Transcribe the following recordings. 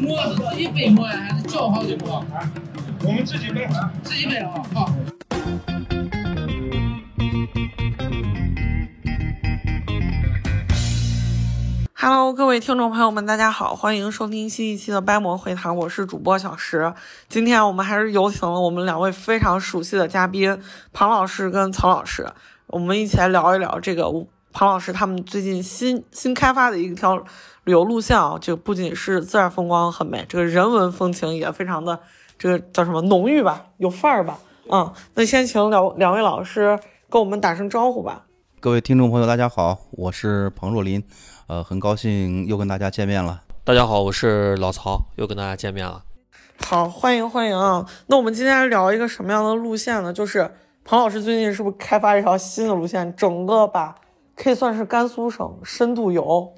馍是自己背摸呀，还是叫好的馍？我们自己背，自己背啊，好。Hello，各位听众朋友们，大家好，欢迎收听新一期的掰馍会谈，我是主播小石。今天我们还是有请了我们两位非常熟悉的嘉宾，庞老师跟曹老师，我们一起来聊一聊这个庞老师他们最近新新开发的一条旅游路线啊，就不仅是自然风光很美，这个人文风情也非常的这个叫什么浓郁吧，有范儿吧。嗯，那先请两两位老师跟我们打声招呼吧。各位听众朋友，大家好，我是彭若林，呃，很高兴又跟大家见面了。大家好，我是老曹，又跟大家见面了。好，欢迎欢迎啊！那我们今天聊一个什么样的路线呢？就是庞老师最近是不是开发一条新的路线，整个把可以算是甘肃省深度游。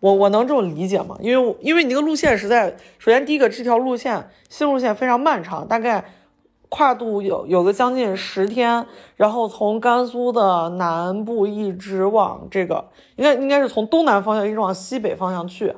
我我能这么理解吗？因为因为你那个路线实在，首先第一个这条路线新路线非常漫长，大概跨度有有个将近十天，然后从甘肃的南部一直往这个应该应该是从东南方向一直往西北方向去。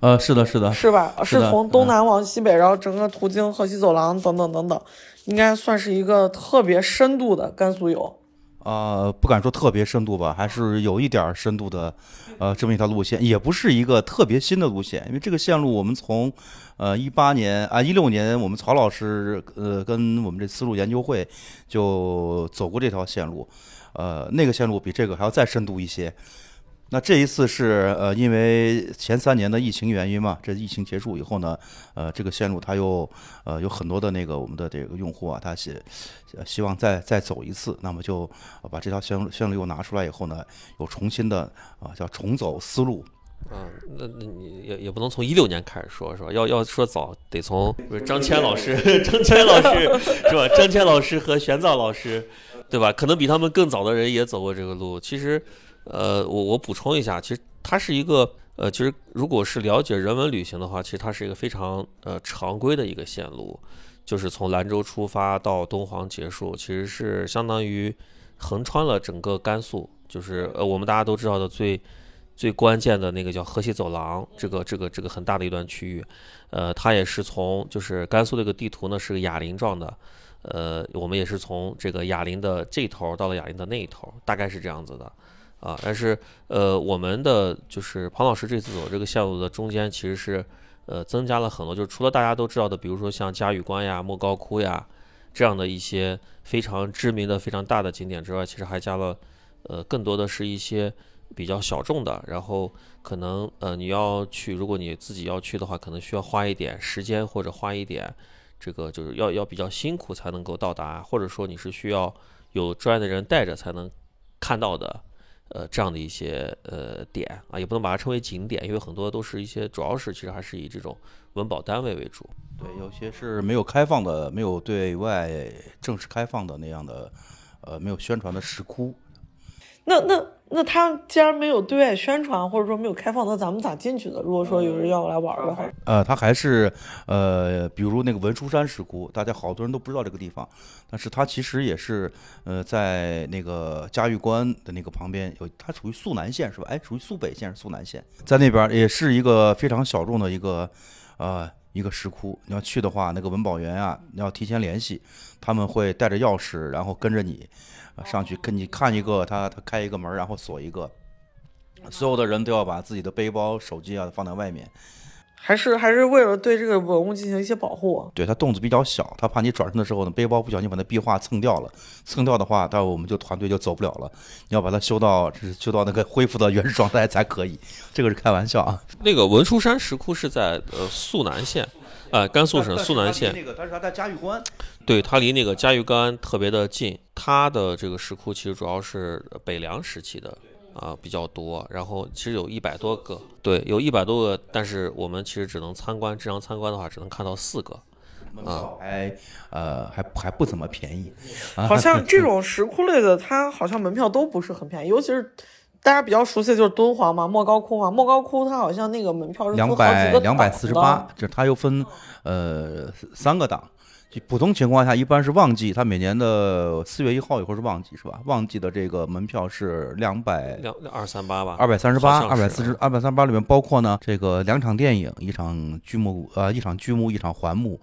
呃，是的，是的，是吧？是的从东南往西北，然后整个途经河西走廊等等等等，应该算是一个特别深度的甘肃游。呃，不敢说特别深度吧，还是有一点深度的，呃，这么一条路线，也不是一个特别新的路线，因为这个线路我们从，呃，一八年啊，一六年，我们曹老师呃跟我们这丝路研究会就走过这条线路，呃，那个线路比这个还要再深度一些。那这一次是呃，因为前三年的疫情原因嘛，这疫情结束以后呢，呃，这个线路它又呃有很多的那个我们的这个用户啊，他希希望再再走一次，那么就把这条线路线路又拿出来以后呢，又重新的啊叫重走思路。嗯，那那你也也不能从一六年开始说，是吧？要要说早，得从不是张骞老师、张骞老师是吧？张骞老师和玄奘老师，对吧？可能比他们更早的人也走过这个路。其实，呃，我我补充一下，其实它是一个呃，其实如果是了解人文旅行的话，其实它是一个非常呃常规的一个线路，就是从兰州出发到敦煌结束，其实是相当于横穿了整个甘肃，就是呃我们大家都知道的最。最关键的那个叫河西走廊，这个这个这个很大的一段区域，呃，它也是从就是甘肃这个地图呢是个哑铃状的，呃，我们也是从这个哑铃的这头到了哑铃的那一头，大概是这样子的，啊，但是呃，我们的就是庞老师这次走这个线路的中间其实是呃增加了很多，就是除了大家都知道的，比如说像嘉峪关呀、莫高窟呀这样的一些非常知名的、非常大的景点之外，其实还加了呃更多的是一些。比较小众的，然后可能呃你要去，如果你自己要去的话，可能需要花一点时间或者花一点这个就是要要比较辛苦才能够到达，或者说你是需要有专业的人带着才能看到的，呃这样的一些呃点啊，也不能把它称为景点，因为很多都是一些主要是其实还是以这种文保单位为主。对，有些是没有开放的，没有对外正式开放的那样的，呃没有宣传的石窟。那那那他既然没有对外宣传，或者说没有开放，那咱们咋进去的？如果说有人要来玩的话，呃，它还是呃，比如那个文殊山石窟，大家好多人都不知道这个地方，但是它其实也是呃，在那个嘉峪关的那个旁边有，它属于肃南县是吧？哎，属于肃北县是肃南县，在那边也是一个非常小众的一个呃一个石窟。你要去的话，那个文保员啊，你要提前联系，他们会带着钥匙，然后跟着你。上去跟你看一个，他他开一个门，然后锁一个，所有的人都要把自己的背包、手机啊放在外面，还是还是为了对这个文物进行一些保护。对他洞子比较小，他怕你转身的时候呢，背包不小心把那壁画蹭掉了，蹭掉的话，到我们就团队就走不了了。你要把它修到修到那个恢复的原始状态才可以。这个是开玩笑啊。那个文殊山石窟是在呃肃南县。呃，甘肃省肃南县，那个，但是它在嘉峪关，对，它离那个嘉峪关特别的近。它的这个石窟其实主要是北凉时期的啊比较多，然后其实有一百多个，对，有一百多个，但是我们其实只能参观，正常参观的话只能看到四个，啊，还呃还还不怎么便宜，好像这种石窟类的，它好像门票都不是很便宜，尤其是。大家比较熟悉的就是敦煌嘛，莫高窟嘛。莫高窟它好像那个门票是两百两百四十八，就是它又分呃三个档，就普通情况下一般是旺季，它每年的四月一号以后是旺季，是吧？旺季的这个门票是两百两二三八吧，二百三十八，二百四十，二百三十八里面包括呢这个两场电影，一场剧目呃一场剧目，一场环幕，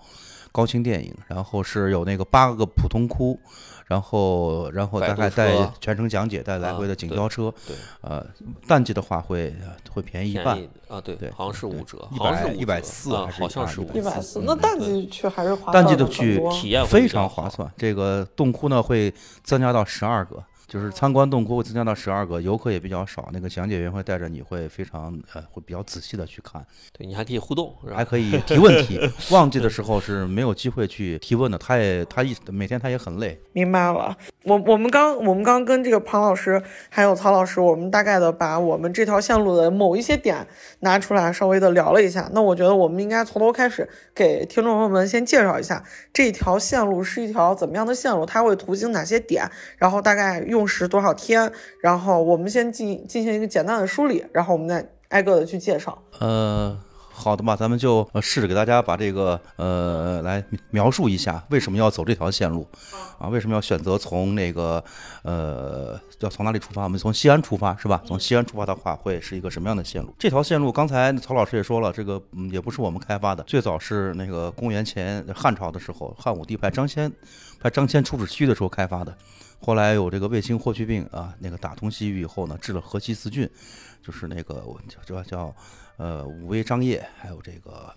高清电影，然后是有那个八个普通窟，然后然后大概带全程讲解，带来回的景交车，对，呃，淡季的话会会便宜一半。宜啊，对对好像是五折，100好像是五折140啊，还是好像是120五一百四，嗯那淡季去还是划淡季的去体验非常划算。这个洞窟呢会增加到十二个，就是参观洞窟会增加到十二个，游客也比较少。那个讲解员会带着你，会非常呃会比较仔细的去看，对你还可以互动，还可以提问题。旺季的时候是没有机会去提问的，他也他一每天他也很累。明白了，我我们刚我们刚跟这个庞老师还有曹老师，我们大概的把我们这条线路的某一些点拿出来，稍微的聊了一下。那我觉得我们应该从头开始给听众朋友们先介绍一下这条线路是一条怎么样的线路，它会途经哪些点，然后大概用时多少天，然后我们先进进行一个简单的梳理，然后我们再挨个的去介绍。呃，好的吧，咱们就呃试着给大家把这个呃来描述一下为什么要走这条线路啊？为什么要选择从那个呃要从哪里出发？我们从西安出发是吧？从西安出发的话，会是一个什么样的线路？这条线路刚才曹老师也说了，这个嗯也不是我们开发的，最早是那个公元前汉朝的时候，汉武帝派张骞派张骞出使西域的时候开发的。后来有这个卫青霍去病啊，那个打通西域以后呢，治了河西四郡，就是那个我叫叫叫呃武威、张掖，还有这个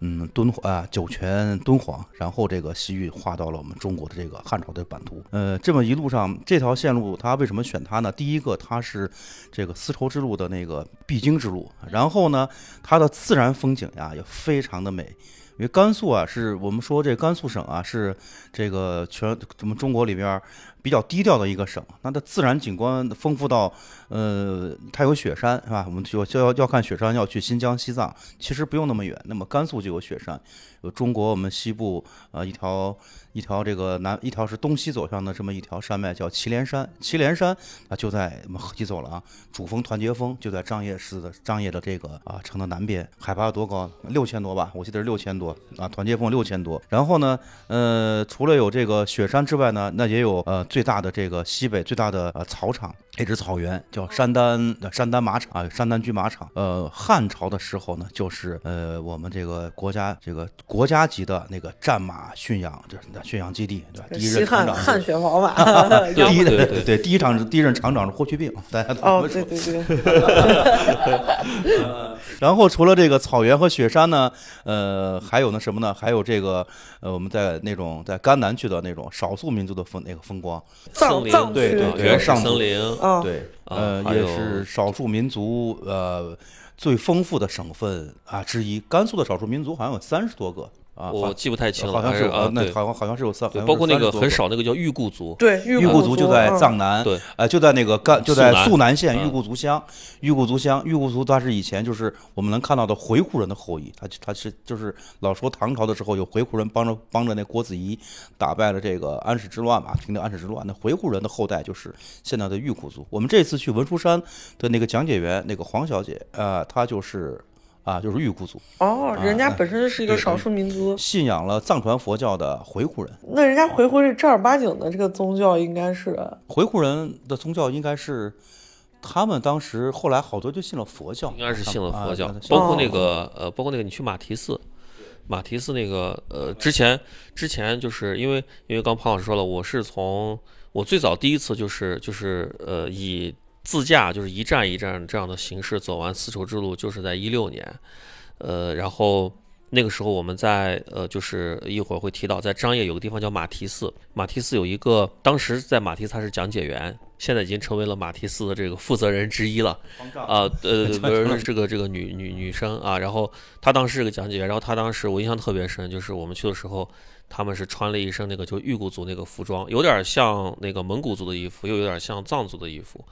嗯敦煌啊酒泉、敦煌，然后这个西域划到了我们中国的这个汉朝的版图。呃，这么一路上这条线路，它为什么选它呢？第一个，它是这个丝绸之路的那个必经之路，然后呢，它的自然风景呀也非常的美。因为甘肃啊，是我们说这甘肃省啊，是这个全咱们中国里边比较低调的一个省，那它自然景观丰富到，呃，它有雪山是吧？我们就要要看雪山，要去新疆、西藏，其实不用那么远，那么甘肃就有雪山，有中国我们西部呃一条一条这个南一条是东西走向的这么一条山脉叫祁连山，祁连山啊就在我们河西走廊，主峰团结峰就在张掖市的张掖的这个啊城的南边，海拔多高？六千多吧，我记得是六千多啊，团结峰六千多。然后呢，呃，除了有这个雪山之外呢，那也有呃最大的这个西北最大的呃草场，一支草原叫山丹呃山丹马场啊，山丹驹马场。呃，汉朝的时候呢，就是呃我们这个国家这个国家级的那个战马驯养就是驯养基地，对吧？第一任厂长汉汗血宝马，对第一对对对，第一场第一任厂长是霍去病，大家都这哦，对对对，然后除了这个草原和雪山呢，呃，还有呢什么呢？还有这个呃，我们在那种在甘南去的那种少数民族的风那个风光，藏森林藏区对对原始上族森林，啊，对，啊呃，也是少数民族呃最丰富的省份啊之一。甘肃的少数民族好像有三十多个啊，我好记不太清了，好像是呃那好像好像是有三，好，像包括那是30多个很少那个叫玉固族，对，玉玉固族就在嗯藏南，对，呃，就在那个甘，就在肃南县嗯玉固族乡。玉固族乡，玉固族它是以前就是我们能看到的回鹘人的后裔，他他是就是老说唐朝的时候有回鹘人帮着帮着那郭子仪打败了这个安史之乱嘛，平定安史之乱。那回鹘人的后代就是现在的玉固族。我们这次去文殊山的那个讲解员那个黄小姐，呃，她就是啊，就是玉固族，哦，人家啊本身是一个少数民族，信仰了藏传佛教的回鹘人。那人家回鹘是正儿八经的这个宗教，应该是回鹘人的宗教应该是。他们当时后来好多就信了佛教，应该是信了佛教啊，包括那哦个呃，包括那个你去马蹄寺，马蹄寺那个呃，之前之前就是因为因为刚庞老师说了，我是从我最早第一次就是就是呃以自驾就是一站一站这样的形式走完丝绸之路，就是在一六年，呃，然后。那个时候我们在呃，就是一会儿会提到，在张掖有个地方叫马蹄寺，马蹄寺有一个，当时在马蹄寺他是讲解员，现在已经成为了马蹄寺的这个负责人之一了。啊，呃，不是这个这个女女女生啊，然后她当时是个讲解员，然后她当时我印象特别深，就是我们去的时候，他们是穿了一身那个就玉骨族那个服装，有点像那个蒙古族的衣服，又有点像藏族的衣服，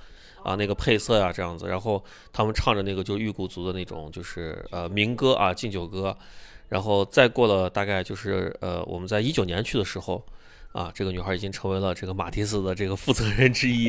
啊，那个配色呀、这样子，然后他们唱着那个就是玉骨族的那种就是呃民歌啊敬酒歌，然后再过了大概就是呃我们在一九年去的时候。啊，这个女孩已经成为了这个马蒂斯的这个负责人之一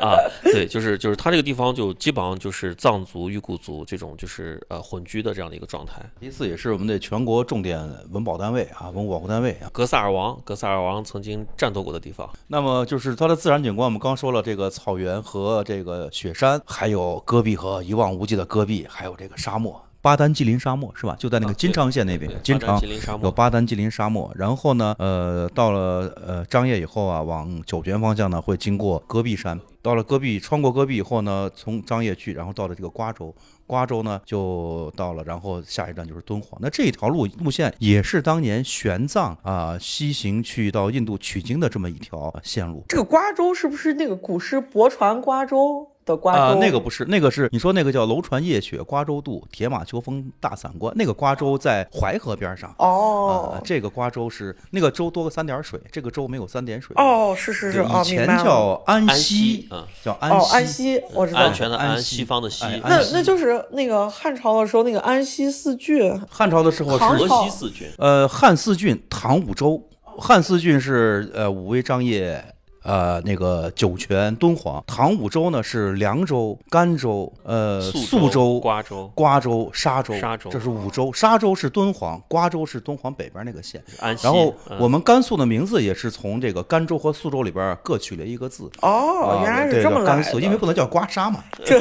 啊。对，就是就是他这个地方就基本上就是藏族、裕固族这种就是呃混居的这样的一个状态。第四也是我们的全国重点文保单位啊，文物保护单位啊。格萨尔王，格萨尔王曾经战斗过的地方。那么就是它的自然景观，我们刚说了这个草原和这个雪山，还有戈壁和一望无际的戈壁，还有这个沙漠。巴丹吉林沙漠是吧？就在那个金昌县那边，金昌有巴丹吉林沙漠。然后呢，呃，到了呃张掖以后啊，往酒泉方向呢会经过戈壁山。到了戈壁，穿过戈壁以后呢，从张掖去，然后到了这个瓜州，瓜州呢就到了，然后下一站就是敦煌。那这一条路路线也是当年玄奘啊西行去到印度取经的这么一条线路。这个瓜州是不是那个古诗“泊船瓜洲”？的瓜州，那个不是，那个是你说那个叫“楼船夜雪瓜洲渡，铁马秋风大散关”。那个瓜州在淮河边上。哦，这个瓜州是那个州多个三点水，这个州没有三点水。哦，是是是，以前叫安西，叫安西。安西，我知道。安全的安，西方的西。那那就是那个汉朝的时候那个安西四郡。汉朝的时候是河西四郡。呃，汉四郡，唐五州。汉四郡是呃武威、张掖。呃，那个酒泉、敦煌、唐五州呢是凉州、甘州、呃肃州、瓜州、瓜州、沙州，沙州，这是五州。沙州是敦煌，瓜州是敦煌北边那个县。安然后我们甘肃的名字也是从这个甘州和肃州里边各取了一个字。哦，原来是这么来甘肃，因为不能叫刮痧嘛。这，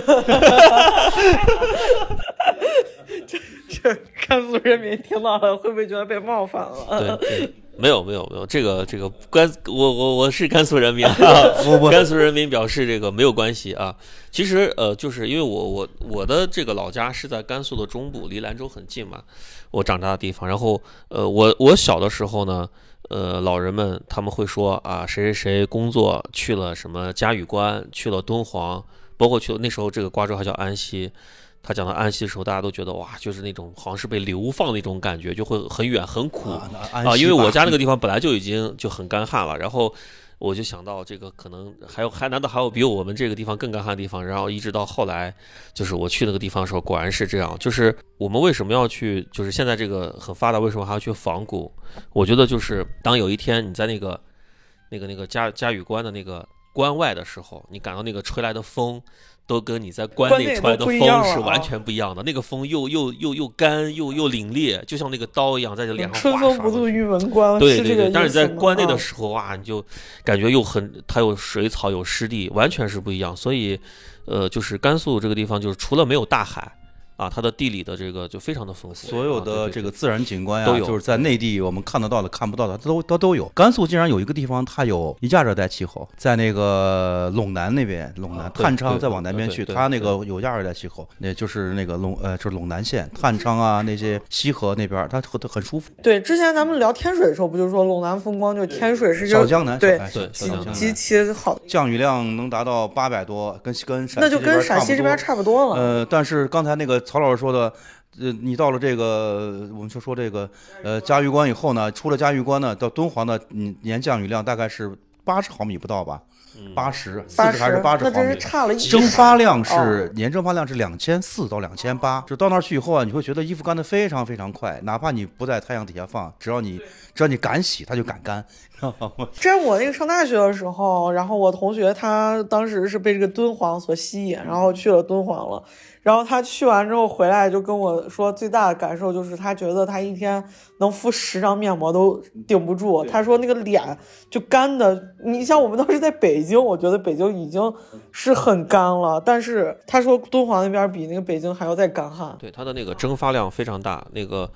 这这甘肃人民听到了会不会觉得被冒犯了？对。没有没有没有，这个这个甘我我我是甘肃人民啊，甘肃人民表示这个没有关系啊。其实呃，就是因为我我我的这个老家是在甘肃的中部，离兰州很近嘛，我长大的地方。然后呃，我我小的时候呢，呃，老人们他们会说啊，谁谁谁工作去了什么嘉峪关，去了敦煌，包括去那时候这个瓜州还叫安西。他讲到安息的时候，大家都觉得哇，就是那种好像是被流放那种感觉，就会很远很苦啊。因为我家那个地方本来就已经就很干旱了，然后我就想到这个可能还有还难道还有比我们这个地方更干旱的地方？然后一直到后来，就是我去那个地方的时候，果然是这样。就是我们为什么要去？就是现在这个很发达，为什么还要去仿古？我觉得就是当有一天你在那个那个那个嘉嘉峪关的那个关外的时候，你感到那个吹来的风。都跟你在关内出来的风是完全不一样的，那个风又又又又干又又凛冽，就像那个刀一样在你脸上春风不度玉门关，对对对。但是你在关内的时候哇，你就感觉又很，它有水草有湿地，完全是不一样。所以，呃，就是甘肃这个地方，就是除了没有大海。啊，它的地理的这个就非常的丰富，所有的这个自然景观呀，都有，就是在内地我们看得到的、看不到的，都都都有。甘肃竟然有一个地方，它有一亚热带气候，在那个陇南那边，陇南探昌再往南边去，它那个有亚热带气候，那就是那个陇呃，就是陇南县探昌啊那些西河那边，它很很舒服。对，之前咱们聊天水的时候，不就说陇南风光就天水是小江南，对对，极其好，降雨量能达到八百多，跟跟陕那就跟陕西这边差不多了。呃，但是刚才那个曹老师说的。呃，你到了这个，我们就说这个，呃，嘉峪关以后呢，出了嘉峪关呢，到敦煌的年降雨量大概是八十毫米不到吧？八十，四十还是八十毫米？差了一蒸发量是年蒸发量是两千四到两千八，就到那儿去以后啊，你会觉得衣服干得非常非常快，哪怕你不在太阳底下放，只要你只要你敢洗，他就敢干。这是我那个上大学的时候，然后我同学他当时是被这个敦煌所吸引，然后去了敦煌了。然后他去完之后回来就跟我说，最大的感受就是他觉得他一天能敷十张面膜都顶不住。他说那个脸就干的，你像我们当时在北京，我觉得北京已经是很干了，但是他说敦煌那边比那个北京还要再干旱。对，它的那个蒸发量非常大，那个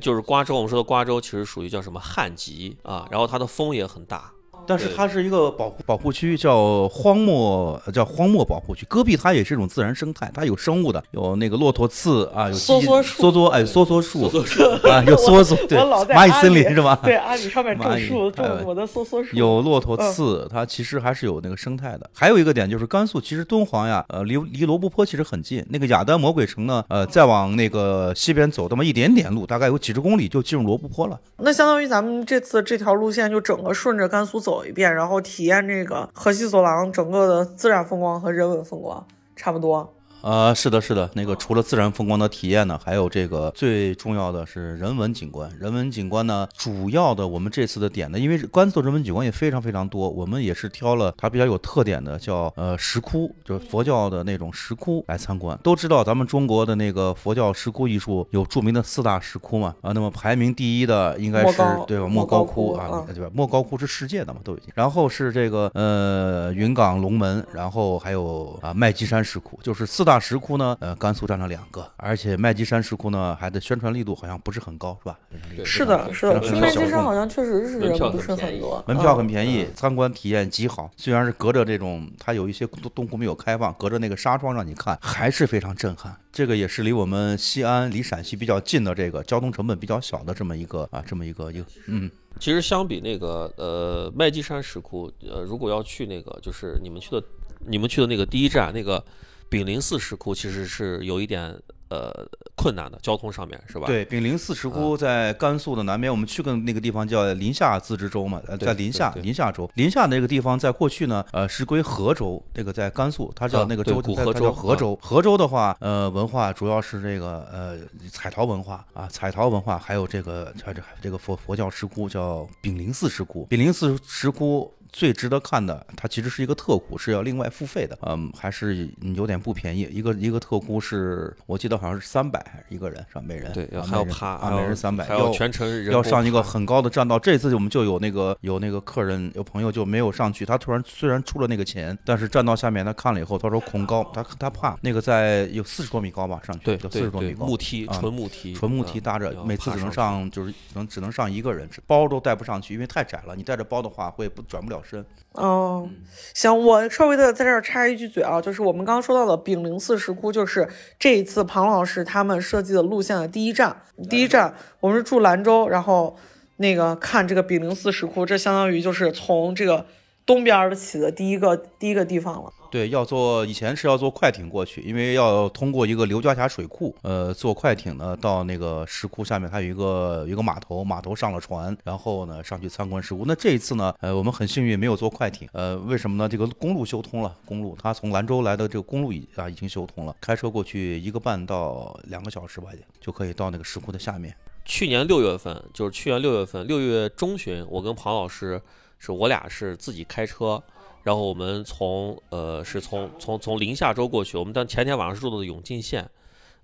就是瓜州，我们说的瓜州其实属于叫什么旱极啊，然后它的风也很大。但是它是一个保护保护区，叫荒漠，叫荒漠保护区。戈壁它也是一种自然生态，它有生物的，有那个骆驼刺啊，有梭梭树，梭梭哎，梭梭树，梭梭树啊，有 梭梭，对，蚂蚁森林是吧？对，阿里上面 种树，种我的梭梭树。有骆驼刺，它其实还是有那个生态的。还有一个点就是甘肃，其实敦煌呀，呃，离离罗布泊其实很近。那个雅丹魔鬼城呢，呃，再往那个西边走那么一点点路，大概有几十公里就进入罗布泊了。那相当于咱们这次这条路线就整个顺着甘肃走。走一遍，然后体验这个河西走廊整个的自然风光和人文风光，差不多。呃，是的，是的，那个除了自然风光的体验呢，还有这个最重要的是人文景观。人文景观呢，主要的我们这次的点呢，因为甘肃人文景观也非常非常多，我们也是挑了它比较有特点的，叫呃石窟，就是佛教的那种石窟来参观。都知道咱们中国的那个佛教石窟艺术有著名的四大石窟嘛，啊，那么排名第一的应该是对吧？莫莫高高窟窟啊嗯，对吧？莫高窟是世界的嘛，都已经。然后是这个呃云冈龙门，然后还有啊麦积山石窟，就是四大石窟呢，呃甘肃占了两个，而且麦积山石窟呢还的宣传力度好像不是很高，是吧？是的，是的，去麦积山好像确实是门票人不是很便宜很多，门票很嗯便宜，参观体验极好。虽然是隔着这种，它有一些洞洞窟没有开放，隔着那个纱窗让你看，还是非常震撼。这个也是离我们西安、离陕西比较近的这个交通成本比较小的这么一个啊，这么一个一个嗯。其实相比那个呃麦积山石窟，呃，如果要去那个就是你们去的你们去的那个第一站那个炳灵寺石窟，其实是有一点呃困难的，交通上面是吧？对，丙灵寺石窟在甘肃的南边，我们去过那个地方叫临夏自治州嘛，呃，在临夏临夏州。临夏那个地方在过去呢，呃，是归河州，那个在甘肃，它叫那个州古河州河州。河州的话，呃，文化主要是这个呃彩陶文化啊，彩陶文化，还有这个它这这个佛佛教石窟叫丙灵寺石窟，丙灵寺石窟。最值得看的，它其实是一个特窟，是要另外付费的，嗯，还是有点不便宜。一个一个特窟是我记得好像是三百一个人是吧？每人对，还要爬，啊，每人三百，还要全程要上一个很高的栈道。这次我们就有那个有那个客人有朋友就没有上去，他突然虽然出了那个钱，但是栈道下面他看了以后，他说恐高，他他怕那个在有四十多米高吧，上去对有四十多米高。木梯啊纯木梯纯木梯嗯搭着，每次只能上就是能只能上一个人，包都带不上去，因为太窄了。你带着包的话会不转不了身。哦，行，我稍微的在这儿插一句嘴啊，就是我们刚刚说到的丙灵寺石窟，就是这一次庞老师他们设计的路线的第一站。第一站我们是住兰州，然后那个看这个丙灵寺石窟，这相当于就是从这个东边儿的起的第一个第一个地方了。对，要坐以前是要坐快艇过去，因为要通过一个刘家峡水库，呃，坐快艇呢到那个石窟下面，它有一个有一个码头，码头上了船，然后呢上去参观石窟。那这一次呢，呃，我们很幸运没有坐快艇，呃，为什么呢？这个公路修通了，公路它从兰州来的这个公路已啊已经修通了，开车过去一个半到两个小时吧，就可以到那个石窟的下面。去年六月份，就是去年六月份，六月中旬，我跟庞老师是我俩是自己开车，然后我们从呃是从从从临夏州过去，我们但前天晚上是住的永靖县，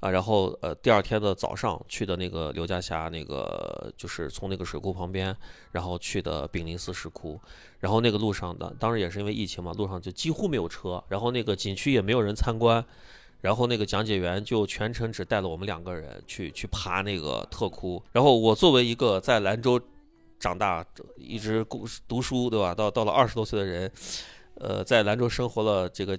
啊，然后呃第二天的早上去的那个刘家峡那个就是从那个水库旁边，然后去的炳灵寺石窟，然后那个路上的当时也是因为疫情嘛，路上就几乎没有车，然后那个景区也没有人参观。然后那个讲解员就全程只带了我们两个人去去爬那个特窟。然后我作为一个在兰州长大，一直读读书，对吧？到到了二十多岁的人，呃，在兰州生活了这个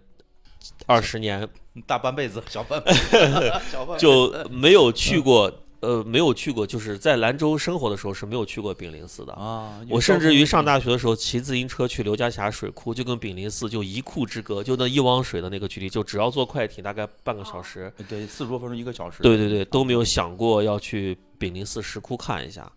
二十年，大半辈子，小半辈子，小半就没有去过，呃，没有去过，就是在兰州生活的时候是没有去过炳灵寺的。啊，我甚至于上大学的时候骑自行车去刘家峡水库，就跟炳灵寺就一库之隔，就那一汪水的那个距离，就只要坐快艇大概半个小时。对四十多分钟一个小时。对对对，都没有想过要去炳灵寺石窟看一下，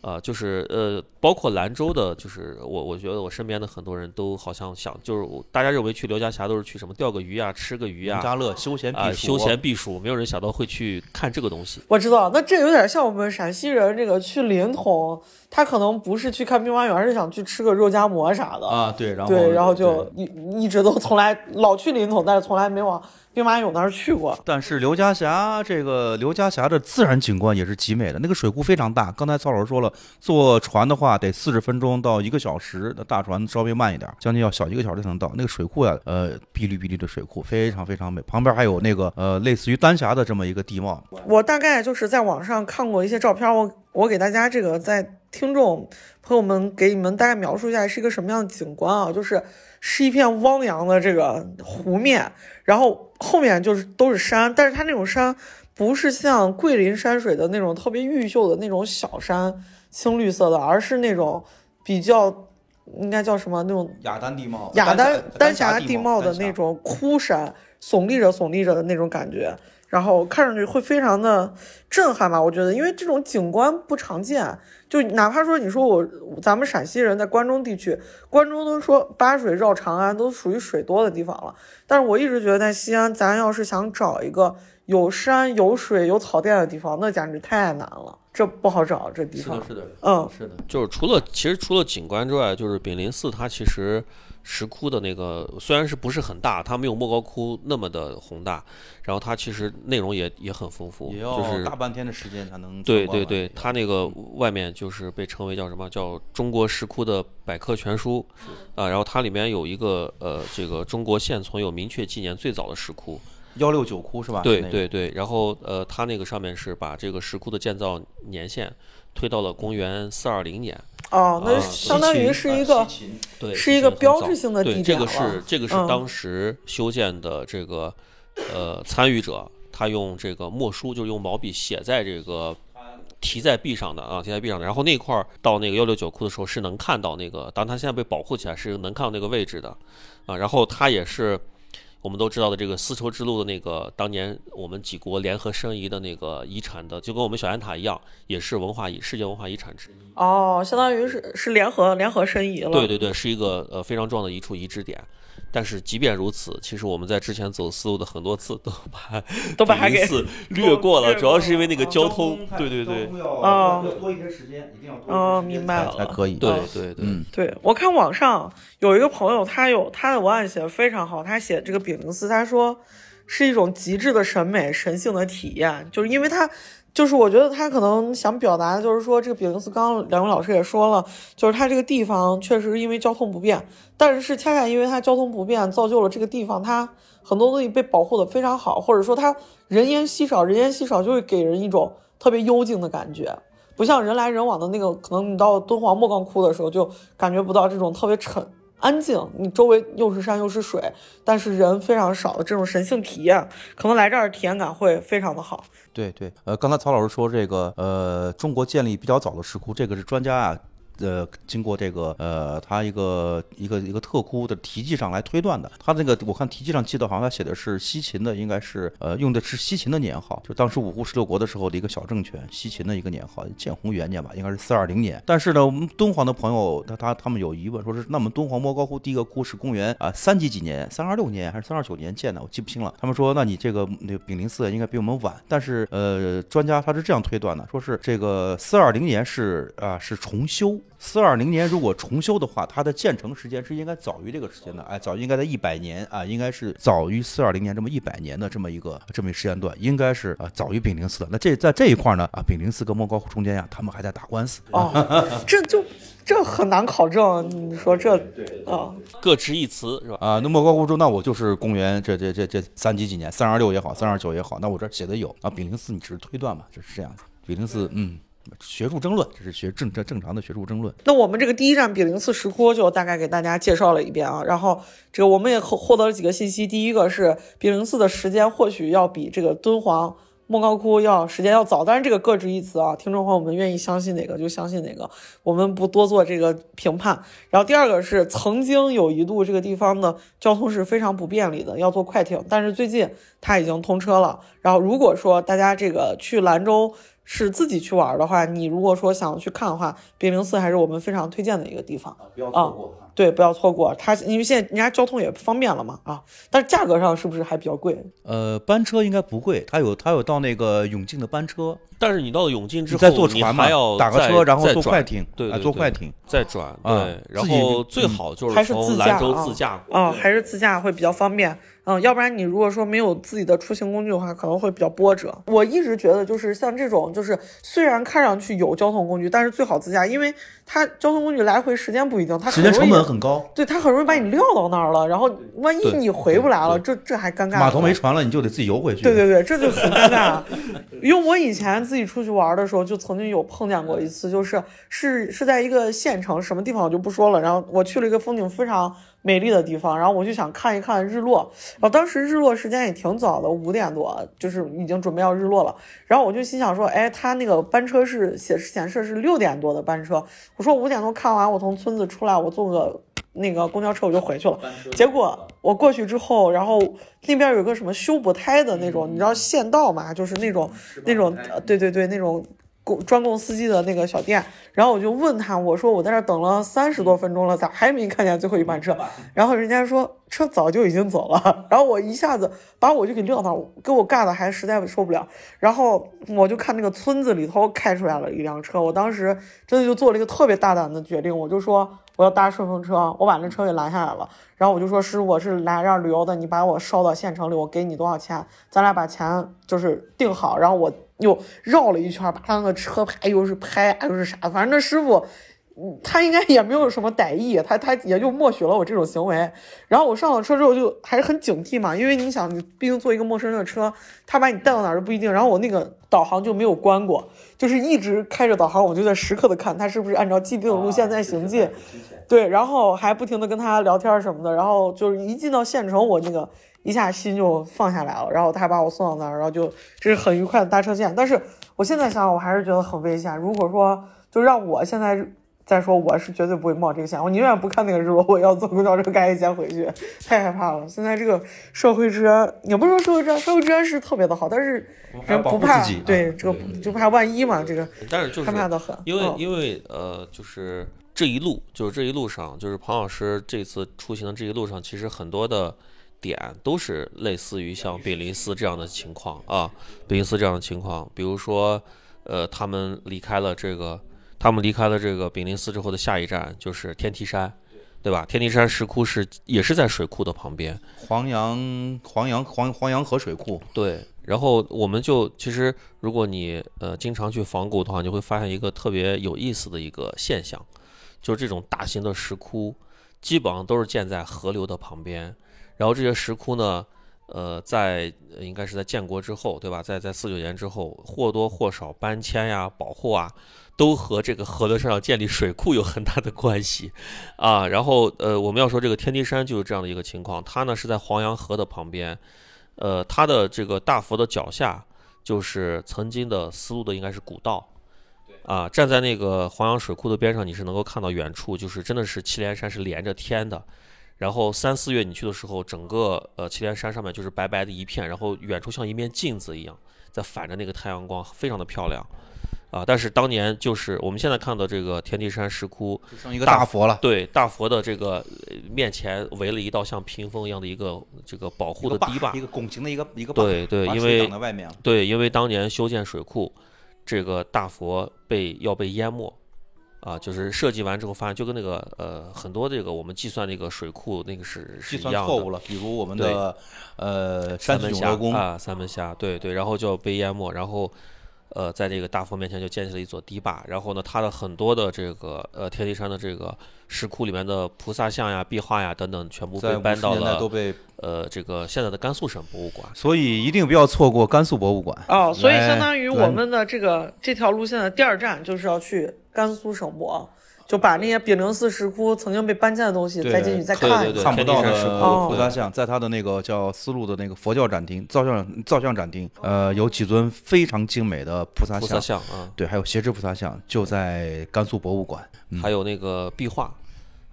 啊、就是呃，包括兰州的，就是我我觉得我身边的很多人都好像想，就是大家认为去刘家峡都是去什么钓个鱼啊、吃个鱼啊农家乐休闲避啊、暑，休闲避暑，没有人想到会去看这个东西。我知道，那这有点像我们陕西人这个去临潼，他可能不是去看兵马俑，而是想去吃个肉夹馍啥的。啊，对，然后对，然后就一一直都从来老去临潼，但是从来没往兵马俑那儿去过。但是刘家峡这个刘家峡的自然景观也是极美的，那个水库非常大。刚才曹老师说了，坐船的话得四十分钟到一个小时，那大船稍微慢一点，将近要小一个小时才能到。那个水库呀，呃，碧绿碧绿的水库，非常非常美。旁边还有那个呃，类似于丹霞的这么一个地貌。我大概就是在网上看过一些照片，我我给大家这个在听众朋友们给你们大概描述一下是一个什么样的景观啊，就是是一片汪洋的这个湖面，然后后面就是都是山，但是它那种山不是像桂林山水的那种特别玉秀的那种小山，青绿色的，而是那种比较应该叫什么那种雅丹地貌，雅丹丹霞地地貌的那种枯山，耸立着耸立着的那种感觉。然后看上去会非常的震撼吧？我觉得，因为这种景观不常见，就哪怕说你说我咱们陕西人在关中地区，关中都说八水绕长安，都属于水多的地方了。但是我一直觉得在西安，咱要是想找一个有山有水有草甸的地方，那简直太难了，这不好找这地方。是的，是的，嗯，是的，就是除了其实除了景观之外，就是炳林寺它其实石窟的那个虽然是不是很大，它没有莫高窟那么的宏大，然后它其实内容也也很丰富，也就是要大半天的时间才能对对对，它那个外面就是被称为叫什么叫中国石窟的百科全书啊，然后它里面有一个呃这个中国现存有明确纪年最早的石窟，幺六九窟是吧？对对对，然后呃它那个上面是把这个石窟的建造年限推到了公元四二零年，哦，那啊相当于是一个对，是一个标志性的对，地点这个是这个是嗯当时修建的这个呃参与者，他用这个墨书，就是用毛笔写在这个题在壁上的啊，题在壁上的。然后那块儿到那个幺六九库的时候是能看到那个，当然它现在被保护起来是能看到那个位置的啊。然后它也是。我们都知道的这个丝绸之路的那个当年我们几国联合申遗的那个遗产的，就跟我们小雁塔一样，也是文化遗世界文化遗产之一。哦，相当于是是联合联合申遗了。对对对，是一个呃非常重要的一处遗址点。但是即便如此，其实我们在之前走丝路的很多次都把都把它给 略过了，主要是因为那个交通。对对对，哦要多一些时间，一定要多哦一些时间明白了才才可以。对对对，嗯，对，我看网上有一个朋友，他有他的文案写的非常好，他写这个炳灵寺，他说是一种极致的审美神性的体验，就是因为他。就是我觉得他可能想表达的就是说，这个炳灵寺，刚刚两位老师也说了，就是它这个地方确实因为交通不便，但是是恰恰因为它交通不便，造就了这个地方它很多东西被保护的非常好，或者说它人烟稀少，人烟稀少就会给人一种特别幽静的感觉。不像人来人往的那个，可能你到敦煌莫高窟的时候就感觉不到这种特别沉安静，你周围又是山又是水，但是人非常少的这种神性体验，可能来这儿体验感会非常的好。对对，呃，刚才曹老师说这个，呃，中国建立比较早的石窟，这个是专家啊。呃，经过这个呃，他一个一个一个特窟的题记上来推断的，他那个我看题记上记得好像他写的是西秦的，应该是呃用的是西秦的年号，就当时五胡十六国的时候的一个小政权，西秦的一个年号，建弘元年吧，应该是四二零年。但是呢，我们敦煌的朋友他他他们有疑问，说是那么敦煌莫高窟第一个窟是公元啊三几几年，三二六年还是三二九年建的，我记不清了。他们说，那你这个那个炳灵寺应该比我们晚，但是呃，专家他是这样推断的，说是这个四二零年是啊是重修。四二零年如果重修的话，它的建成时间是应该早于这个时间的，哎，早应该在一百年啊，应该是早于四二零年这么一百年的这么一个这么一个时间段，应该是啊早于炳灵寺的。那这在这一块呢啊，炳灵寺跟莫高窟中间呀，他们还在打官司。哦，这就这很难考证，你说这啊，各执一词是吧？啊，那莫高窟中，那我就是公元这这这这三几几年，三二六也好，三二九也好，那我这儿写的有啊。炳灵寺你只是推断嘛，就是这样子。炳灵寺，嗯，学术争论，这是学正正正常的学术争论。那我们这个第一站炳灵寺石窟就大概给大家介绍了一遍啊，然后这个我们也获获得了几个信息，第一个是炳灵寺的时间或许要比这个敦煌。莫高窟要时间要早，但是这个各执一词啊，听众朋友们愿意相信哪个就相信哪个，我们不多做这个评判。然后第二个是曾经有一度这个地方的交通是非常不便利的，要坐快艇，但是最近它已经通车了。然后如果说大家这个去兰州是自己去玩的话，你如果说想去看的话，别灵寺还是我们非常推荐的一个地方。不要错过对，不要错过它，因为现在人家交通也方便了嘛啊，但是价格上是不是还比较贵？呃，班车应该不贵，它有它有到那个永靖的班车，但是你到了永靖之后，你再坐船嘛还要，打个车，然后坐快艇，啊，对对对坐快艇。再转，啊对，然后最嗯好就还是自从兰州驾啊自驾过。啊、还是自驾会比较方便。嗯，要不然你如果说没有自己的出行工具的话，可能会比较波折。我一直觉得，就是像这种，就是虽然看上去有交通工具，但是最好自驾，因为它交通工具来回时间不一定，它时间成本很高，对，它很容易把你撂到那儿了，然后万一你回不来了，这这还尴尬。码头没船了，你就得自己游回去。对对对，这就很尴尬。因为我以前自己出去玩的时候，就曾经有碰见过一次，就是是是在一个县城，什么地方我就不说了。然后我去了一个风景非常美丽的地方，然后我就想看一看日落。然后当时日落时间也挺早的，五点多，就是已经准备要日落了。然后我就心想说，哎，他那个班车是显显示是六点多的班车。我说五点多看完，我从村子出来，我坐个那个公交车我就回去了。结果我过去之后，然后那边有个什么修补胎的那种，你知道县道嘛，就是那种那种，呃对对对，那种供专供司机的那个小店。然后我就问他，我说我在这儿等了三十多分钟了，咋还没看见最后一班车？然后人家说车早就已经走了。然后我一下子把我就给撂那儿，给我尬的还实在受不了。然后我就看那个村子里头开出来了一辆车，我当时真的就做了一个特别大胆的决定，我就说我要搭顺风车，我把那车给拦下来了。然后我就说师傅，我是来这儿旅游的，你把我捎到县城里，我给你多少钱？咱俩把钱就是定好。然后我又绕了一圈，把他那个车牌又是拍又是啥，反正那师傅。嗯他应该也没有什么歹意，他他也就默许了我这种行为。然后我上了车之后就还是很警惕嘛，因为你想，你毕竟坐一个陌生人的车，他把你带到哪儿都不一定。然后我那个导航就没有关过，就是一直开着导航，我就在时刻的看他是不是按照既定的路线在行进。对，然后还不停的跟他聊天什么的。然后就是一进到县城，我那个一下心就放下来了。然后他把我送到那儿，然后就这是很愉快的搭车线。但是我现在想想，我还是觉得很危险。如果说就让我现在。再说我是绝对不会冒这个险，我宁愿不看那个日落，我要坐公交车赶紧先回去，太害怕了。现在这个社会治安，也不是说社会治安，社会治安是特别的好，但是人不怕，对这个就怕万一嘛，这个但是就是害怕的很。因为嗯因为呃，就是这一路，就是这一路上，就是庞老师这次出行的这一路上，其实很多的点都是类似于像炳林寺这样的情况啊，炳林寺这样的情况，比如说呃，他们离开了这个。他们离开了这个炳林寺之后的下一站就是天梯山，对吧？天梯山石窟是也是在水库的旁边，黄杨黄杨黄黄杨河水库。对，然后我们就其实如果你呃经常去访古的话，你会发现一个特别有意思的一个现象，就是这种大型的石窟基本上都是建在河流的旁边，然后这些石窟呢。呃，在应该是在建国之后，对吧？在在四九年之后，或多或少搬迁呀、保护啊，都和这个河流上要建立水库有很大的关系啊。然后呃，我们要说这个天梯山就是这样的一个情况，它呢是在黄洋河的旁边，呃，它的这个大佛的脚下就是曾经的丝路的应该是古道。啊，站在那个黄洋水库的边上，你是能够看到远处，就是真的是祁连山是连着天的。然后三四月你去的时候，整个呃祁连山上面就是白白的一片，然后远处像一面镜子一样，在反着那个太阳光，非常的漂亮，啊！但是当年就是我们现在看到这个天地山石窟，就剩一个大佛了，对大佛的这个面前围了一道像屏风一样的一个这个保护的堤坝，一个拱形的一个一个坝，对对，因为挡在外面了。对，因为当年修建水库，这个大佛被要被淹没。啊，就是设计完之后发现，就跟那个呃很多这个我们计算那个水库那个是是计一样的。算错误了，比如我们的呃三门峡啊，三门峡，对对，然后就被淹没，然后呃，在这个大佛面前就建起了一座堤坝，然后呢，它的很多的这个呃天地山的这个石窟里面的菩萨像呀、壁画呀等等，全部被搬50到年代都了被，呃这个现在的甘肃省博物馆。所以一定不要错过甘肃博物馆。哦，所以相当于我们的这个这条路线的第二站就是要去甘肃省博，就把那些炳灵寺石窟曾经被搬迁的东西对再进去再对对对看一看。看不到的菩萨哦像，在它的那个叫丝路的那个佛教展厅、造像造像展厅，呃，有几尊非常精美的菩萨菩萨像，啊，对，还有斜制菩萨像，就在甘肃博物馆。嗯还有那个壁画，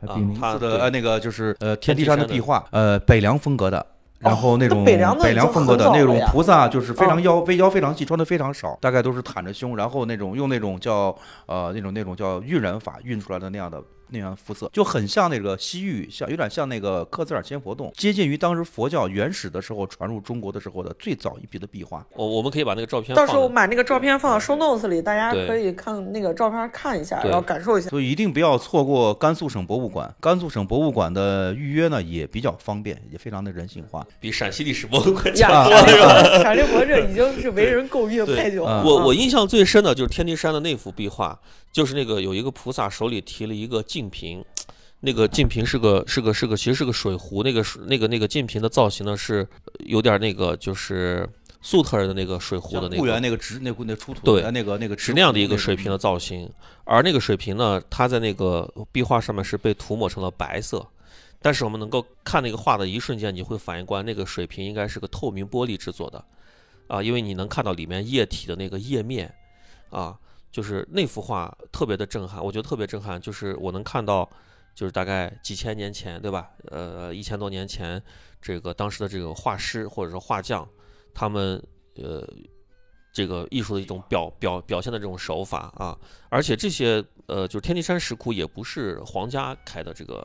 啊炳灵寺的呃那个就是呃天地山的壁画，呃北凉风格的。然后那那种北凉风格的那种菩萨，就是非常嗯。腰微腰非常细，穿的非常少，大概都是袒着胸，然后那种用那种叫呃那种那种叫晕染法晕出来的那样的那样肤色，就很像那个西域，像有点像那个克孜尔千佛洞，接近于当时佛教原始的时候传入中国的时候的最早一批的壁画。我我们可以把那个照片到时候把那个照片放到 show notes 里，大家可以看那个照片看一下，然后感受一下。所以一定不要错过甘肃省博物馆。甘肃省博物馆的预约呢也比较方便，也非常的人性化。比陕西历史博物馆呀强多了，是吧？卡利伯这已经是为人诟病对太久了。嗯我啊我印象最深的就是天地山的那幅壁画，就是那个有一个菩萨手里提了一个净瓶，那个净瓶是个是个是个其实是个水壶，那个水那个那个净瓶的造型呢是有点那个就是粟特人的那个水壶的那婺源个。那个直那那出土对的那个那个是那样的一个水平瓶的造型，而那个水瓶呢，它在那个壁画上面是被涂抹成了白色，但是我们能够看那个画的一瞬间，你会反应过来，那个水瓶应该是个透明玻璃制作的，啊，因为你能看到里面液体的那个液面，啊，就是那幅画特别的震撼，我觉得特别震撼，就是我能看到就是大概几千年前，对吧？呃，一千多年前，这个当时的这个画师或者说画匠，他们呃这个艺术的一种表表表现的这种手法啊，而且这些呃就是天地山石窟也不是皇家开的这个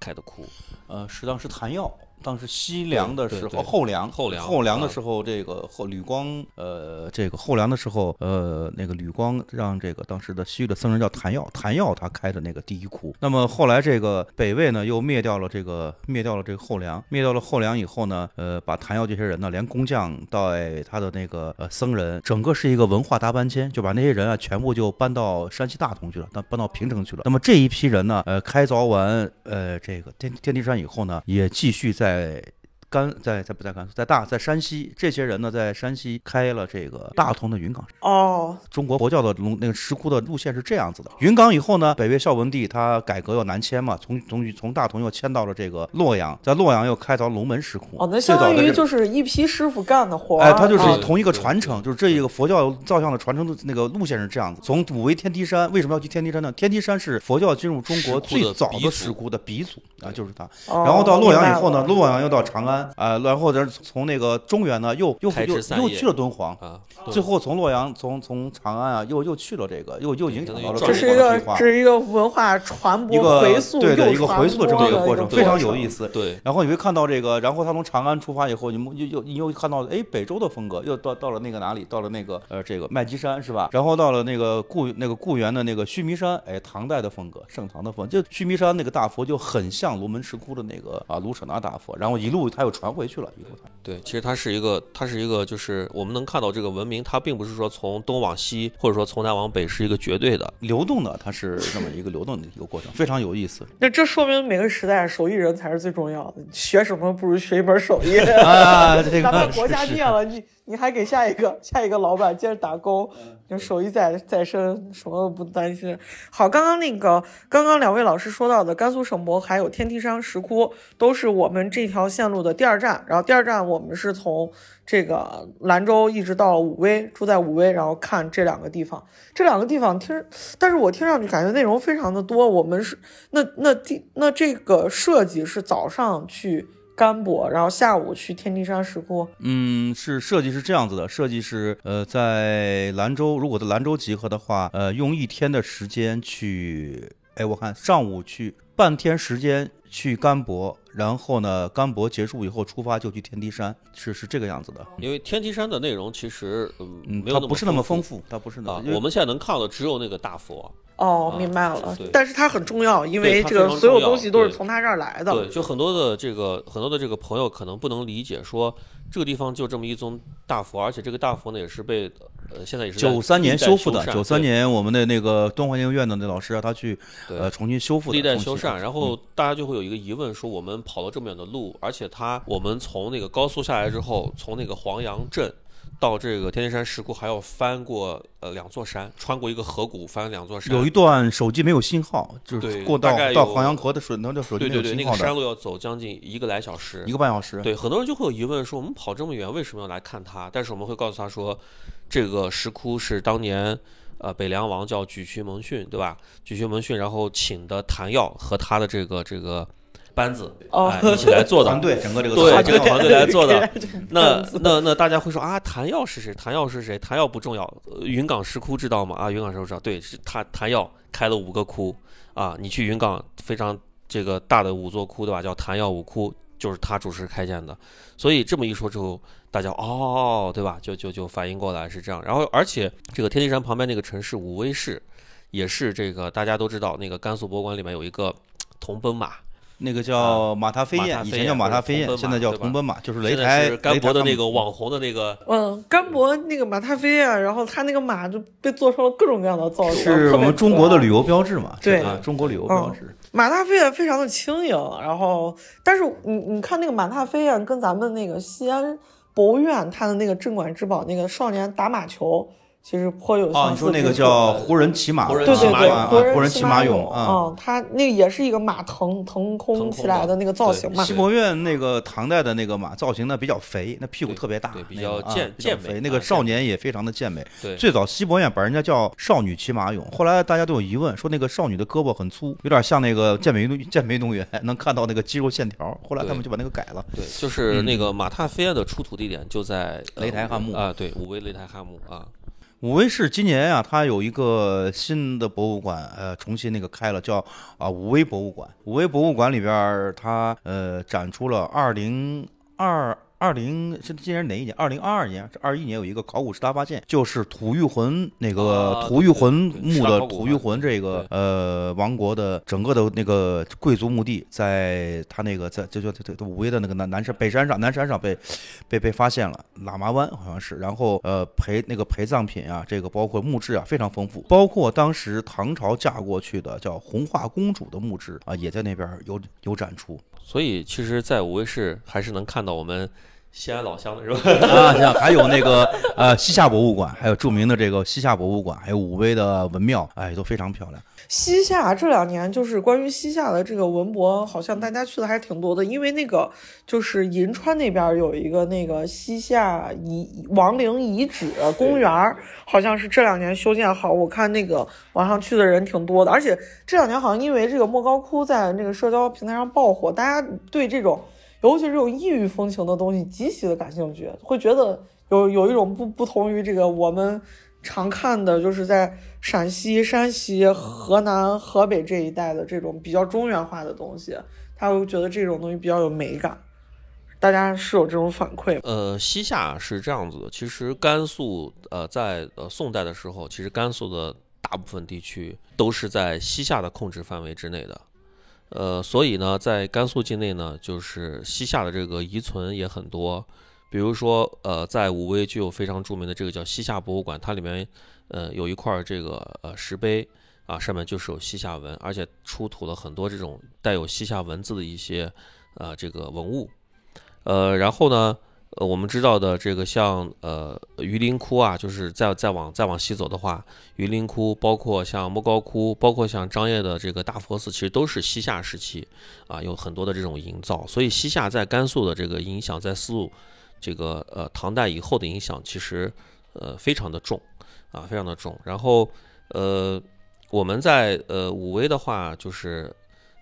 开的窟，呃，是当时谭耀，当时西凉的时候，后凉，后凉后凉的啊时候，这个后吕光，呃，这个后凉的时候，呃，那个吕光让这个当时的西域的僧人叫谭耀，谭耀他开的那个第一窟。那么后来这个北魏呢，又灭掉了这个灭掉了这个后梁，灭掉了后梁以后呢，呃，把谭耀这些人呢，连工匠到他的那个呃僧人，整个是一个文化大搬迁，就把那些人啊全部就搬到山西大同去了，搬搬到平城去了。那么这一批人呢，呃，开凿完呃这个天天地山以后呢，也继续在。在甘在在不在甘肃，在大在山西，这些人呢在山西开了这个大同的云冈哦，中国佛教的龙那个石窟的路线是这样子的。云冈以后呢，北魏孝文帝他改革要南迁嘛，从从从大同又迁到了这个洛阳，在洛阳又开凿龙门石窟。哦，那相当于就是一批师傅干的活儿。哎，他就是啊同一个传承，就是这一个佛教造像的传承的那个路线是这样子。从武威天梯山，为什么要去天梯山呢？天梯山是佛教进入中国最早的石窟的鼻祖啊，就是它。哦然后到洛阳以后呢，洛阳又到长安啊，然后再从那个中原呢，又又开又又去了敦煌。啊，最后从洛阳，从从长安啊，又又去了这个，又又影响到了这是一个这是一个文化传播一个回溯对对一个回溯的这么一个过程，非常有意思。对，然后你会看到这个，然后他从长安出发以后，你们又又你又看到，哎，北周的风格，又到到了那个哪里？到了那个呃，这个麦积山是吧？然后到了那个故那个故园的那个须弥山，哎，唐代的风格，盛唐的风格，就须弥山那个大佛就很像龙门石窟的那个啊卢舍那大佛，然后一路他又传回去了，一路他对，其实它是一个，它是一个，就是我们能看到这个文明，它并不是说从东往西，或者说从南往北是一个绝对的。流动的，它是这么一个流动的一个过程，非常有意思。那这说明每个时代手艺人才是最重要的，学什么不如学一门手艺。啊，这哪怕个国家灭了，你你还给下一个下一个老板接着打工，嗯就手艺在在身，什么都不担心。好，刚刚那个刚刚两位老师说到的甘肃省博还有天梯山石窟，都是我们这条线路的第二站。然后第二站我们是从这个兰州一直到武威，住在武威，然后看这两个地方。这两个地方听，但是我听上去感觉内容非常的多。我们是那那第那这个设计是早上去甘博，然后下午去天梯山石窟。嗯，是设计是这样子的，设计是呃，在兰州，如果在兰州集合的话，呃，用一天的时间去，哎，我看上午去半天时间去甘博，然后呢，甘博结束以后出发就去天梯山，是是这个样子的。因为天梯山的内容其实嗯嗯，没有它不是那么丰富富，它不是那啊么，我们现在能看到的只有那个大佛。哦，啊明白了对。但是它很重要，因为这个所有东西都是从它这儿来的。对，就很多的这个很多的这个朋友可能不能理解，说这个地方就这么一尊大佛，而且这个大佛呢也是被呃现在也是在九三年修复的，缮九三年我们的那个敦煌研究院的那老师啊，他去呃重新修复的，历代修缮，然后大家就会有一个疑问，说我们跑了这么远的路，而且它我们从那个高速下来之后，从那个黄杨镇到这个天梯山石窟还要翻过呃两座山，穿过一个河谷，翻两座山。有一段手机没有信号，就是过到到大概有黄羊河的水，那叫手机没对对对，那有信号的，个山路要走将近一个来小时一。个半小时。对，很多人就会有疑问，说我们跑这么远，为什么要来看它？但是我们会告诉他说，这个石窟是当年呃北凉王叫沮渠蒙逊，对吧？沮渠蒙逊然后请的谭耀和他的这个这个班子哦哎一起来做的 团。队整个这个对团队这个团队来做的 那那那大家会说啊，谭耀是谁？谭耀是谁？谭耀不重要。呃云冈石窟知道吗？啊，云冈石窟知道，对，是他谭耀开了五个窟啊。你去云冈非常这个大的五座窟，对吧？叫谭耀五窟，就是他主持开建的。所以这么一说之后，大家哦，对吧？就就就反应过来是这样。然后而且这个天梯山旁边那个城市武威市，也是这个大家都知道，那个甘肃博物馆里面有一个铜奔马。那个叫马踏飞燕，以前叫马踏飞燕，现在叫铜奔马，就是擂台是甘博的那个网红的那个嗯，甘博那个马踏飞燕，然后他那个马就被做成了各种各样的造型，是我们中国的旅游标志嘛？对啊，中国旅游标志。马踏飞燕非常的轻盈，然后但是你你看那个马踏飞燕跟咱们那个西安博物院它的那个镇馆之宝那个少年打马球其实颇有哦，相似你说那个叫湖人骑马，对对对，骑马俑湖人啊湖人骑马俑啊、啊。它那个也是一个马腾腾空起来的那个造型嘛西。博院那个唐代的那个马造型呢比较肥，那屁股特别大，对比较健健美肥，那个少年也非常的健美。对最早西博院把人家叫少女骑马俑，后来大家都有疑问，说那个少女的胳膊很粗，有点像那个健美运动 健美运动员，能看到那个肌肉线条。后来他们就把那个改了。对，就是嗯那个马踏飞燕的出土地点就在雷台汉墓啊，对，武威雷台汉墓啊，武威市今年啊，它有一个新的博物馆，呃，重新那个开了，叫啊武威博物馆。武威博物馆里边，它呃展出了二零二二零是今年是哪一年？二零二二年、二一年有一个考古十大发现，就是吐谷浑那个啊吐谷浑墓的吐谷浑这个呃王国的整个的那个贵族墓地，在他那个在就就就武威的那个南南山北山上南山上被被被发现了，喇嘛湾好像是，然后呃陪那个陪葬品啊，这个包括墓志啊非常丰富，包括当时唐朝嫁过去的叫红化公主的墓志啊，也在那边有有展出所以其实，在武威市还是能看到我们西安老乡的是吧？啊，像还有那个呃西夏博物馆，还有著名的这个西夏博物馆，还有武威的文庙，哎，都非常漂亮。西夏这两年就是关于西夏的这个文博，好像大家去的还挺多的，因为那个就是银川那边有一个那个西夏遗亡陵遗址公园，好像是这两年修建好，我看那个网上去的人挺多的，而且这两年好像因为这个莫高窟在那个社交平台上爆火，大家对这种尤其这种异域风情的东西极其的感兴趣，会觉得有有一种不不同于这个我们常看的，就是在陕西、山西、河南、河北这一带的这种比较中原化的东西，他会觉得这种东西比较有美感。大家是有这种反馈吗？呃，西夏是这样子的，其实甘肃呃在呃宋代的时候，其实甘肃的大部分地区都是在西夏的控制范围之内的。呃，所以呢，在甘肃境内呢，就是西夏的这个遗存也很多。比如说，呃，在武威就有非常著名的这个叫西夏博物馆，它里面呃有一块这个呃石碑啊，上面就是有西夏文，而且出土了很多这种带有西夏文字的一些呃这个文物。呃，然后呢，呃，我们知道的这个像呃榆林窟啊，就是再再往再往西走的话，榆林窟，包括像莫高窟，包括像张掖的这个大佛寺，其实都是西夏时期啊，有很多的这种营造。所以西夏在甘肃的这个影响，在丝路这个呃唐代以后的影响，其实呃非常的重啊，非常的重。然后呃我们在呃武威的话，就是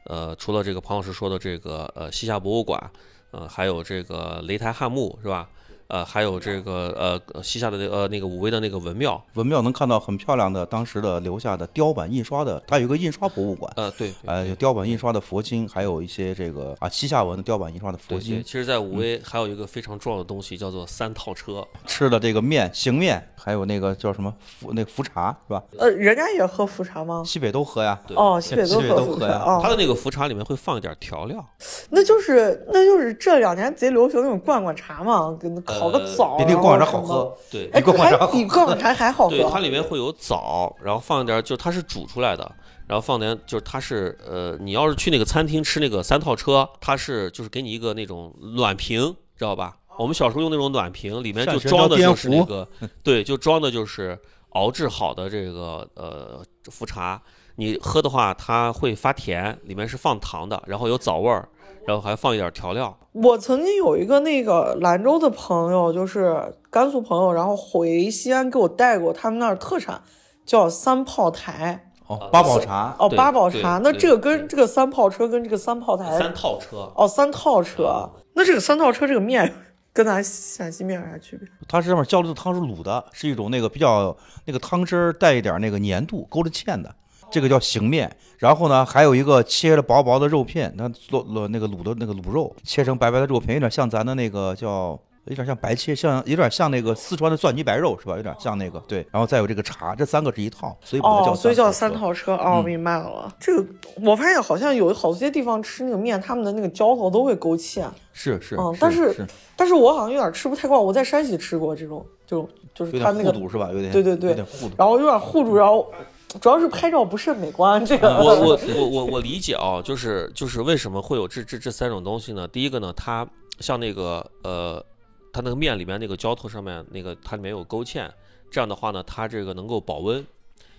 呃除了这个庞老师说的这个呃西夏博物馆。呃，还有这个雷台汉墓是吧？呃，还有这个呃西夏的那呃那个武威的那个文庙，文庙能看到很漂亮的当时的留下的雕版印刷的，它有一个印刷博物馆，呃对，呃，有雕版印刷的佛经，还有一些这个啊西夏文的雕版印刷的佛对对，经，其实，在武威还有一个非常重要的东西叫做三套车，吃的这个面行面，还有那个叫什么福那个福茶是吧？呃，人家也喝福茶吗？西北都喝呀。对哦，西北都喝福茶北都喝呀哦它，的那个福茶里面会放一点调料，那就是那就是这两年贼流行那种罐罐茶嘛，跟烤个呃枣，比那个罐罐茶好。喝，对哎，比罐罐茶还比罐罐茶还好对，它。里面会有枣，然后放一点，就它是煮出来的，然后放点，就是它是呃，你要是去那个餐厅吃那个三套车，它是就是给你一个那种暖瓶，知道吧？我们小时候用那种暖瓶，里面就装的就是那个，对，就装的就是熬制好的这个呃茯茶。你喝的话，它会发甜，里面是放糖的，然后有枣味儿，然后还放一点调料。我曾经有一个那个兰州的朋友，就是甘肃朋友，然后回西安给我带过他们那儿特产，叫三炮台。哦，八宝茶，哦，八宝茶。那这个跟这个三炮车跟这个三炮台三套车，哦，三套车。那这个三套车这个面跟咱陕西面有啥区别？它上面浇的汤是卤的，是一种那个比较那个汤汁儿带一点那个粘度，勾着芡的，这个叫醒面。然后呢，还有一个切了薄薄的肉片，那卤了那个卤的那个卤肉，切成白白的肉片，有点像咱的那个叫。有点像白切，像有点像那个四川的蒜泥白肉是吧？有点像那个对，然后再有这个茶，这三个是一套，所以叫哦，所以叫三三套车。哦，嗯明白了。这个我发现好像有好些地方吃那个面，他们的那个浇头都会勾芡。是是，嗯但是是但是我好像有点吃不太惯。我在山西吃过这种，就就是有他那个，是吧？有点对对对有点糊。然后有点糊住，然后主要是拍照不是美观。这个我我 我我我理解啊，就是就是为什么会有这这这三种东西呢？第一个呢，它像那个呃，它那个面里面那个浇头上面那个它里面有勾芡，这样的话呢，它这个能够保温，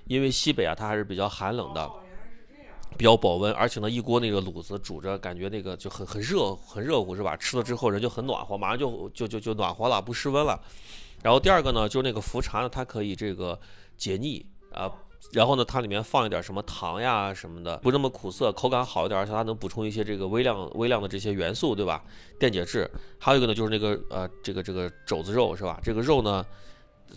因为西北啊它还是比较寒冷的。比较保温，而且呢，一锅那个卤子煮着，感觉那个就很很热，很热乎，是吧？吃了之后人就很暖和，马上就就就就暖和了，不失温了。然后第二个呢，就是那个茯茶呢，它可以这个解腻啊。然后呢，它里面放一点什么糖呀什么的，不那么苦涩，口感好一点，而且它能补充一些这个微量微量的这些元素，对吧？电解质。还有一个呢，就是那个呃，这个这个肘子肉是吧？这个肉呢。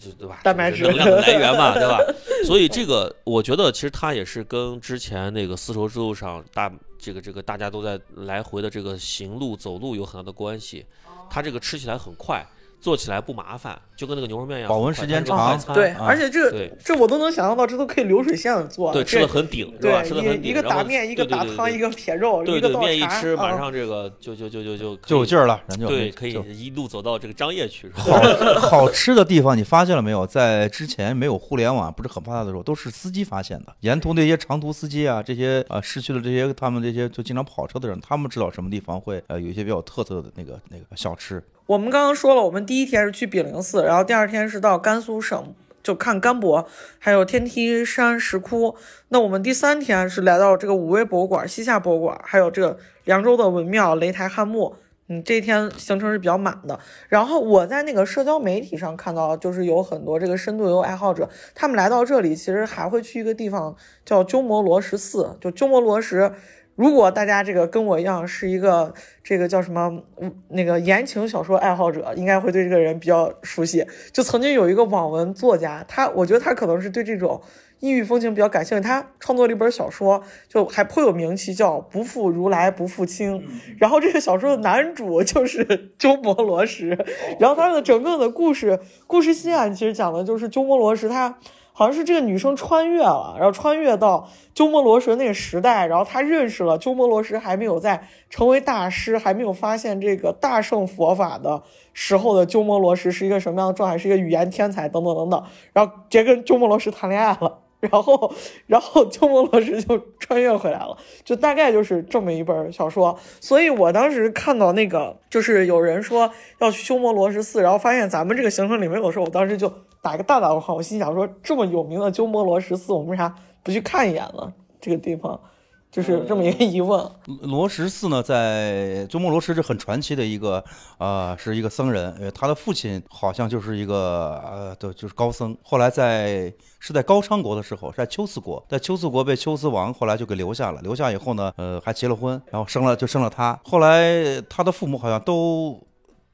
就对吧？蛋白质能量的来源嘛，对吧？所以这个我觉得其实它也是跟之前那个丝绸之路上大这个这个大家都在来回的这个行路走路有很大的关系。它这个吃起来很快。做起来不麻烦，就跟那个牛肉面一样，保温时间长。对，而且这这我都能想象到，这都可以流水线做。对，吃的很顶，对吧？吃的很顶。一个打面，一个打汤，一个撇肉，对对，面一吃，马上这个就就就就就就有劲儿了，人就对，可以一路走到这个张掖去。好好吃的地方，你发现了没有？在之前没有互联网不是很发达的时候，都是司机发现的。沿途那些长途司机啊，这些啊市区的这些他们这些就经常跑车的人，他们知道什么地方会呃有一些比较特色的那个那个小吃。我们刚刚说了，我们第一天是去炳灵寺，然后第二天是到甘肃省就看甘博，还有天梯山石窟。那我们第三天是来到这个武威博物馆、西夏博物馆，还有这个凉州的文庙、雷台汉墓。嗯，这一天行程是比较满的。然后我在那个社交媒体上看到，就是有很多这个深度游爱好者，他们来到这里，其实还会去一个地方叫鸠摩罗什寺，就鸠摩罗什。如果大家这个跟我一样是一个这个叫什么嗯那个言情小说爱好者，应该会对这个人比较熟悉。就曾经有一个网文作家，他我觉得他可能是对这种异域风情比较感兴趣，他创作了一本小说，就还颇有名气，叫《不负如来不负卿》。然后这个小说的男主就是鸠摩罗什，然后他的整个的故事故事线其实讲的就是鸠摩罗什他。好像是这个女生穿越了，然后穿越到鸠摩罗什那个时代，然后她认识了鸠摩罗什还没有在成为大师，还没有发现这个大圣佛法的时候的鸠摩罗什是一个什么样的状态，是一个语言天才等等等等，然后直接跟鸠摩罗什谈恋爱了。然后，然后鸠摩罗什就穿越回来了，就大概就是这么一本小说。所以我当时看到那个，就是有人说要去鸠摩罗什寺，然后发现咱们这个行程里没有说，我当时就打个大大问号。我心想说，这么有名的鸠摩罗什寺，我们为啥不去看一眼呢？这个地方。就是这么一个疑问。罗什寺呢，在鸠摩罗什是很传奇的一个，呃，是一个僧人。呃，他的父亲好像就是一个，呃，对，就是高僧。后来在是在高昌国的时候，是在龟兹国，在龟兹国被龟兹王后来就给留下了。留下以后呢，呃，还结了婚，然后生了就生了他。后来他的父母好像都。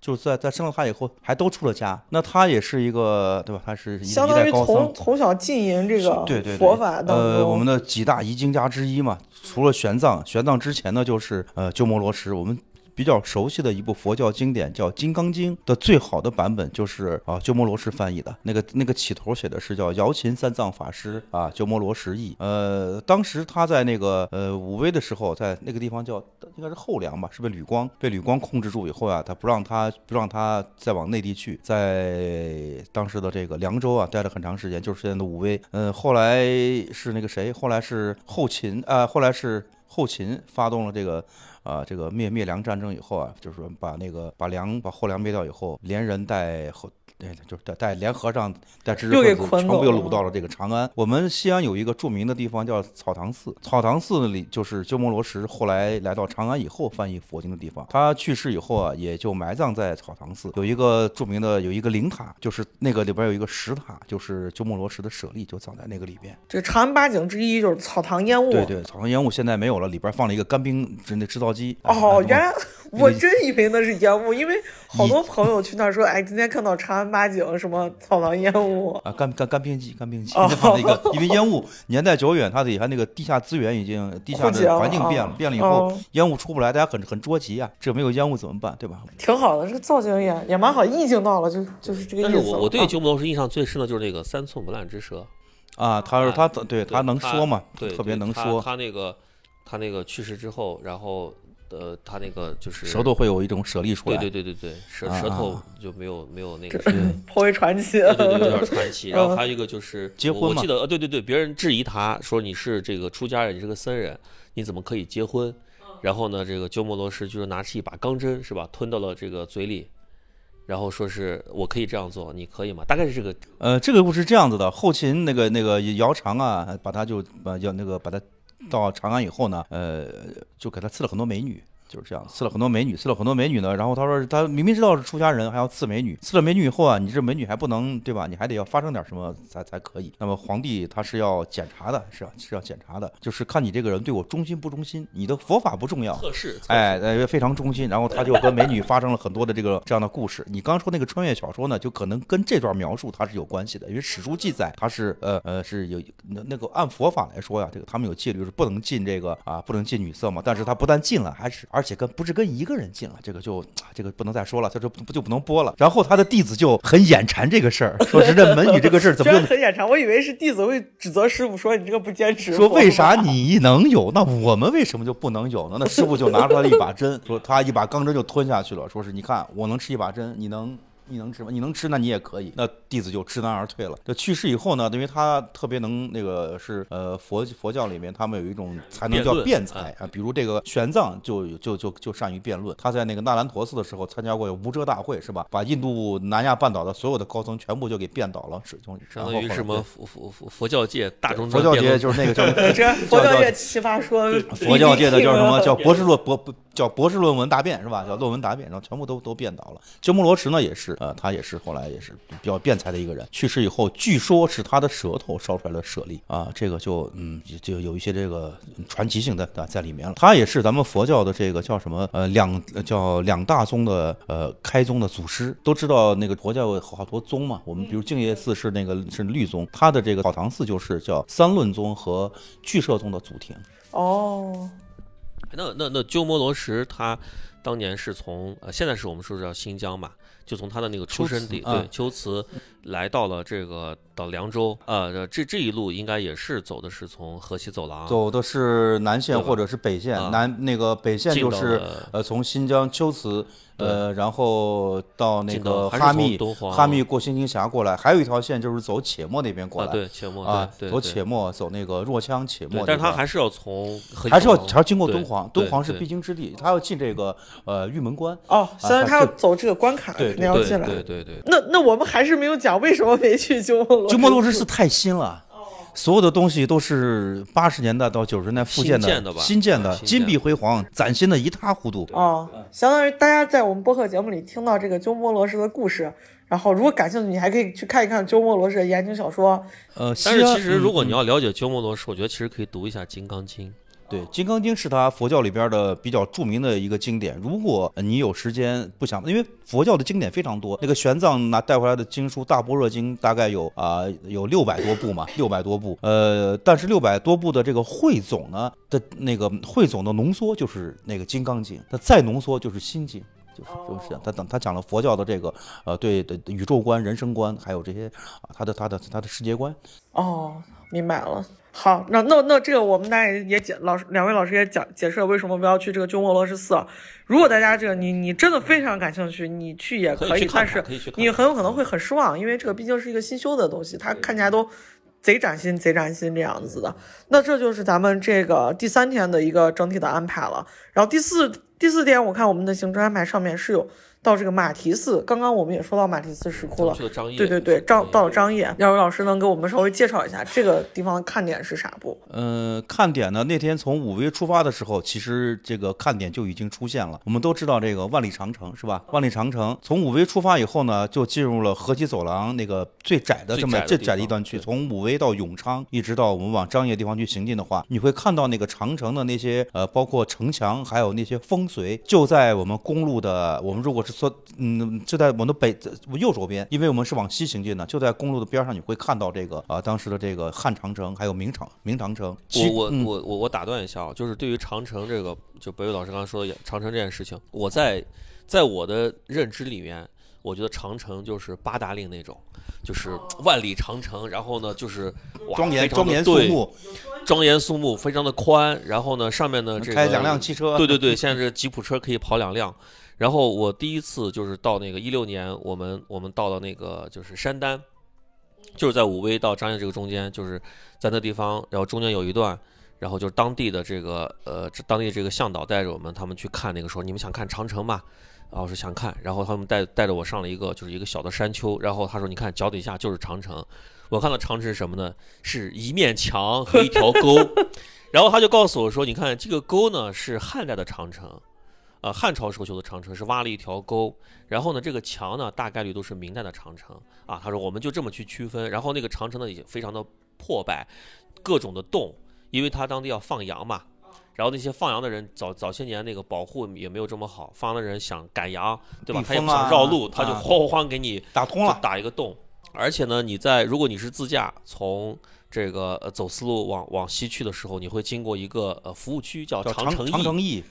就是在在生了他以后，还都出了家。那他也是一个，对吧？他是一相当于从从小浸淫这个对对佛法当中。呃，我们的几大遗经家之一嘛，除了玄奘，玄奘之前呢就是呃鸠摩罗什。我们。比较熟悉的一部佛教经典叫《金刚经》的最好的版本就是啊鸠摩罗什翻译的那个那个起头写的是叫瑶琴三藏法师啊鸠摩罗什译。呃，当时他在那个呃武威的时候，在那个地方叫应该是后梁吧，是被吕光被吕光控制住以后啊，他不让他不让他再往内地去，在当时的这个凉州啊待了很长时间，就是现在的武威。嗯，后来是那个谁，后来是后秦啊，后来是后秦发动了这个。啊，这个灭灭梁战争以后啊，就是说把那个把梁把后梁灭掉以后，连人带后。对，就是带带连和尚带知识分子全部又掳到了这个长安。我们西安有一个著名的地方叫草堂寺，草堂寺里就是鸠摩罗什后来来到长安以后翻译佛经的地方。他去世以后啊，也就埋葬在草堂寺。有一个著名的有一个灵塔，就是那个里边有一个石塔，就是鸠摩罗什的舍利就葬在那个里边。这长安八景之一就是草堂烟雾。对对，草堂烟雾现在没有了，里边放了一个干冰制那制造机。哦，原来我真以为那是烟雾，因为好多朋友去那儿说，哎，今天看到长安。八景什么草堂烟雾啊，干干干冰机，干冰机。那个，因为烟雾年代久远，它底下那个地下资源已经地下的环境变了，变了以后烟雾出不来，大家很很着急啊。这没有烟雾怎么办？对吧？挺好的，这个造型也也蛮好，意境到了，就就是这个意思。但是我我对鸠摩罗什印象最深的就是那个三寸不烂之舌啊，他说他对他能说嘛，特别能说。他那个他那个去世之后，然后。呃，他那个就是舌头会有一种舍利出来，对对对对对，舌舌头就没有没有那个颇为传奇，对对有点传奇。然后还有一个就是结婚我记得呃，对对对，别人质疑他说你是这个出家人，你是个僧人，你怎么可以结婚？然后呢，这个鸠摩罗什就是拿起一把钢针是吧，吞到了这个嘴里，然后说是我可以这样做，你可以吗？大概是这个呃，这个故事是这样子的，后秦那个那个姚苌啊，把他就把要那个把他到长安以后呢，呃，就给他赐了很多美女。就是这样，赐了很多美女，赐了很多美女呢。然后他说，他明明知道是出家人，还要赐美女。赐了美女以后啊，你这美女还不能对吧？你还得要发生点什么才才可以。那么皇帝他是要检查的，是要是要检查的，就是看你这个人对我忠心不忠心。你的佛法不重要，测试，哎，呃，非常忠心。然后他就跟美女发生了很多的这个这样的故事。你刚说那个穿越小说呢，就可能跟这段描述它是有关系的，因为史书记载他是呃呃是有那那个按佛法来说呀，这个他们有戒律是不能进这个啊不能进女色嘛。但是他不但进了，还是而且跟不是跟一个人进了，这个就这个不能再说了，他就不就不能播了。然后他的弟子就很眼馋这个事儿，说是这门女这个事儿怎么就很眼馋，我以为是弟子会指责师傅说你这个不坚持。说为啥你能有，那我们为什么就不能有呢？那师傅就拿出来了一把针，说他一把钢针就吞下去了，说是你看我能吃一把针，你能。你能吃吗？你能吃，那你也可以。那弟子就知难而退了。这去世以后呢，因为他特别能那个是呃佛佛教里面他们有一种才能叫辩才啊，比如这个玄奘就就就就善于辩论。他在那个纳兰陀寺的时候参加过无遮大会，是吧？把印度南亚半岛的所有的高层全部就给辩倒了，是从相当于什么佛佛佛佛教界大众佛教界就是那个叫 这佛教界奇葩说，佛教界的叫什么？叫博士论博不叫博士论文答辩是吧？叫论文答辩，然后全部都都辩倒了。鸠摩罗什呢也是，呃，他也是后来也是比较辩才的一个人。去世以后，据说是他的舌头烧出来的舍利啊，这个就嗯就有一些这个传奇性的啊在里面了。他也是咱们佛教的这个叫什么呃两叫两大宗的呃开宗的祖师，都知道那个佛教有好多宗嘛。我们比如净业寺是那个是律宗，他的这个草堂寺就是叫三论宗和俱舍宗的祖庭。哦，那那那鸠摩罗什他当年是从呃，现在是我们说是叫新疆嘛，就从他的那个出生地秋瓷啊对龟兹来到了这个到凉州，呃，这这一路应该也是走的是从河西走廊走的是南线或者是北线，啊南那个北线就是呃从新疆秋瓷，呃然后到那个哈密，哈密过新津峡过来，还有一条线就是走且末那边过啊，来。对且末啊，走且末走那个若羌且末，但是他还是要从还是要还要经过敦煌，敦煌是必经之地，他要进这个呃玉门关，哦，相当于他要走这个关卡，对肯定要进来。对对对，那那我们还是没有讲为什么没去鸠摩罗鸠摩罗什什寺太新了。所有的东西都是八十年代到九十年代复建新建的吧新建的，金碧辉煌，崭新的一塌糊涂。哦，相当于大家在我们播客节目里听到这个鸠摩罗什的故事，然后如果感兴趣，你还可以去看一看鸠摩罗什的言情小说。呃，但是其实如果嗯你要了解鸠摩罗什，我觉得其实可以读一下《金刚经》。对，《金刚经》是他佛教里边的比较著名的一个经典。如果你有时间不想，因为佛教的经典非常多，那个玄奘拿带回来的经书《大般若经》大概有啊、有六百多部嘛，六百多部。呃，但是六百多部的这个汇总呢的那个汇总的浓缩就是那个《金刚经》，它再浓缩就是《心经》。就是就是这样，他等他讲了佛教的这个呃对的宇宙观、人生观，还有这些啊他的他的他的世界观，哦，明白了。好，那那那这个我们大家也解老师两位老师也讲解释了为什么不要去这个鸠摩罗什寺。如果大家这个你你真的非常感兴趣，你去也可以，可以去看但是你很有可能会很失望，因为这个毕竟是一个新修的东西，它看起来都贼崭新、贼崭新这样子的。那这就是咱们这个第三天的一个整体的安排了。然后第四第四天，我看我们的行程安排上面是有到这个马蹄寺，刚刚我们也说到马蹄寺石窟了去。了张，对对对，张到了张掖，两位老师能给我们稍微介绍一下这个地方的看点是啥不？呃，看点呢？那天从武威出发的时候，其实这个看点就已经出现了。我们都知道这个万里长城是吧？万里长城从武威出发以后呢，就进入了河西走廊那个最窄的这么最窄的一段区。从武威到永昌，一直到我们往张掖地方去行进的话，你会看到那个长城的那些呃，包括城墙，还有那些风随，就在我们公路的我们如果是说嗯，就在我们的北右手边，因为我们是往西行进的，就在公路的边上，你会看到这个啊、当时的这个汉长城，还有明长明长城。我我嗯我我我打断一下啊，就是对于长城这个，就北伟老师刚刚说的长城这件事情，我在在我的认知里面，我觉得长城就是八达岭那种，就是万里长城，然后呢就是庄严庄严肃穆，庄严肃穆，非常的宽，然后呢上面呢这个开两辆汽车。对对对，现在这吉普车可以跑两辆。然后我第一次就是到那个一六年，我们我们到了那个就是山丹，就是在武威到张掖这个中间，就是在那地方，然后中间有一段，然后就是当地的这个呃这当地这个向导带着我们，他们去看那个说你们想看长城嘛？啊，我说想看，然后他们带带着我上了一个就是一个小的山丘，然后他说你看脚底下就是长城，我看到长城是什么呢？是一面墙和一条沟，然后他就告诉我说，你看这个沟呢是汉代的长城，呃汉朝时候修的长城是挖了一条沟，然后呢这个墙呢大概率都是明代的长城啊，他说我们就这么去区分，然后那个长城呢已经非常的破败，各种的洞，因为他当地要放羊嘛。然后那些放羊的人早早些年那个保护也没有这么好，放羊的人想赶羊，对吧？他也不想绕路，他就啊哐哐哐给你打通了，打一个洞。而且呢，你在如果你是自驾从这个呃走丝路往往西去的时候，你会经过一个呃服务区叫长城驿，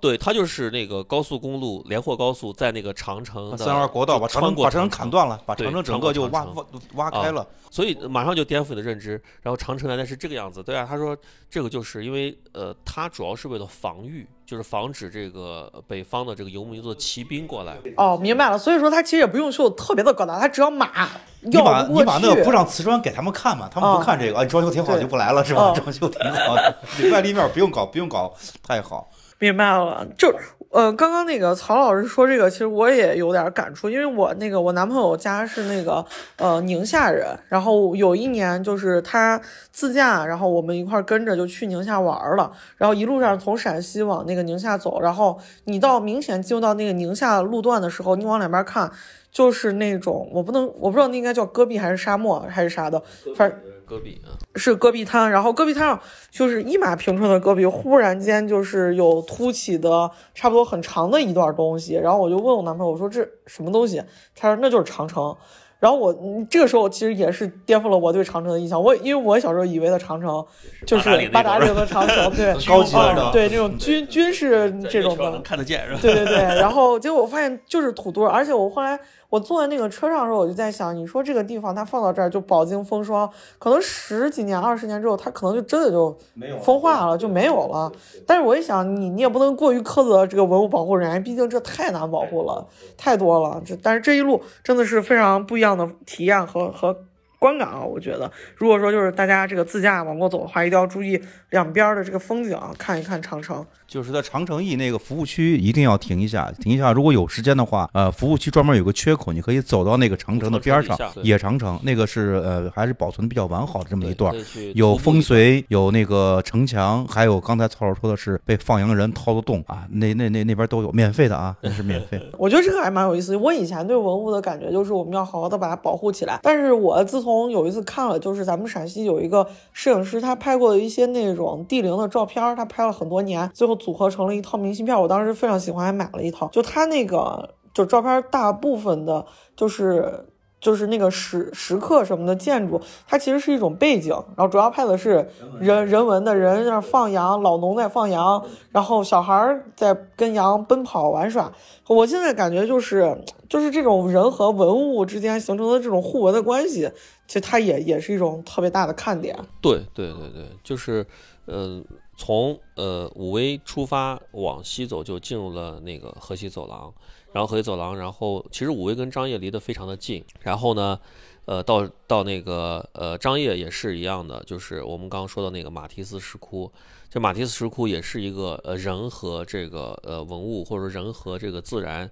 对，它就是那个高速公路连霍高速在那个长城的三二国道把长城把长城砍断了，把长城整个就挖挖挖开了。所以马上就颠覆你的认知。然后长城原来是这个样子，对啊，他说这个就是因为呃，它主要是为了防御，就是防止这个呃北方的这个游牧民族的骑兵过来。哦，明白了。所以说他其实也不用修特别的高大，他只要马你把你把那个铺。上瓷砖给他们看嘛，他们啊不看这个，啊，你装修挺好就不来了是吧？嗯装修挺好的，里外立面不用搞，不用搞太好。明白了，就呃，刚刚那个曹老师说这个，其实我也有点感触，因为我那个我男朋友家是那个呃宁夏人，然后有一年就是他自驾，然后我们一块跟着就去宁夏玩了，然后一路上从陕西往那个宁夏走，然后你到明显进入到那个宁夏路段的时候，你往两边看，就是那种我不能我不知道那应该叫戈壁还是沙漠还是啥的，反正。戈壁啊，是戈壁滩，然后戈壁滩上就是一马平川的戈壁，忽然间就是有凸起的差不多很长的一段东西，然后我就问我男朋友，我说这什么东西？他说那就是长城。然后我嗯这个时候其实也是颠覆了我对长城的印象，我因为我小时候以为的长城就是八达岭的长城，对，高级的嗯对这种军军事这种的看得见是吧？对对对，然后结果我发现就是土堆，而且我后来我坐在那个车上的时候，我就在想，你说这个地方它放到这儿就饱经风霜，可能十几年、二十年之后，它可能就真的就没有风化了，就没有了。但是我一想，你你也不能过于苛责这个文物保护人员，毕竟这太难保护了，太多了。这但是这一路真的是非常不一样的体验和和。观感啊，我觉得，如果说就是大家这个自驾往过走的话，一定要注意两边的这个风景啊，看一看长城。就是在长城驿那个服务区一定要停一下，停一下。如果有时间的话，呃，服务区专门有个缺口，你可以走到那个长城的边上野长城那个是呃还是保存得比较完好的这么一段有风随，有那个城墙，还有刚才曹老师说的是被放羊人掏的洞啊，那那那那边都有，免费的啊，那是免费。我觉得这个还蛮有意思。我以前对文物的感觉就是我们要好好的把它保护起来，但是我自从有一次看了，就是咱们陕西有一个摄影师，他拍过一些那种地灵的照片，他拍了很多年，最后组合成了一套明信片，我当时非常喜欢，还买了一套。就他那个就照片大部分的，就是。就是那个石石刻什么的建筑，它其实是一种背景，然后主要拍的是人人文的人在那放羊，老农在放羊，然后小孩在跟羊奔跑玩耍。我现在感觉就是就是这种人和文物之间形成的这种互文的关系，其实它也也是一种特别大的看点。对对对对，就是，呃，从呃武威出发往西走，就进入了那个河西走廊，然后河西走廊，然后其实武威跟张掖离得非常的近，然后呢，呃，到到那个呃张掖也是一样的，就是我们刚刚说的那个马蹄寺石窟，这马蹄寺石窟也是一个呃人和这个呃文物或者说人和这个自然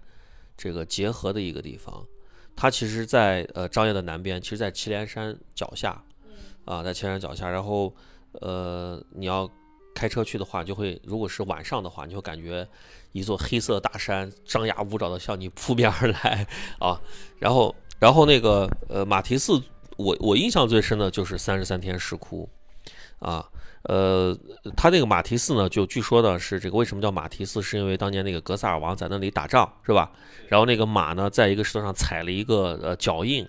这个结合的一个地方。它其实在，呃张掖的南边，其实在祁连山脚下，啊，在祁连山脚下。然后，呃，你要开车去的话，就会如果是晚上的话，你会感觉一座黑色的大山张牙舞爪的向你扑面而来啊。然后，然后那个呃马蹄寺，我我印象最深的就是三十三天石窟，啊。呃，它那个马蹄寺呢，就据说呢是这个为什么叫马蹄寺，是因为当年那个格萨尔王在那里打仗，是吧？然后那个马呢，在一个石头上踩了一个呃脚印，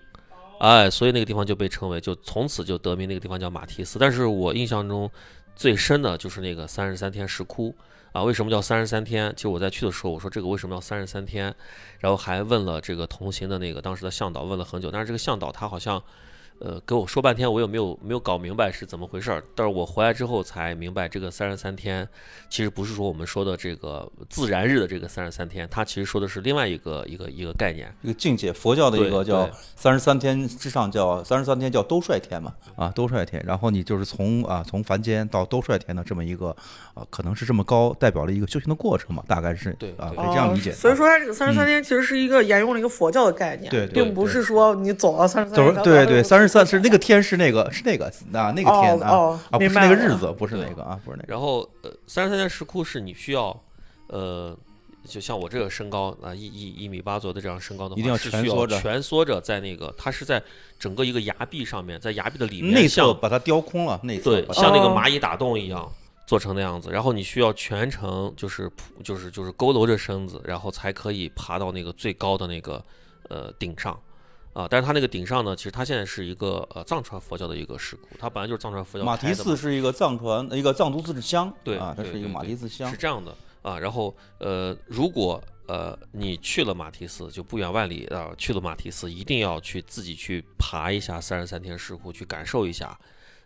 哎，所以那个地方就被称为，就从此就得名那个地方叫马蹄寺。但是我印象中最深的就是那个三十三天石窟啊，为什么叫三十三天？其实我在去的时候，我说这个为什么要三十三天？然后还问了这个同行的那个当时的向导，问了很久，但是这个向导他好像。呃，给我说半天，我也没有没有搞明白是怎么回事儿。但是我回来之后才明白，这个三十三天其实不是说我们说的这个自然日的这个三十三天，它其实说的是另外一个一个一个概念。一个境界，佛教的一个叫对三十三天之上叫三十三天叫兜率天嘛，啊，兜率天。然后你就是从啊从凡间到兜率天的这么一个啊，可能是这么高，代表了一个修行的过程嘛，大概是啊，对啊可以这样理解。哦所以说，它这个三十三嗯天其实是一个沿用了一个佛教的概念，对对并不是说你走到三十三就是天。对对，三十三是那个天是那个是那个啊那个天啊哦哦啊不是那个日子，不是那个啊不是那个。然后呃，三十三天石窟是你需要呃。就像我这个身高啊，一一一米八左右的这样身高的话，一定要是需蜷缩着蜷缩着在那个，它是在整个一个崖壁上面，在崖壁的里面，内像侧把它雕空了，内侧对，像那个哦蚂蚁打洞一样做成那样子，然后你需要全程就是扑就是就是佝偻着身子，然后才可以爬到那个最高的那个呃顶上。啊，但是它那个顶上呢，其实它现在是一个呃藏传佛教的一个石窟，它本来就是藏传佛教马蹄寺是一个藏传一个藏族自治乡，对啊，它是一个马蹄寺乡是，这样的啊。然后呃，如果呃你去了马蹄寺，就不远万里啊，去了马蹄寺，一定要去自己去爬一下三十三天石窟，去感受一下。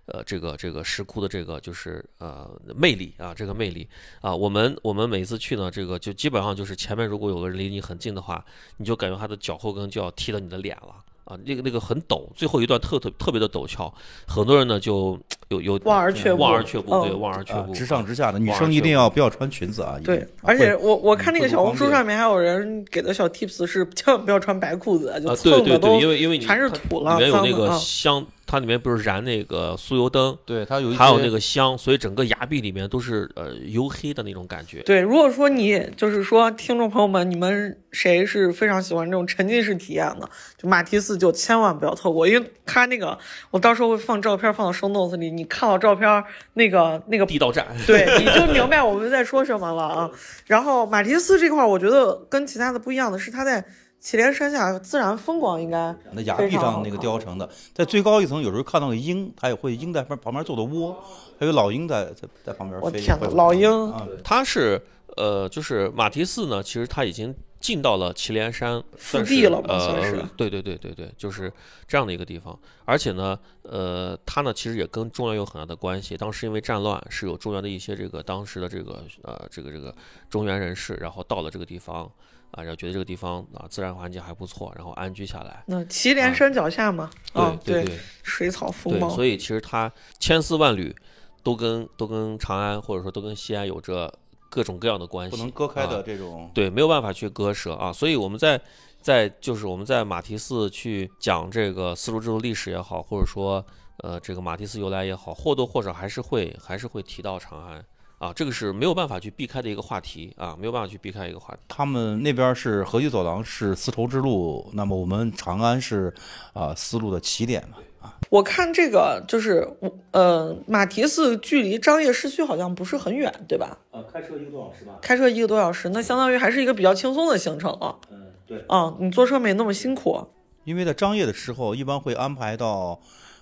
呃，这个这个石窟的这个就是呃魅力啊，这个魅力。啊，我们我们每次去呢，这个就基本上就是前面如果有个人离你很近的话，你就感觉他的脚后跟就要踢到你的脸了。啊，那个那个很陡，最后一段特特特别的陡峭，很多人呢就有有望而却步望而却步，对，望而却步，直上直下的，女生一定要不要穿裙子啊，对，啊而且我我看那个小红书上面还有人给的小 tips 是千万不要穿白裤子，就啊，蹭对对对，的都因为因为你全是土了里面有那个脏的啊。香，它里面不是燃那个酥油灯，对它有一还有那个香，所以整个崖壁里面都是呃黝黑的那种感觉。对，如果说你就是说听众朋友们，你们谁是非常喜欢这种沉浸式体验的，就马蹄寺就千万不要错过，因为它那个我到时候会放照片放到 show notes 里，你看到照片那个 那个地道战，对，你就明白我们在说什么了啊。然后马蹄寺这块儿，我觉得跟其他的不一样的是，它在祁连山下自然风光应该那崖壁上那个雕成的，在最高一层有时候看到个鹰，它也会鹰在旁旁边做的窝，还有老鹰在在在旁边飞。我天哪老鹰啊，它是呃，就是马蹄寺呢，其实它已经进到了祁连山腹地了吧算是呃，对对对对对，就是这样的一个地方。而且呢，呃，它呢其实也跟中原有很大的关系。当时因为战乱，是有中原的一些这个当时的这个呃这个这个中原人士，然后到了这个地方啊，然后觉得这个地方啊自然环境还不错，然后安居下来。那祁连山脚下嘛，啊，对对水草丰对，茂，所以其实它千丝万缕都跟都跟长安或者说都跟西安有着各种各样的关系，不能割开啊的这种。对，没有办法去割舍啊。所以我们在在就是我们在马蹄寺去讲这个丝绸之路历史也好，或者说呃这个马蹄寺由来也好，或多或少还是会还是会提到长安啊，这个是没有办法去避开的一个话题啊，没有办法去避开一个话题。他们那边是河西走廊是丝绸之路，那么我们长安是啊丝路的起点嘛。我看这个就是呃马蹄寺距离张掖市区好像不是很远，对吧？呃，开车一个多小时吧。开车一个多小时，那相当于还是一个比较轻松的行程啊。嗯，对。啊，你坐车没那么辛苦。因为在张掖的时候，一般会安排到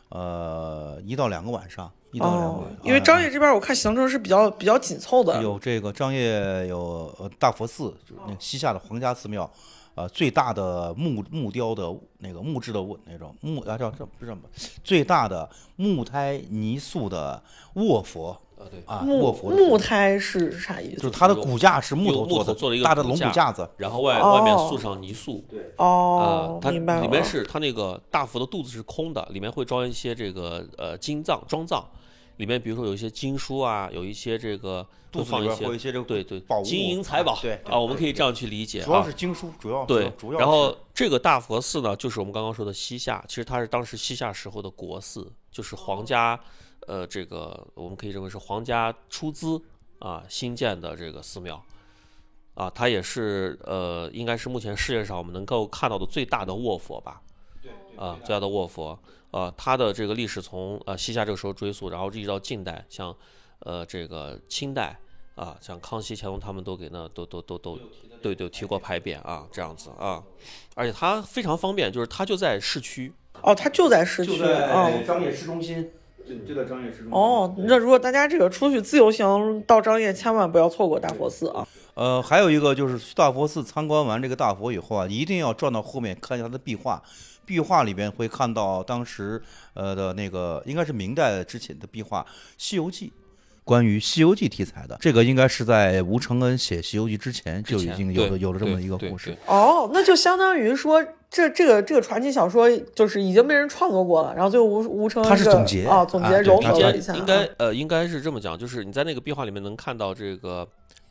呃一到两个晚上，一到两个哦。，因为张啊掖这边我看行程是比较比较紧凑的。有这个张掖有呃大佛寺，就是那个西夏的皇家寺庙，呃最大的木木雕的那个木质的那种木啊叫这不是什么最大的木胎泥塑的卧佛啊，对。啊木卧佛木胎是啥意思就是？它的骨架是木头做的，头做了一个大的龙骨架子，然后外哦外面塑上泥塑，对哦呃，，它明白。里面是它那个大佛的肚子是空的，里面会装一些这个呃金藏装藏，里面比如说有一些经书啊，有一些这个肚子里会放一些边有一些这个对对宝物金银财宝，对对啊，我们可以这样去理解主要啊是经书，主要对主，要然后这个大佛寺呢，就是我们刚刚说的西夏，其实它是当时西夏时候的国寺，就是皇家，呃，这个我们可以认为是皇家出资啊新建的这个寺庙，啊，它也是呃，应该是目前世界上我们能够看到的最大的卧佛吧，对啊，最大的卧佛，呃，它的这个历史从呃西夏这个时候追溯，然后一直到近代，像呃这个清代啊，像康熙、乾隆他们都给那都都都都对对提过牌匾啊，这样子啊，而且它非常方便，就是它就在市区，哦，它就在市区。哦张掖市中心，就就在张掖市中心。哦，那如果大家这个出去自由行到张掖，千万不要错过大佛寺啊。呃，还有一个就是去大佛寺参观完这个大佛以后啊，一定要转到后面看一下它的壁画。壁画里边会看到当时呃的那个应该是明代之前的壁画《西游记》，关于《西游记》题材的。这个应该是在吴承恩写《西游记》之前就已经有了有了这么一个故事。哦，那就相当于说，这这个这个传奇小说就是已经被人创作过了，然后最后吴吴承恩他是总结啊，总结啊对糅它是合了一下，应该呃应该是这么讲，就是你在那个壁画里面能看到这个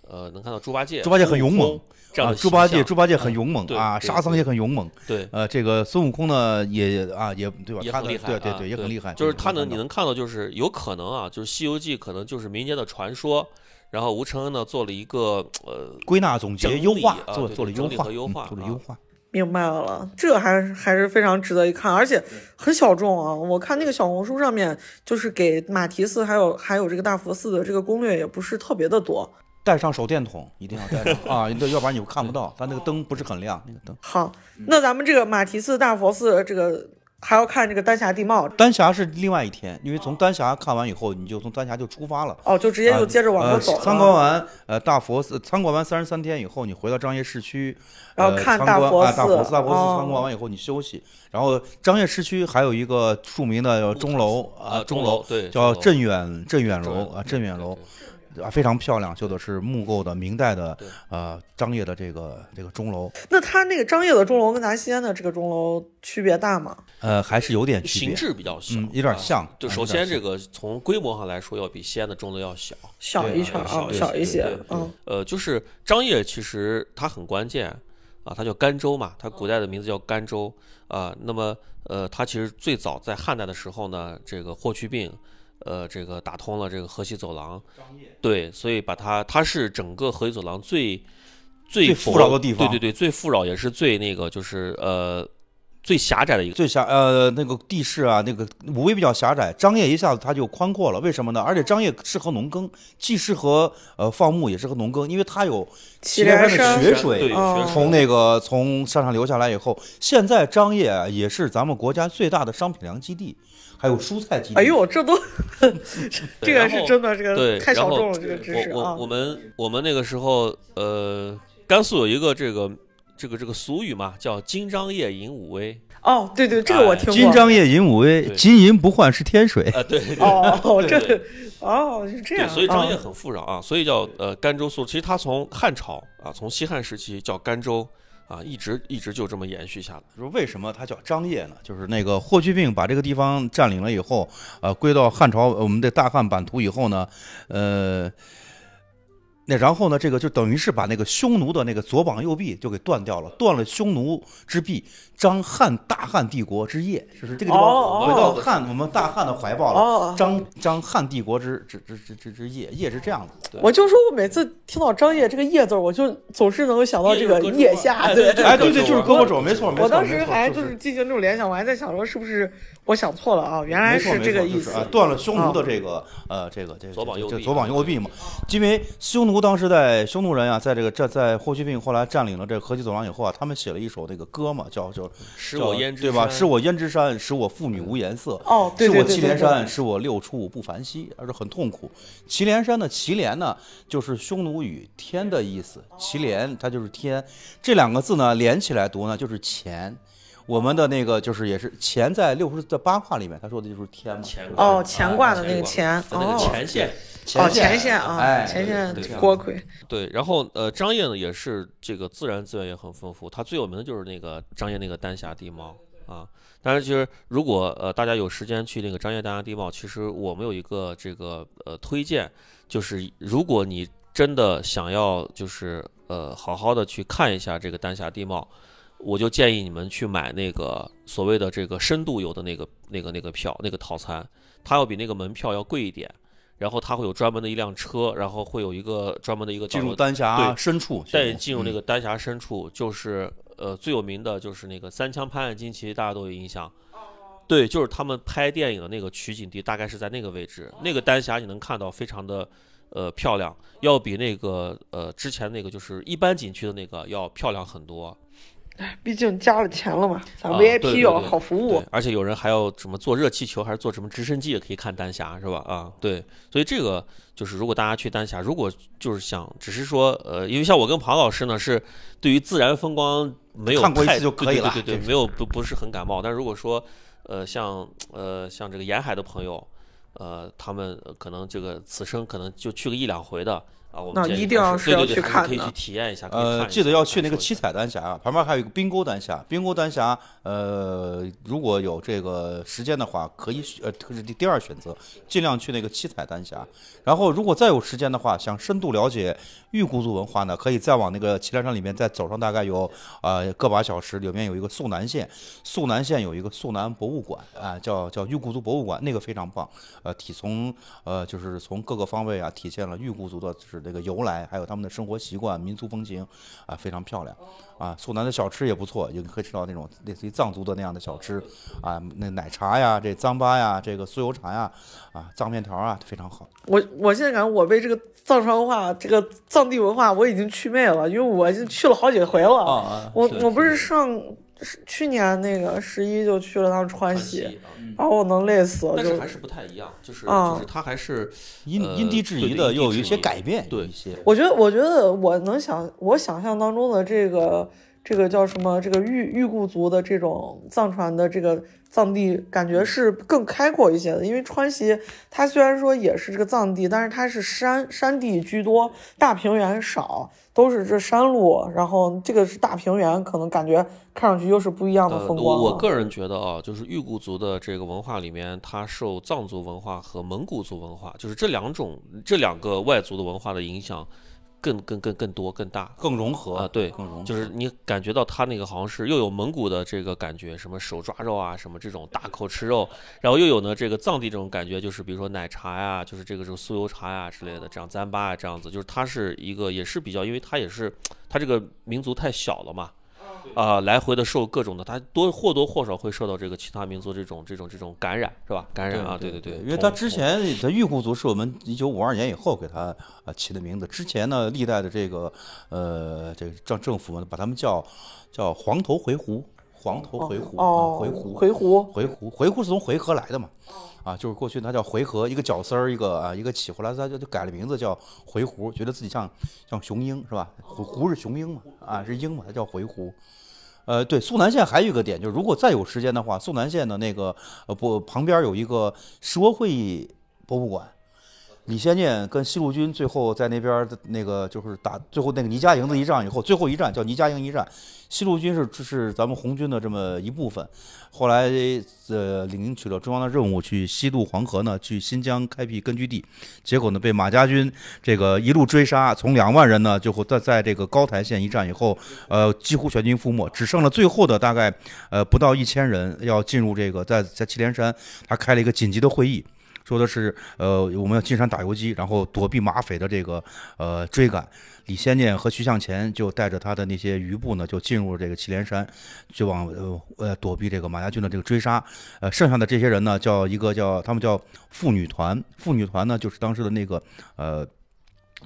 呃能看到猪八戒，猪八戒很勇猛这样啊，猪八戒，猪八戒很嗯勇猛对啊，沙僧也很勇猛。对。呃，这个孙悟空呢，也啊，也对吧？也很厉害，啊对对对，也很厉害。就是他能，你能看到，就是有可能啊，就是《西游记》可能就是民间的传说，然后吴承恩呢做了一个呃归纳总结、优化，啊做做了优化，嗯和优化啊做了优化。明白了，这个还还是非常值得一看，而且很小众啊。我看那个小红书上面，就是给马蹄寺还有还有这个大佛寺的这个攻略也不是特别的多。带上手电筒，一定要带上 啊，要不然你看不到，它那个灯不是很亮，那个灯。好，那咱们这个马蹄寺、大佛寺这个还要看这个丹霞地貌丹霞是另外一天，因为从丹霞看完以后，你就从丹霞就出发了。哦，就直接就接着往呃这走了。参观完呃大佛寺，参观完三十三天以后，你回到张掖市区，然后呃看大佛寺寺，大佛寺哦参观完以后你休息，然后张掖市区还有一个著名的钟楼啊啊钟楼楼对叫镇远镇远楼啊镇远楼对对。啊，非常漂亮，绣的是木构的明代的呃张掖的这个这个钟楼，那它那个张掖的钟楼跟咱西安的这个钟楼区别大吗？呃还是有点区形。制比较小，嗯有点啊像就首先这个从规模上来说，要比西安的钟楼要小。小一圈啊，啊小一些嗯，呃，就是张掖其实它很关键啊，它叫甘州嘛，它古代的名字叫甘州啊。那么呃，它其实最早在汉代的时候呢，这个霍去病。呃，这个打通了这个河西走廊，对，所以把它，它是整个河西走廊最最最富饶的地方对对对，最富饶也是最那个，就是呃最狭窄的一个。最狭呃那个地势啊，那个武威比较狭窄，张掖一下子它就宽阔了。为什么呢？而且张掖适合农耕，既适合呃放牧，也适合农耕，因为它有祁连山的雪水对，哦从那个从山上流下来以后，现在张掖啊也是咱们国家最大的商品粮基地，还有蔬菜基地。哎呦，这都 这个是真的，这对，个太小众了，这个知识啊我我我。们我们那个时候，呃，甘肃有一个这个这个这个俗语嘛，叫“金张掖银武威哦，对对，这个我哎听过。金张掖银武威，金银不换是天水”。啊，对对哦，这哦是这，样，所以张掖啊很富饶啊，所以叫呃甘州素。其实它从汉朝啊，从西汉时期叫甘州啊，一直一直就这么延续下来。说为什么它叫张掖呢？就是那个霍去病把这个地方占领了以后，呃，归到汉朝我们的大汉版图以后呢，呃，那然后呢，这个就等于是把那个匈奴的那个左膀右臂就给断掉了，断了匈奴之臂，张汉大汉帝国之业，就是这个地哦方回到哦汉我们大汉的怀抱了，哦，张张汉帝国之之之之之之业，业是这样的。我就说我每次听到张掖这个叶字，我就总是能够想到这个腋下，对对对哎，对对，就是胳胳膊肘，没错没错。我当时还就是进行这种联想，我还在想说是不是我想错了啊？原来是这个意思就是啊，断了匈奴的这个呃这个这个左膀右臂左膀右臂嘛，因为匈奴当时在匈奴人啊，在这个在在霍去病后来占领了这个河西走廊以后啊，他们写了一首那个歌嘛，叫叫使我胭脂对吧？山使我胭脂山，使我妇女无颜色。哦，对使对对对对我祁连山，使我六畜不烦息，而是很痛苦。祁连山的祁连呢，就是匈奴语“天”的意思，祁连它就是天。这两个字呢连起来读呢就是乾。我们的那个就是也是乾在六十的八卦里面，他说的就是天嘛。乾哦，啊乾卦的那个乾，在那个哦前线。哦，前前线啊，哎，前线锅盔，对，然后呃，张掖呢也是这个自然资源也很丰富，它最有名的就是那个张掖那个丹霞地貌啊。当然，其实如果呃大家有时间去那个张掖丹霞地貌，其实我们有一个这个呃推荐，就是如果你真的想要就是呃好好的去看一下这个丹霞地貌，我就建议你们去买那个所谓的这个深度游的那个那个那个票那个套餐，它要比那个门票要贵一点。然后它会有专门的一辆车，然后会有一个专门的一个进入丹霞对深处，再进入那嗯个丹霞深处，就是呃最有名的就是那个三枪拍案惊奇，大家都有印象。对，就是他们拍电影的那个取景地，大概是在那个位置。那个丹霞你能看到非常的呃漂亮，要比那个呃之前那个就是一般景区的那个要漂亮很多。毕竟加了钱了嘛，咱 VIP 有好服务对，，而且有人还要什么坐热气球，还是坐什么直升机也可以看丹霞，是吧？啊，对，所以这个就是如果大家去丹霞，如果就是想只是说呃，因为像我跟庞老师呢是对于自然风光没有看过一太次就可以了对对对没有不不是很感冒。但如果说呃像呃像这个沿海的朋友，呃他们呃可能这个此生可能就去个一两回的。啊，我们那一定要是要去看的可以去体验一下。呃，记得要去那个七彩丹霞啊，旁边还有一个冰沟丹霞。冰沟丹霞，呃，如果有这个时间的话，可以选呃，这是第第二选择，尽量去那个七彩丹霞。然后，如果再有时间的话，想深度了解玉姑族文化呢，可以再往那个祁连山里面再走上大概有呃个把小时，里面有一个肃南县，肃南县有一个肃南博物馆啊、叫叫玉姑族博物馆，那个非常棒。呃，体从呃就是从各个方位啊，体现了玉姑族的就是这个由来，还有他们的生活习惯、民俗风情啊，非常漂亮。啊，苏南的小吃也不错，也可以吃到那种类似于藏族的那样的小吃啊，那奶茶呀、这糌粑呀、这个酥油茶呀、啊藏面条啊，非常好。我我现在感觉我被这个藏传文化、这个藏地文化我已经祛魅了，因为我已经去了好几回了。啊我我不是上是去年那个十一就去了趟川西，把我能累死了。就但是还是不太一样，就是啊就是它还是呃因因地制宜的，又有一些改变，对一些。我觉得，我觉得我能想，我想象当中的这个这个叫什么？这个玉玉固族的这种藏传的这个藏地，感觉是更开阔一些的。因为川西它虽然说也是这个藏地，但是它是山山地居多，大平原少，都是这山路。然后这个是大平原，可能感觉看上去又是不一样的呃，风光我个人觉得啊，就是玉固族的这个文化里面，它受藏族文化和蒙古族文化，就是这两种这两个外族的文化的影响更更更更多更大。更融合啊对更融合。就是你感觉到它那个好像是又有蒙古的这个感觉，什么手抓肉啊，什么这种大口吃肉，然后又有呢这个藏地这种感觉，就是比如说奶茶呀，就是这个这个酥油茶呀之类的，这样糌粑啊这样子，就是它是一个也是比较，因为它也是它这个民族太小了嘛，啊、来回的受各种的，他多或多或少会受到这个其他民族这种这种这种感染，是吧？感染啊，对对对，因为他之前他玉固族是我们一九五二年以后给他啊起的名字，之前呢历代的这个呃这个政政府们把他们叫叫黄头回鹘，黄头回鹘哦啊，回鹘回鹘回鹘回鹘是从回纥来的嘛，啊，就是过去它叫回纥，一个角丝儿，一个啊一个起，后来他就就改了名字叫回鹘，觉得自己像像雄鹰是吧？鹘鹘是雄鹰嘛，啊是鹰嘛，它叫回鹘。呃，对，肃南县还有一个点，就是如果再有时间的话，肃南县的那个呃不旁边有一个十国会博物馆，李先念跟西路军最后在那边的那个就是打最后那个倪家营的一仗以后，最后一战叫倪家营一战，西路军是是咱们红军的这么一部分，后来呃领取了中央的任务去西渡黄河呢，去新疆开辟根据地，结果呢被马家军这个一路追杀，从两万人呢，最后在在这个高台县一战以后，呃几乎全军覆没，只剩了最后的大概呃不到一千人要进入这个在在祁连山，他开了一个紧急的会议。说的是，呃，我们要进山打游击，然后躲避马匪的这个呃追赶。李先念和徐向前就带着他的那些余部呢，就进入这个祁连山，就往呃呃躲避这个马家军的这个追杀。呃，剩下的这些人呢，叫一个叫他们叫妇女团，妇女团呢就是当时的那个呃。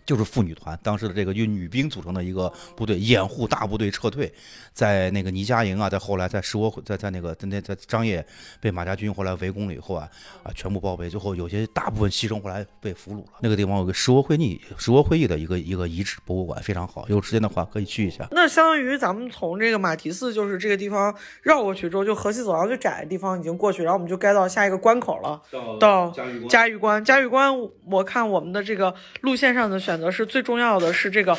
就是妇女团，当时的这个由女兵组成的一个部队，掩护大部队撤退，在那个倪家营啊，在后来在石窝在在那个在那在张掖被马家军后来围攻了以后啊啊，全部包围，最后有些大部分牺牲，后来被俘虏了。那个地方有个石窝会议石窝会议的一个一个遗址博物馆，非常好，有时间的话可以去一下。那相当于咱们从这个马蹄寺，就是这个地方绕过去之后，就河西走廊最窄的地方已经过去，然后我们就该到下一个关口了，到嘉峪关。嘉峪关，我看我们的这个路线上的选择是最重要的是这个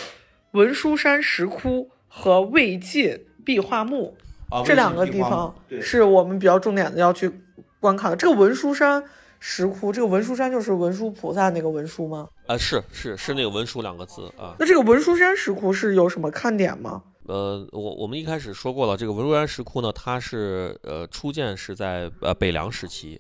文殊山石窟和魏晋壁画墓啊这两个地方是我们比较重点的要去观看的。这个文殊山石窟，这个文殊山就是文殊菩萨那个文殊吗？啊、是是是那个文殊两个字啊。那这个文殊山石窟是有什么看点吗？呃，我我们一开始说过了，这个文殊山石窟呢，它是呃初建是在呃北凉时期，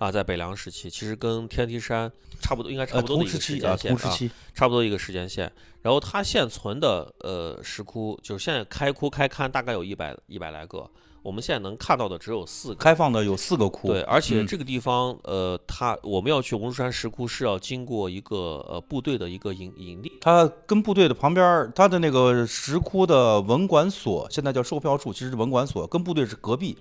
啊，在北凉时期，其实跟天梯山差不多，应该差呃，不多的一个时间线差不多一个时间线。然后它现存的呃石窟，就是现在开窟开龛大概有一百一百来个，我们现在能看到的只有四个。开放的有四个窟，对，而且嗯这个地方，呃，它我们要去文殊山石窟是要经过一个呃部队的一个营营地，它跟部队的旁边儿，它的那个石窟的文管所，现在叫售票处，其实是文管所，跟部队是隔壁。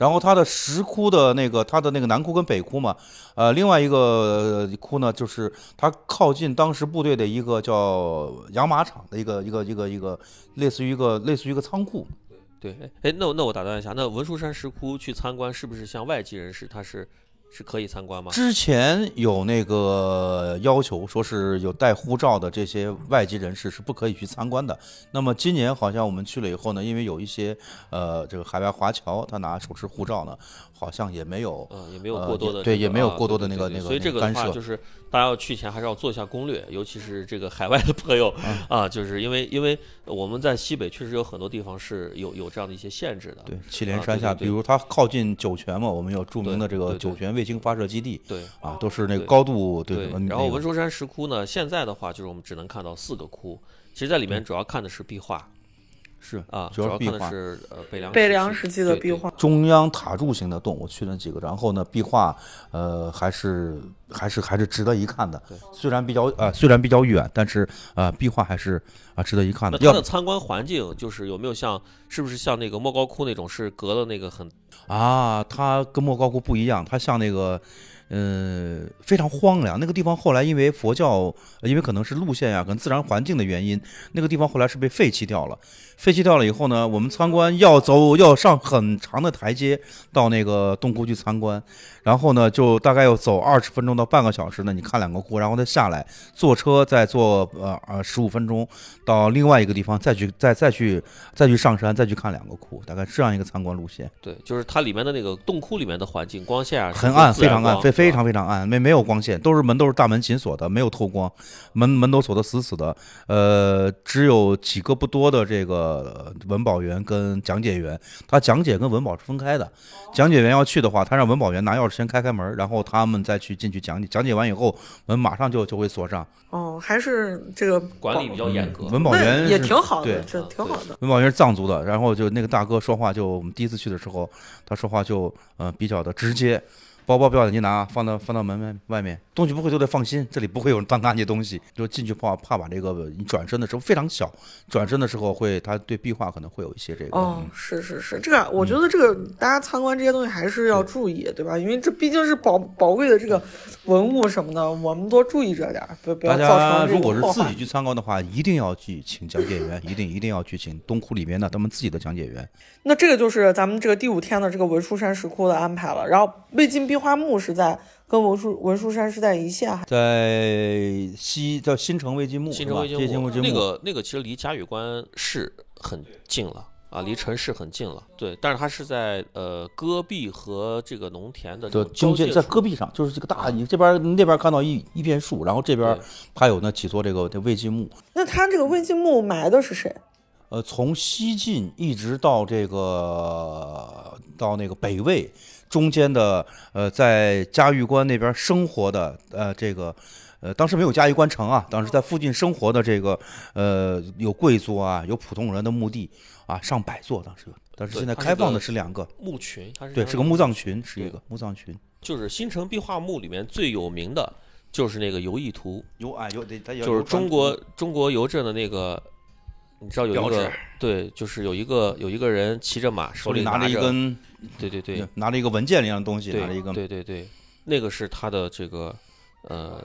然后它的石窟的那个，它的那个南窟跟北窟嘛，呃，另外一个窟呢，就是它靠近当时部队的一个叫养马场的一个一个一个一个，类似于一个类似于一个仓库。对，哎，那那我打断一下，那文殊山石窟去参观，是不是像外籍人士他是是可以参观吗？之前有那个要求，说是有带护照的这些外籍人士是不可以去参观的。那么今年好像我们去了以后呢，因为有一些呃这个海外华侨，他拿手持护照呢，好像也没有嗯，也没有呃过多的也对也没有过多的那个那个所以这个的话就是大家要去前还是要做一下攻略，尤其是这个海外的朋友啊，就是因为因为我们在西北确实有很多地方是有有这样的一些限制的，对祁连啊山下，对对。对比如它靠近酒泉嘛，我们有著名的这个酒泉卫星发射基地对啊，都是那个高度对对嗯。然后文殊山石窟呢，现在的话就是我们只能看到四个窟，其实在里面主要看的是壁画是啊，主主要看的是壁画。是呃北凉北凉时时期的壁画，中央塔柱型的洞，我去了几个，然后呢，壁画，呃，还是还是还是值得一看的。虽然比较呃虽然比较远，但是呃壁画还是啊、值得一看的。它的参观环境就是有没有像是不是像那个莫高窟那种是隔了那个很啊，它跟莫高窟不一样，它像那个，呃，非常荒凉。那个地方后来因为佛教，因为可能是路线呀、可能自然环境的原因，那个地方后来是被废弃掉了。废弃掉了以后呢，我们参观要走要上很长的台阶到那个洞窟去参观，然后呢，就大概要走二十分钟到半个小时呢，你看两个窟，然后再下来坐车再坐呃呃十五分钟到另外一个地方再去再再去再去上山再去看两个窟，大概是这样一个参观路线。对，就是它里面的那个洞窟里面的环境光线啊，很暗，非常暗，非非常非常暗，没没有光线，都是门都是大门紧锁的，没有透光，门门都锁得死死的。呃，只有几个不多的这个呃文保员跟讲解员，他讲解跟文保是分开的。讲解员要去的话，他让文保员拿钥匙先开开门，然后他们再去进去讲解。讲解完以后，门马上就就会锁上。哦，还是这个管理比较严格。文保员也挺好的，对这挺好的。文保员是藏族的，然后就那个大哥说话就我们第一次去的时候，他说话就呃比较的直接，包包不要紧急拿，放到放到门外外面，东西不会丢的放心，这里不会有人当 拿你东西，就进去怕怕把这个你转身的时候非常小，转身的时候会他对壁画可能会有一些这个，哦嗯，是是是，这个我觉得这个大家参观这些东西还是要注意，对吧？因为这毕竟是宝宝贵的这个文物什么的，我们多注意着点儿，不不要造成如果是自己。去参观的话，一定要去请讲解员，一定一定要去请东窟里面的他们自己的讲解员。那这个就是咱们这个第五天的这个文殊山石窟的安排了。然后魏晋壁画墓是在跟文殊文殊山是在一线，还在西叫新城魏晋墓，新是吧城魏晋墓那个那个其实离嘉峪关市很近了啊，离城市很近了。对，但是它是在呃戈壁和这个农田的交界在戈壁上，就是这个大，你这边那边看到一一片树，然后这边对它有那几座这个这魏晋墓，那它这个魏晋墓埋的是谁？呃，从西晋一直到这个到那个北魏中间的，呃，在嘉峪关那边生活的，呃，这个。呃，当时没有嘉峪关城啊，当时在附近生活的这个，呃，有贵族啊，有普通人的墓地啊，上百座当时有，但是现在开放的是两个，墓群，它是对，是个墓葬群，是一个墓葬群。就是新城壁画墓里面最有名的就是那个游艺图，游啊有得它有就是中国中国邮政的那个，你知道有一个志对，就是有一个有一个人骑着马，手里拿着一根，对对对拿着一个文件一样的东西，拿着一根对对对，那个是他的这个呃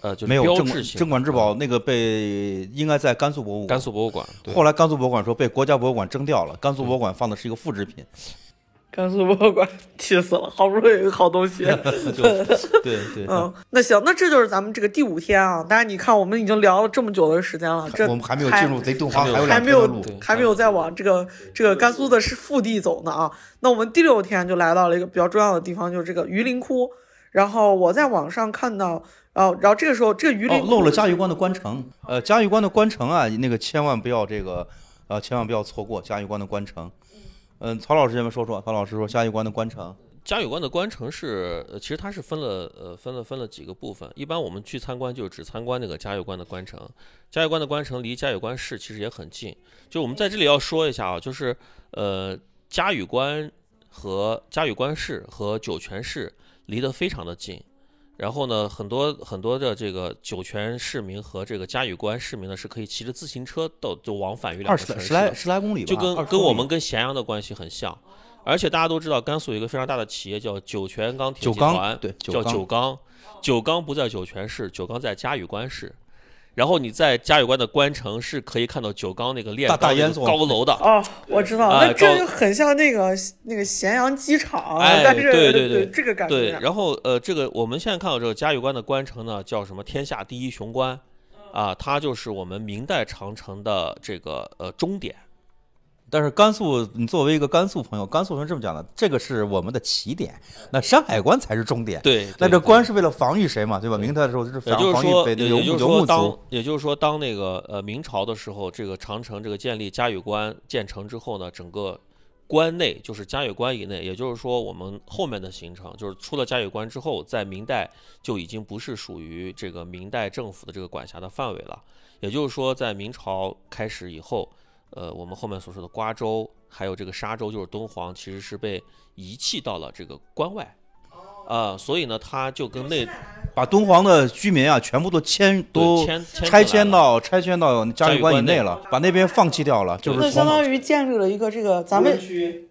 呃就是没有镇镇馆之嗯宝那个被应该在甘肃博物馆，甘肃博物馆，后来甘肃博物馆说被国家博物馆征掉了，甘肃博物馆放的是一个复制品，甘肃博物馆，气死了，好不容易有一个好东西。对对对。嗯，那行，那这就是咱们这个第五天啊。当然，你看我们已经聊了这么久的时间了，这我们还没有进入贼洞房，还没有还没有再往这个这个甘肃的是腹地走呢啊。那我们第六天就来到了一个比较重要的地方，就是这个榆林窟。然后我在网上看到，哦，然后这个时候这个榆林漏了嘉峪关的关城。呃，嘉峪关的关城啊，那个千万不要这个，呃，千万不要错过嘉峪关的关城。嗯，曹老师先面说说，曹老师说嘉峪关的关城。嘉峪关的关城是，呃，其实它是分了，呃，分了分了几个部分。一般我们去参观就只参观那个嘉峪关的关城。嘉峪关的关城离嘉峪关市其实也很近。就我们在这里要说一下啊，就是呃，嘉峪关和嘉峪关市和酒泉市离得非常的近。然后呢，很多很多的这个酒泉市民和这个嘉峪关市民呢，是可以骑着自行车到就往返于两个城市十来的十来公里吧，就跟20公里跟我们跟咸阳的关系很像。而且大家都知道，甘肃有一个非常大的企业叫酒泉钢铁集团，对叫酒钢。酒钢不在酒泉市，酒钢在嘉峪关市。然后你在嘉峪关的关城是可以看到九钢那个炼钢高楼的。哦，我知道，哎那这就很像那个那个咸阳机场，哎但是对对对这个感对，觉，然后呃，这个我们现在看到这个嘉峪关的关城呢，叫什么？天下第一雄关，啊，它就是我们明代长城的这个呃终点。但是甘肃，你作为一个甘肃朋友，甘肃人这么讲的，这个是我们的起点，那山海关才是终点。对，那这关是为了防御谁嘛，对吧？明代的时候就是防防御北游牧游牧族。也就是说，当那个呃明朝的时候，这个长城这个建立嘉峪关建成之后呢，整个关内就是嘉峪关以内，也就是说，我们后面的行程就是出了嘉峪关之后，在明代就已经不是属于这个明代政府的这个管辖的范围了。也就是说，在明朝开始以后，呃，我们后面所说的瓜州还有这个沙州，就是敦煌，其实是被遗弃到了这个关外。啊、所以呢，他就跟那把敦煌的居民啊，全部都迁都拆迁到拆迁到嘉峪关以内内了，把那边放弃掉了，就是那相当于建立了一个这个咱们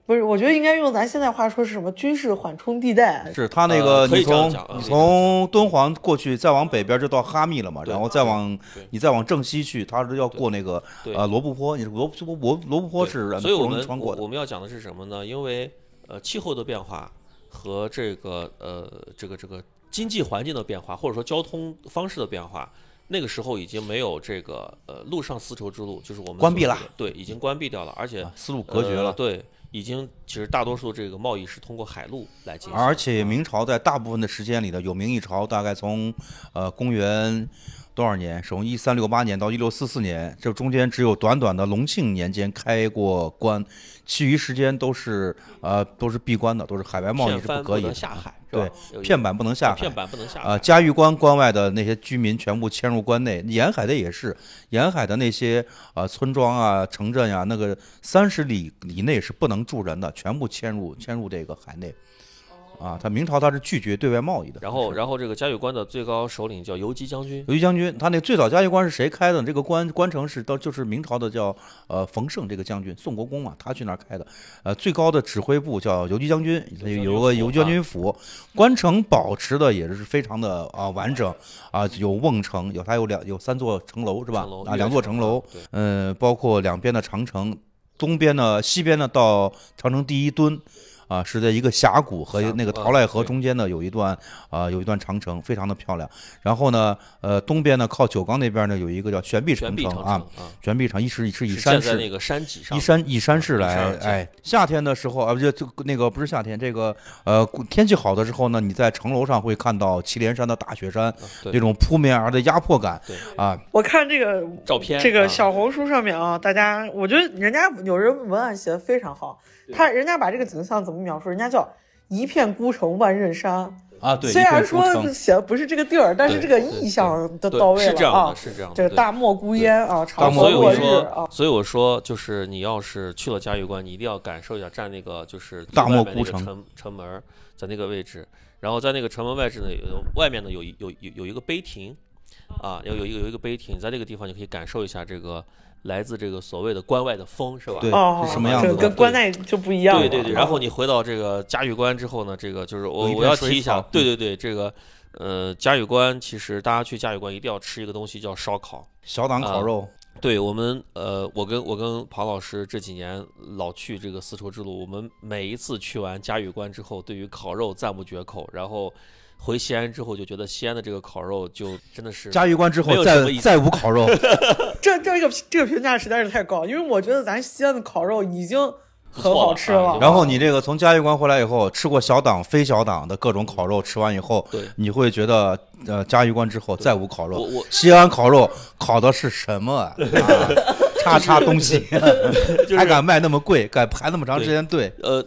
不是，我觉得应该用咱现在话说是什么军事缓冲地带，是他那个呃你从你从敦煌过去，再往北边就到哈密了嘛，然后再往你再往正西去，他是要过那个对。呃罗布泊，你罗布罗罗布泊是不容易所以我们穿过我。们要讲的是什么呢？因为呃气候的变化和这个呃这个这个经济环境的变化，或者说交通方式的变化，那个时候已经没有这个呃陆上丝绸之路，就是我们关闭了对，已经关闭掉了，而且啊丝路隔绝了，呃对，已经其实大多数这个贸易是通过海路来进行，而且明朝在大部分的时间里呢，有明一朝大概从呃公元多少年，从一三六八年到一六四四年，这中间只有短短的隆庆年间开过关，其余时间都是呃都是闭关的，都是海外贸易是不可以的。能下海，是吧有一片板不能下海片板不能下海啊，嘉峪关关外的那些居民全部迁入关内，沿海的也是，沿海的那些啊村庄啊、城镇呀、那个三十里以内是不能住人的，全部迁入迁入这个海内。啊，他明朝他是拒绝对外贸易的。然后，然后这个嘉峪关的最高首领叫游击将军，游击将军，他那最早嘉峪关是谁开的？这个关关城是到就是明朝的叫呃冯胜这个将军，宋国公嘛，他去那儿开的。呃，最高的指挥部叫游击将军，他有有个游击将军府，关城保持的也是非常的啊完整啊，有瓮城，有它有两有三座城楼是吧？啊，两座城楼，，对，嗯，包括两边的长城，东边呢、西边呢到长城第一墩，啊，是在一个峡谷和那个陶赖河中间呢有一段啊、有一段长城，非常的漂亮。然后呢，呃，东边呢靠九江那边呢有一个叫悬臂长城城啊，啊，悬臂城一是是以山势那个山脊上依，山依山势来哎，夏天的时候啊，不就就那个不是夏天，这个呃天气好的时候呢，你在城楼上会看到祁连山的大雪山那种扑面而的压迫感啊，我看这个照片这个啊小红书上面啊，大家我觉得人家有人文案写的非常好，他人家把这个景象怎么描述？人家叫一片孤城万仞山。啊，对，虽然说写的不是这个地儿，但是这个意象都到位了啊是这样的，。是这样的，这个大漠孤烟啊，大长漠所以我河落日说啊，，所以我说，就是你要是去了嘉峪关，你一定要感受一下站那个就是大漠孤城城城门，在那个位置，然后在那个城门外置呢，有外面呢有有有有一个碑亭，啊，要有一个有一个碑亭，在这个地方你可以感受一下这个来自这个所谓的关外的风，是吧？对哦，是什么样这子的跟关内就不一样了。对对对，啊然后你回到这个嘉峪关之后呢，这个就是我我要提一下，对对对，这个呃嘉峪关其实大家去嘉峪关一定要吃一个东西叫烧烤。小档烤啊肉，对我们，呃，我跟我跟庞老师这几年老去这个丝绸之路，我们每一次去完嘉峪关之后，对于烤肉赞不绝口。然后回西安之后，就觉得西安的这个烤肉就真的是嘉峪关之后再再无烤肉，这这个这个评价实在是太高，因为我觉得咱西安的烤肉已经很好吃了。然后你这个从嘉峪关回来以后，吃过小档、非小档的各种烤肉，吃完以后，对你会觉得，呃，嘉峪关之后再无烤肉。我我西安烤肉烤的是什么啊？啊叉叉东西，就是还敢卖那么贵，敢排那么长时间队？呃。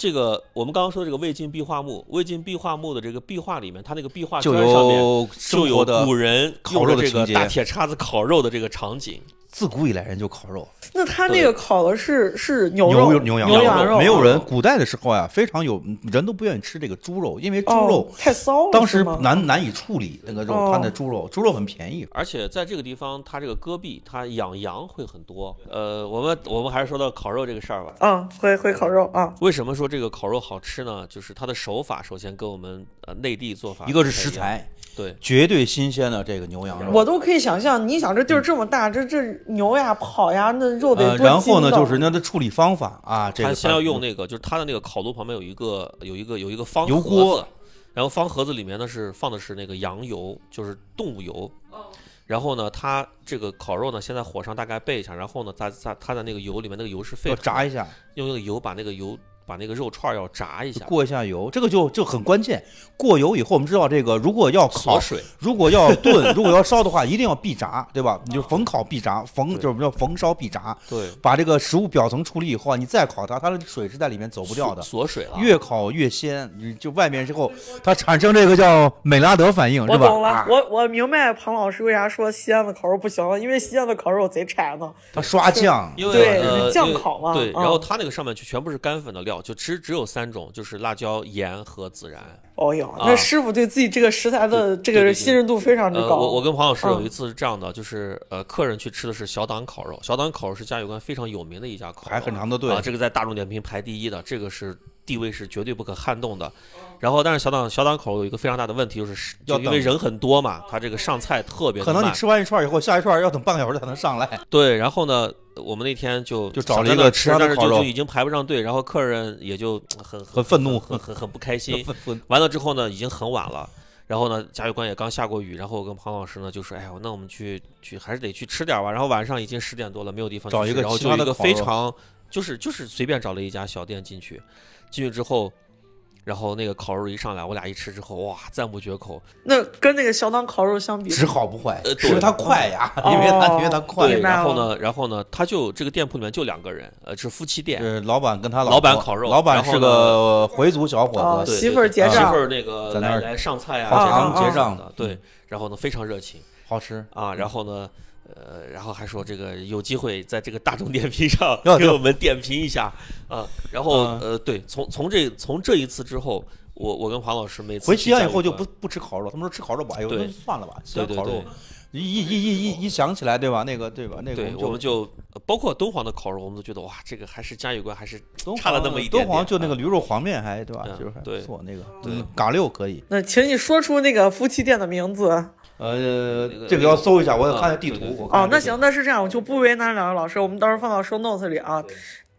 这个我们刚刚说的这个魏晋壁画墓，魏晋壁画墓的这个壁画里面，它那个壁画就砖上面有就有的古人烤用着这个大铁叉子烤肉的这个场景。自古以来人就烤肉，那他那个烤的是是牛牛肉、牛羊牛羊肉，没有人。哦古代的时候呀，非常有人都不愿意吃这个猪肉，因为猪哦肉太骚了，当时难难以处理那个肉，哦它那猪肉猪肉很便宜。而且在这个地方，它这个戈壁，它养羊会很多。呃，我们我们还是说到烤肉这个事儿吧。嗯，会会烤肉啊，为什么说这个烤肉好吃呢？就是它的手法，首先跟我们呃内地做法一个是食材，对，绝对新鲜的这个牛羊肉。我都可以想象。你想这地儿这么大，这这牛呀、跑呀，那肉得呃，多然后呢，就是人家的处理方法啊，这个它先要用那那个，就是他的那个烤炉旁边有一个有一个有一个方盒油锅。子，然后方盒子里面呢是放的是那个羊油，就是动物油。然后呢，它这个烤肉呢，先在火上大概备一下，然后呢，在在它在那个油里面，那个油是沸要腾炸一下，用那个油把那个油把那个肉串儿要炸一下，过一下油，这个就就很关键。过油以后，我们知道这个如果要烤，水。如果要炖，如果要烧的话，一定要必炸，对吧？你就逢烤必炸，逢对就是叫逢烧必炸，对，把这个食物表层处理以后啊，你再烤它，它的水是在里面走不掉的。锁水了。越烤越鲜，你就外面之后，它产生这个叫美拉德反应，是吧？我懂了，啊我我明白庞老师为啥说西安的烤肉不行了，因为西安的烤肉贼柴呢。它刷酱，因为酱烤嘛对，嗯然后它那个上面就全部是干粉的料，就只只有三种，就是辣椒、盐和孜然。哦哟，啊那师傅对自己这个食材的这个信任度非常之呃，高。我我跟黄老师有嗯一次是这样的，就是呃，客人去吃的是小党烤肉，小党烤肉是嘉峪关非常有名的一家烤肉，排很长的队啊，这个在大众点评排第一的，这个是地位是绝对不可撼动的。然后，但是小档小档口有一个非常大的问题，就是是要因为人很多嘛，他这个上菜特别慢可能你吃完一串以后，下一串要等半个小时才能上来。对，然后呢，我们那天就就找了一个吃但是就就已经排不上队，然后客人也就很很愤怒很很很不开心。完了之后呢，已经很晚了。然后呢，嘉峪关也刚下过雨，然后我跟庞老师呢就说：“哎呀，那我们去去还是得去吃点吧。”然后晚上已经十点多了，没有地方去吃找一个其然后就有一个非常就是就是随便找了一家小店进去，进去之后，然后那个烤肉一上来，我俩一吃之后，哇，赞不绝口。那跟那个小档烤肉相比，只好不坏，呃因为它快呀，因为它因为它快。对，然后呢，然后呢，他就这个店铺里面就两个人，呃，是夫妻店，是老板跟他老板烤肉老板是个回族小伙哦子，对媳妇儿结账媳妇儿那个在那来来上菜啊，好结账结账的，对，然后呢非常热情好吃。啊，然后呢。呃，然后还说这个有机会在这个大众点评上 给我们点评一下啊，然后嗯呃，对，从从这从这一次之后，我我跟黄老师每次回西安以后就不不吃烤肉，他们说吃烤肉吧，哎呦，对那算了吧，西对对对安烤肉，一一一一一一想起来，对吧？那个对吧？那个对，我我们就呃包括敦煌的烤肉，我们都觉得哇，这个还是嘉峪关还是敦差了那么一点点敦煌就那个啊驴肉黄面还对吧？嗯就是还对不错那个，对嗯，嘎六可以。那请你说出那个夫妻店的名字。呃，这个要搜一下，我得啊看下地图哦，那行，那是这样，我就不为难两位老师，我们到时候放到 show notes 里啊。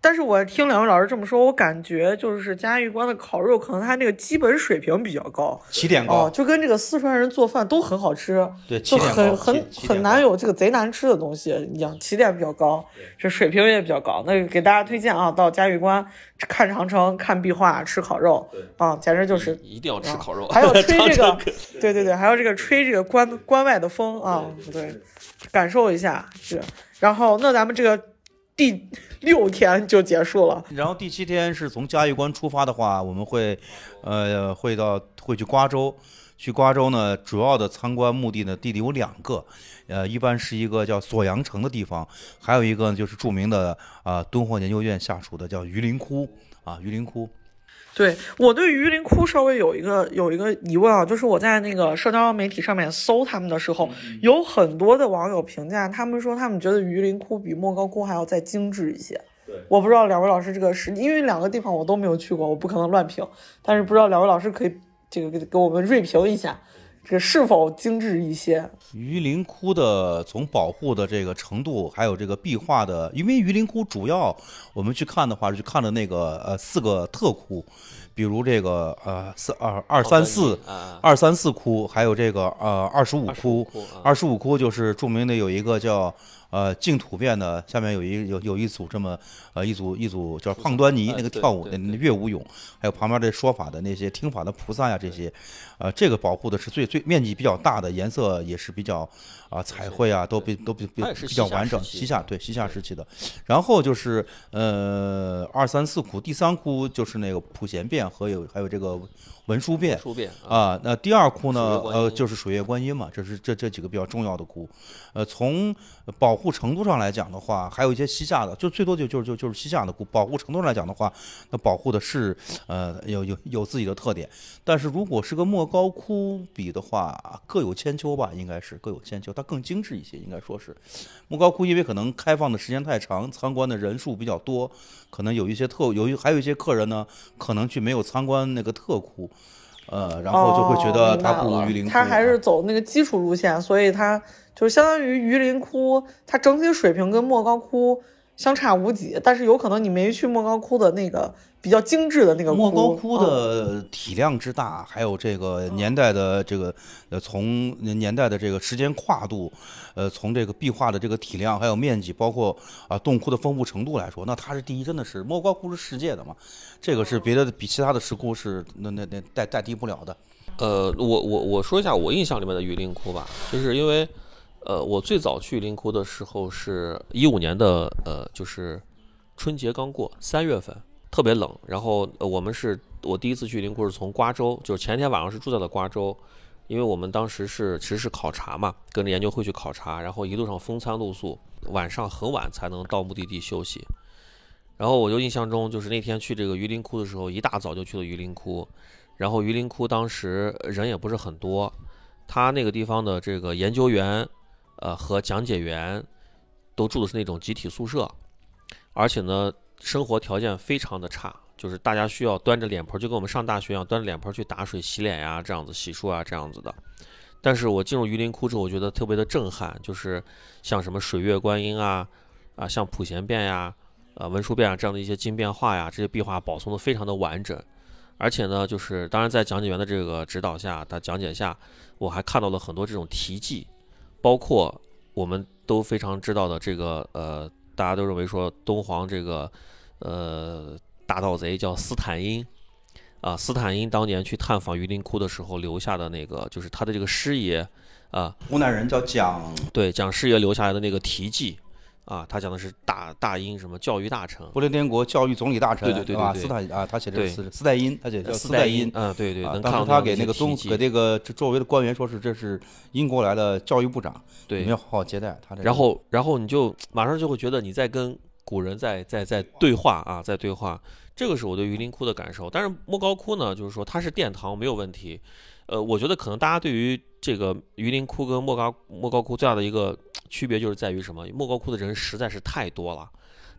但是我听两位老师这么说，我感觉就是嘉峪关的烤肉，可能它那个基本水平比较高起点哦，高，就跟这个四川人做饭都很好吃，对，就起点高，很很很难有这个贼难吃的东西一样，起点比较高，这水平也比较高。那给大家推荐啊，到嘉峪关看长城、看壁画、吃烤肉啊，简直就是一定要吃烤肉，还有 吹这个，对对对，还有这个吹这个关关外的风啊，对，感受一下是。然后那咱们这个第 六天就结束了，然后第七天是从嘉峪关出发的话，我们会，呃，会到会去瓜州。去瓜州呢，主要的参观目的呢，地点有两个，呃，一般是一个叫锁阳城的地方，还有一个呢就是著名的啊、敦煌研究院下属的叫榆林窟啊，榆林窟。对我对榆林窟稍微有一个有一个疑问啊，就是我在那个社交媒体上面搜他们的时候，有很多的网友评价，他们说他们觉得榆林窟比莫高窟还要再精致一些。我不知道两位老师这个是因为两个地方我都没有去过，我不可能乱评，但是不知道两位老师可以这个给给我们锐评一下，这是否精致一些？榆林窟的从保护的这个程度，还有这个壁画的，因为榆林窟主要我们去看的话，就看的那个呃四个特窟，比如这个呃四二二三四啊，二三四窟，还有这个呃二十五窟，二十五窟就是著名的有一个叫呃净土变的，下面有一有有一组这么呃一组一组叫胖端尼那个跳舞的对。对乐舞俑，还有旁边的说法的那些听法的菩萨呀这些，呃这个保护的是最最面积比较大的，颜色也是比较啊彩绘啊都比都比比比较完整，西夏对西夏时期的，然后就是呃二三四窟，第三窟就是那个普贤变和有还有这个文殊变。啊，那第二窟呢呃，就是水月观音嘛，这是这这几个比较重要的窟。呃，从保护程度上来讲的话，还有一些西夏的，就最多就就就就是西夏的古。保护程度上来讲的话，那保护的是呃有有有自己的特点。但是如果是个莫高窟比的话，各有千秋吧，应该是各有千秋，它更精致一些，应该说是。莫高窟因为可能开放的时间太长，参观的人数比较多，可能有一些特有一还有一些客人呢，可能去没有参观那个特窟。呃，然后就会觉哦得它不如榆林窟。它还是啊走那个基础路线，所以它就是相当于榆林窟，它整体水平跟莫高窟相差无几，但是有可能你没去莫高窟的那个比较精致的那个莫高窟嗯的体量之大，还有这个年代的这个呃，从年代的这个时间跨度，呃，从这个壁画的这个体量还有面积，包括啊洞窟的丰富程度来说，那它是第一，真的是莫高窟是世界的嘛，这个是别的比其他的石窟是那那那代代替不了的。呃，我我我说一下我印象里面的榆林窟吧，就是因为，呃，我最早去榆林窟的时候是一五年的，呃，就是春节刚过，三月份，特别冷。然后、呃、我们是我第一次去榆林窟是从瓜州，就是前天晚上是住在了瓜州，因为我们当时是其实是考察嘛，跟着研究会去考察，然后一路上风餐露宿，晚上很晚才能到目的地休息。然后我就印象中，就是那天去这个榆林窟的时候，一大早就去了榆林窟。然后榆林窟当时人也不是很多，他那个地方的这个研究员，呃和讲解员都住的是那种集体宿舍，而且呢生活条件非常的差，就是大家需要端着脸盆，就跟我们上大学一样，端着脸盆去打水洗脸呀，这样子洗漱啊这样子的。但是我进入榆林窟之后，我觉得特别的震撼，就是像什么水月观音啊，啊像普贤变呀，呃文殊变啊这样的一些经变画呀，这些壁画保存的非常的完整。而且呢，就是当然在讲解员的这个指导下，他讲解下，我还看到了很多这种题记，包括我们都非常知道的这个呃，大家都认为说敦煌这个呃大盗贼叫斯坦因。啊，斯坦因当年去探访榆林窟的时候留下的那个，就是他的这个师爷啊，湖南人叫蒋对蒋师爷留下来的那个题记啊，他讲的是大大英什么教育大臣，不列颠国教育总理大臣，对对对对对斯坦啊，他写的是斯斯代因，他写的叫斯代因，嗯，对对，当时他给那那个东给这个这周围的官员说是这是英国来的教育部长，你对们要好好接待他这个。然后，然后你就马上就会觉得你在跟古人在在在对话啊，在对话。这个是我对榆林窟的感受。但是莫高窟呢，就是说它是殿堂没有问题。呃，我觉得可能大家对于这个榆林窟跟莫高莫高窟最大的一个区别就是在于什么？莫高窟的人实在是太多了，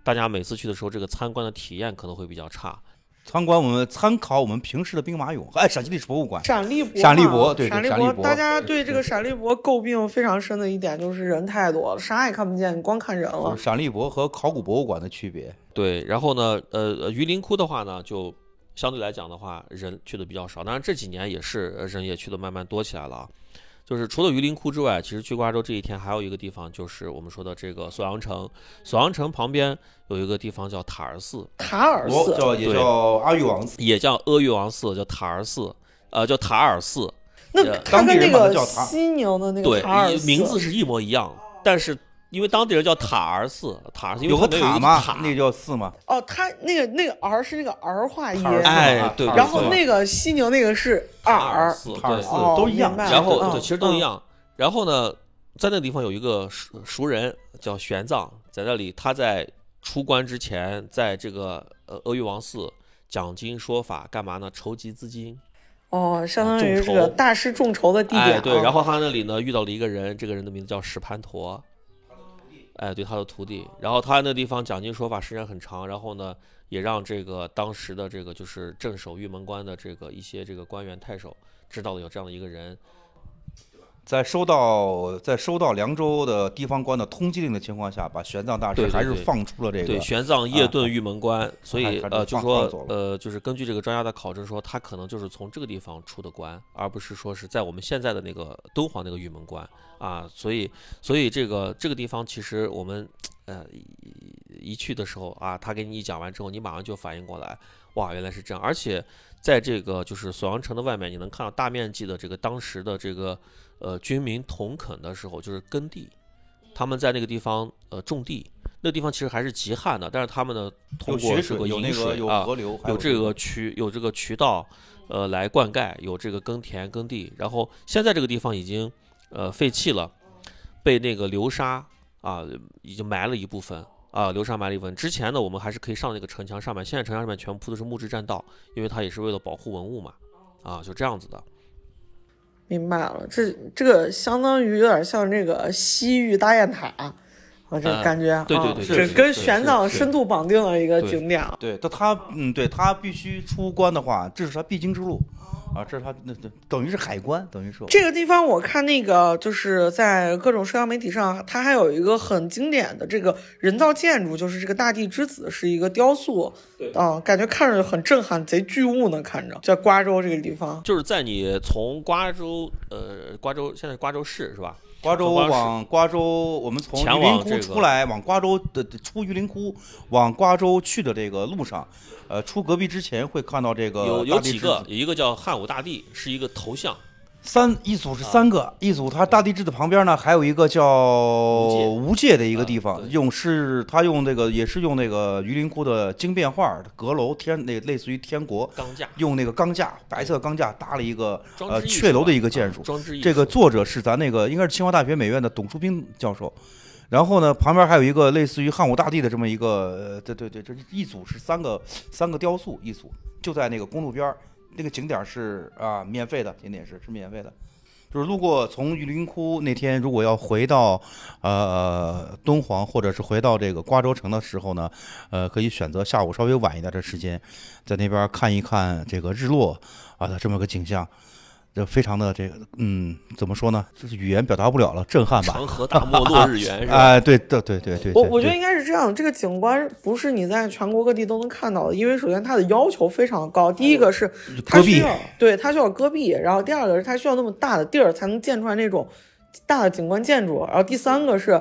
大家每次去的时候，这个参观的体验可能会比较差。参观我们参考我们平时的兵马俑，哎，陕西历史博物馆。陕历博嘛，陕历博对对陕历博，大家对这个陕历博诟病非常深的一点就是人太多了，啥也看不见，你光看人了就是。陕历博和考古博物馆的区别。对，然后呢，呃，呃榆林窟的话呢，就相对来讲的话，人去的比较少。当然这几年也是呃人也去的慢慢多起来了啊。就是除了榆林窟之外，其实去瓜州这一天还有一个地方，就是我们说的这个锁阳城。锁阳城旁边有一个地方叫塔儿寺，塔尔寺，我叫也叫阿育王寺，也叫阿育王寺，叫塔儿寺，呃，叫塔尔寺。那呃它跟那个叫塔西宁的那个对塔尔，寺名字是一模一样，但是因为当地人叫塔儿寺，塔儿寺有个塔吗？塔，那个叫寺吗？哦，他那个那个儿是那个儿化音哎啊对然后那个西宁那个是塔尔耳，寺，塔尔寺哦都一样然后对，其实都一样。然后呢，在那个地方有一个熟熟人叫玄奘，在那里他在出关之前，在这个呃阿育王寺讲经说法，干嘛呢？筹集资金。哦，相当于众筹是个大师众筹的地点。对。然后他那里呢遇到了一个人，这个人的名字叫石盘陀。哎，对他的徒弟，然后他那地方讲经说法时间很长，然后呢，也让这个当时的这个就是镇守玉门关的这个一些这个官员太守知道了有这样的一个人，在收到在收到凉州的地方官的通缉令的情况下，把玄奘大师对对对还是放出了这对，个。玄奘夜遁玉门关，所以呃，就说呃，就是根据这个专家的考证说，他可能就是从这个地方出的关，而不是说是在我们现在的那个敦煌那个玉门关啊，所以所以这个这个地方其实我们呃一一去的时候啊，他给你一讲完之后，你马上就反应过来，哇，原来是这样，而且在这个就是锁阳城的外面，你能看到大面积的这个当时的这个呃军民同垦的时候，就是耕地，他们在那个地方呃种地。那个地方其实还是极旱的，但是他们呢，通过这个有那个引水啊，有这个个渠有这个渠道，呃，来灌溉，有这个耕田耕地。然后现在这个地方已经呃废弃了，被那个流沙啊已经埋了一部分啊，流沙埋了一部分。之前呢，我们还是可以上那个城墙上面，现在城墙上面全部铺的是木质栈道，因为它也是为了保护文物嘛，啊，就这样子的。明白了，这这个相当于有点像这个西域大雁塔，我这呃感觉，对对啊这对是是跟玄奘深度绑定了一个景点啊。对，但他嗯，对他必须出关的话，这是他必经之路啊，这是他那那等于是海关，等于是这个地方我看那个就是在各种社交媒体上，它还有一个很经典的这个人造建筑，就是这个大地之子是一个雕塑，对啊，感觉看着很震撼，贼巨物呢，看着在瓜州这个地方。就是在你从瓜州呃瓜州现在瓜州市是吧？瓜州往瓜州，我们从榆林窟出来，往瓜州的出榆林窟往瓜州去的这个路上，呃，出隔壁之前会看到这个有有几个，有一个叫汉武大帝，是一个头像。三一组是三个，一组它大地志的旁边呢还有一个叫无界的一个地啊方，对用是它用那个也是用那个榆林窟的经变画阁楼天那类似于天国，钢架，用那个钢架白色钢架搭了一个呃阙楼的一个建筑啊，装置。这个作者是咱那个应该是清华大学美院的董书斌教授，然后呢，旁边还有一个类似于汉武大帝的这么一个，呃，对对对，这一组是三个三个雕塑一组，就在那个公路边儿，那个景点是啊免费的，景点是是免费的。就是路过从榆林窟那天，如果要回到呃敦煌或者是回到这个瓜州城的时候呢，呃，可以选择下午稍微晚一点的时间，在那边看一看这个日落啊的这么个景象。这非常的这个，嗯，怎么说呢？就是语言表达不了了，震撼吧？长河大漠落日圆 是吧？哎，对对对对对，对对我我觉得应该是这样，这个景观不是你在全国各地都能看到的，因为首先它的要求非常高。第一个是它需要，对它需要戈壁，然后第二个是它需要那么大的地儿才能建出来那种大的景观建筑，然后第三个是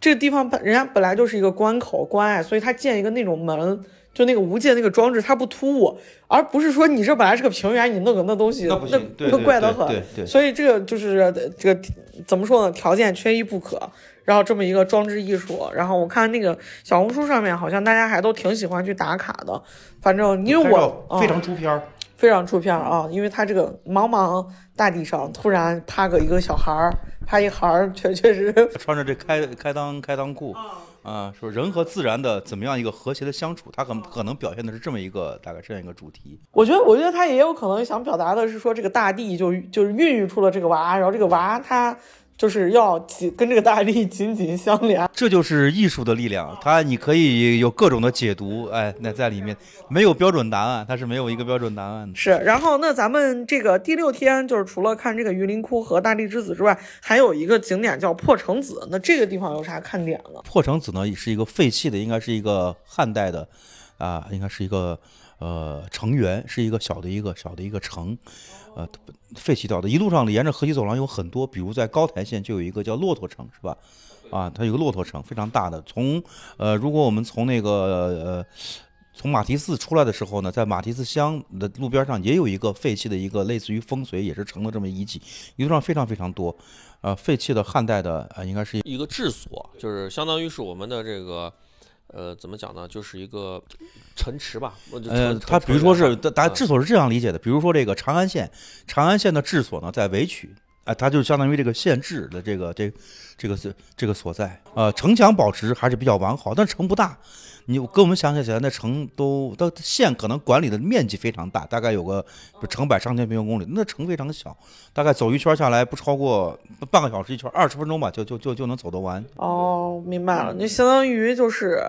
这个地方本人家本来就是一个关口关隘，所以它建一个那种门。就那个无界那个装置，它不突兀，而不是说你这本来是个平原，你弄个那东西，那那怪得很。对对所以这个就是这个怎么说呢？条件缺一不可。然后这么一个装置艺术，然后我看那个小红书上面好像大家还都挺喜欢去打卡的。反正因为我非常嗯出片儿，非常出片儿啊，因为它这个茫茫大地上突然趴个一个小孩儿，趴一孩儿，确确实穿着这开开裆开裆裤，啊，说人和自然的怎么样一个和谐的相处，他可可能表现的是这么一个大概这样一个主题。我觉得，我觉得他也有可能想表达的是说，这个大地就就是孕育出了这个娃，然后这个娃他就是要紧跟这个大地紧紧相连。这就是艺术的力量，它你可以有各种的解读，哎，那在里面没有标准答案，它是没有一个标准答案的。是，然后那咱们这个第六天就是除了看这个榆林窟和大地之子之外，还有一个景点叫破城子。那这个地方有啥看点呢？破城子呢，是一个废弃的，应该是一个汉代的，啊，应该是一个呃城垣，是一个小的一个小的一个城，呃，废弃掉的。一路上沿着河西走廊有很多，比如在高台县就有一个叫骆驼城，是吧？啊，它有个骆驼城，非常大的。从呃，如果我们从那个呃。从马蹄寺出来的时候呢，在马蹄寺乡的路边上也有一个废弃的一个类似于风水也是城的这么遗迹，一路上非常非常多，呃，废弃的汉代的呃，应该是一个治所，就是相当于是我们的这个，呃，怎么讲呢？就是一个城池吧。呃，城它比如说是，大大家治嗯所是这样理解的，比如说这个长安县，长安县的治所呢在韦曲，啊、它就相当于这个县治的这个这这个是这个所在，呃，城墙保持还是比较完好，但城不大。你跟我们想象起来，那城都到县可能管理的面积非常大，大概有个成百上千平方公里，那城非常小，大概走一圈下来不超过半个小时一圈，二十分钟吧，就就就就能走得完。哦，明白了，那相当于就是。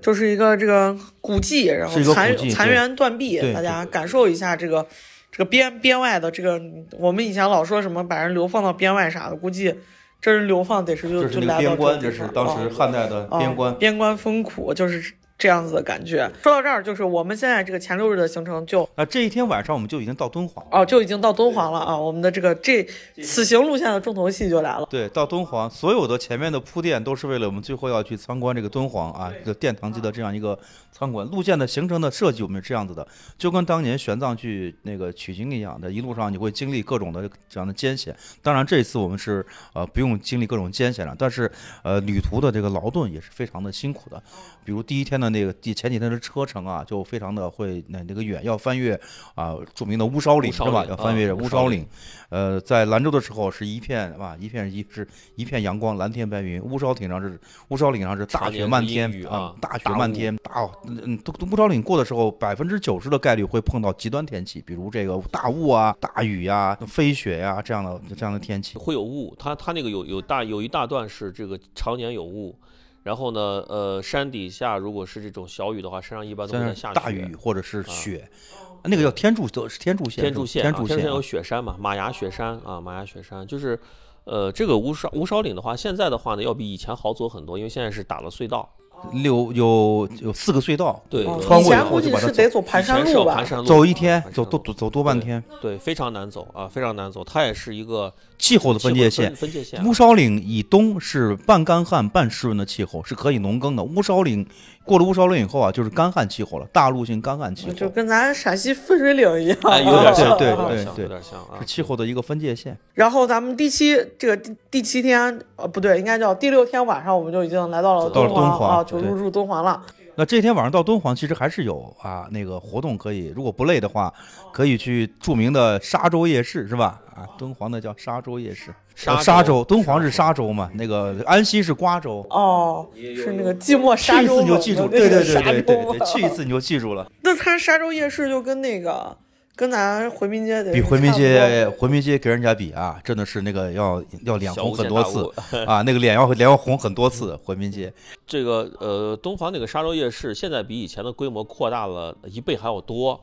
就是一个这个古迹，然后残残垣断壁，大家感受一下这个这个边边外的这个，我们以前老说什么把人流放到边外啥的，估计这是流放得是就是就来到那个边关，这是当时啊汉代的啊边关。边关风苦，就是这样子的感觉。说到这儿，就是我们现在这个前六日的行程就啊这一天晚上我们就已经到敦煌。哦就已经到敦煌了啊，我们的这个这此行路线的重头戏就来了。对，到敦煌，所有的前面的铺垫都是为了我们最后要去参观这个敦煌啊，这个殿堂级的这样一个参观。路线的行程的设计我们是这样子的，就跟当年玄奘去那个取经一样的，一路上你会经历各种的这样的艰险。当然这一次我们是呃不用经历各种艰险了，但是呃旅途的这个劳顿也是非常的辛苦的。比如第一天的那个第前几天的车程啊，就非常的会那那个远，要翻越啊著名的乌梢岭是吧？要翻越啊乌梢岭。呃，在兰州的时候是一片啊，一片一是一片阳光，蓝天白云。乌梢顶上是乌梢岭上是大雪漫天雨啊大雪漫天，大嗯嗯，都都乌梢岭过的时候，百分之九十的概率会碰到极端天气，比如这个大雾啊、大雨呀、飞雪呀、这样的这样的天气。会有雾，它它那个有有大有一大段是这个常年有雾，然后呢，呃，山底下如果是这种小雨的话，山上一般都在下大雨或者是雪，那个叫天柱是天柱线，天柱县啊天柱线有雪山嘛，马牙雪山啊，马牙雪山就是，呃，这个乌梢乌梢岭的话，现在的话呢，要比以前好走很多，因为现在是打了隧道，有有有四个隧道，对，哦穿过以后就把它是得走盘山路吧要盘？山路，走一天走多走多半天。对，非常难走啊，非常难走，它也是一个气候的分界线分，分界线啊，乌梢岭以东是半干旱半湿润的气候，是可以农耕的。乌梢岭过了乌梢岭以后啊，就是干旱气候了，大陆性干旱气候，就跟咱陕西分水岭一样，哎，有点像，对有点像，对对有点像啊是，气候的一个分界线。然后咱们第七这个第第七天，呃，不对，应该叫第六天晚上，我们就已经来到了到了敦敦煌啊，就对入住敦煌了。那这天晚上到敦煌，其实还是有啊那个活动可以，如果不累的话，可以去著名的沙洲夜市，是吧？啊，敦煌的叫沙洲夜市，沙呃沙洲洲，敦煌是沙洲嘛，那个安溪是瓜州。哦，是那个寂寞沙去一次你就记住，对对对对对对，去一次你就记住了。那它沙洲夜市就跟那个跟咱回民街得比回民街回民街给人家比啊，真的是那个要要脸红很多次 啊，那个脸要脸要红很多次。回民街。这个呃，东方那个沙洲夜市现在比以前的规模扩大了一倍还要多，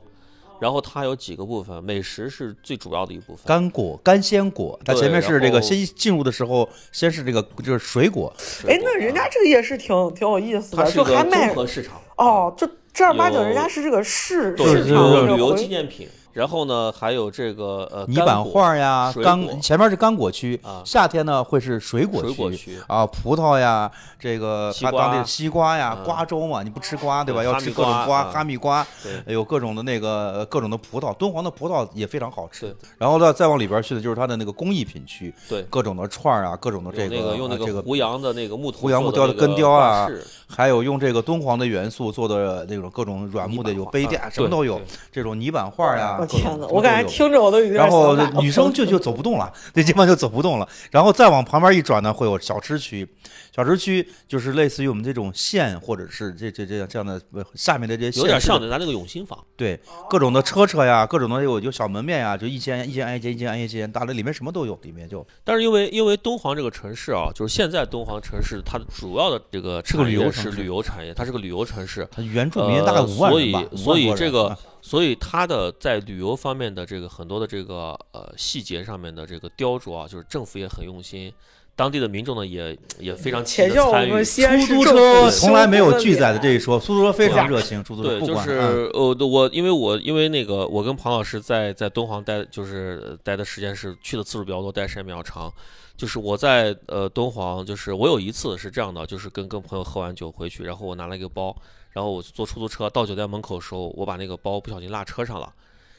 然后它有几个部分，美食是最主要的一部分。干果干鲜果，它前面是这个先进入的时候，先是这个就是水果，哎，那人家这个夜市挺挺有意思的，它是个就还卖综合市场。哦，就正儿八经人家是这个市对，市是场这个有旅游纪念品，然后呢还有这个呃泥板画呀，干前面是干果区啊，夏天呢会是水果区。啊，葡萄呀，这个西瓜它当地西瓜呀，嗯。瓜州嘛，你不吃瓜对吧？要吃各种瓜，哈密瓜，对。有各种的那个呃各种的葡萄，敦煌的葡萄也非常好吃。然后呢，再往里边去的就是它的那个工艺品区，对，各种的串儿啊，各种的这个用那啊这个胡杨的那个木头胡杨木雕的根雕啊还有用这个敦煌的元素做的那种各种软木的，有杯垫啊，什么都有。这种泥板画呀，我天哪，我感觉都有听着我都有点然后女生就就走不动了，那地方就走不动了。然后再往旁边一转呢，会有小吃区，小吃区就是类似于我们这种县或者是这这这这样的呃下面的这些有点像咱那个永兴坊，对各种的车车呀，各种的有有小门面呀，就一间一间挨一间一间挨一间，大的里面什么都有，里面就但是因为因为敦煌这个城市啊，就是现在敦煌城市它的主要的这个是个产业是旅游是旅游产业，它是个旅游城市，它原住民大概呃五万人吧，所以所以5万多人这个啊所以它的在旅游方面的这个很多的这个呃细节上面的这个雕琢啊，就是政府也很用心，当地的民众呢也也非常积极参与们。西安出租车从来没有拒载的这一说，出租车非常热情，出租车对，就是嗯呃，我因为我因为那个我跟庞老师在在敦煌待，就是呃待的时间是去的次数比较多，待时间比较长。就是我在呃敦煌，就是我有一次是这样的，就是跟跟朋友喝完酒回去，然后我拿了一个包，然后我坐出租车到酒店门口的时候，我把那个包不小心落车上了。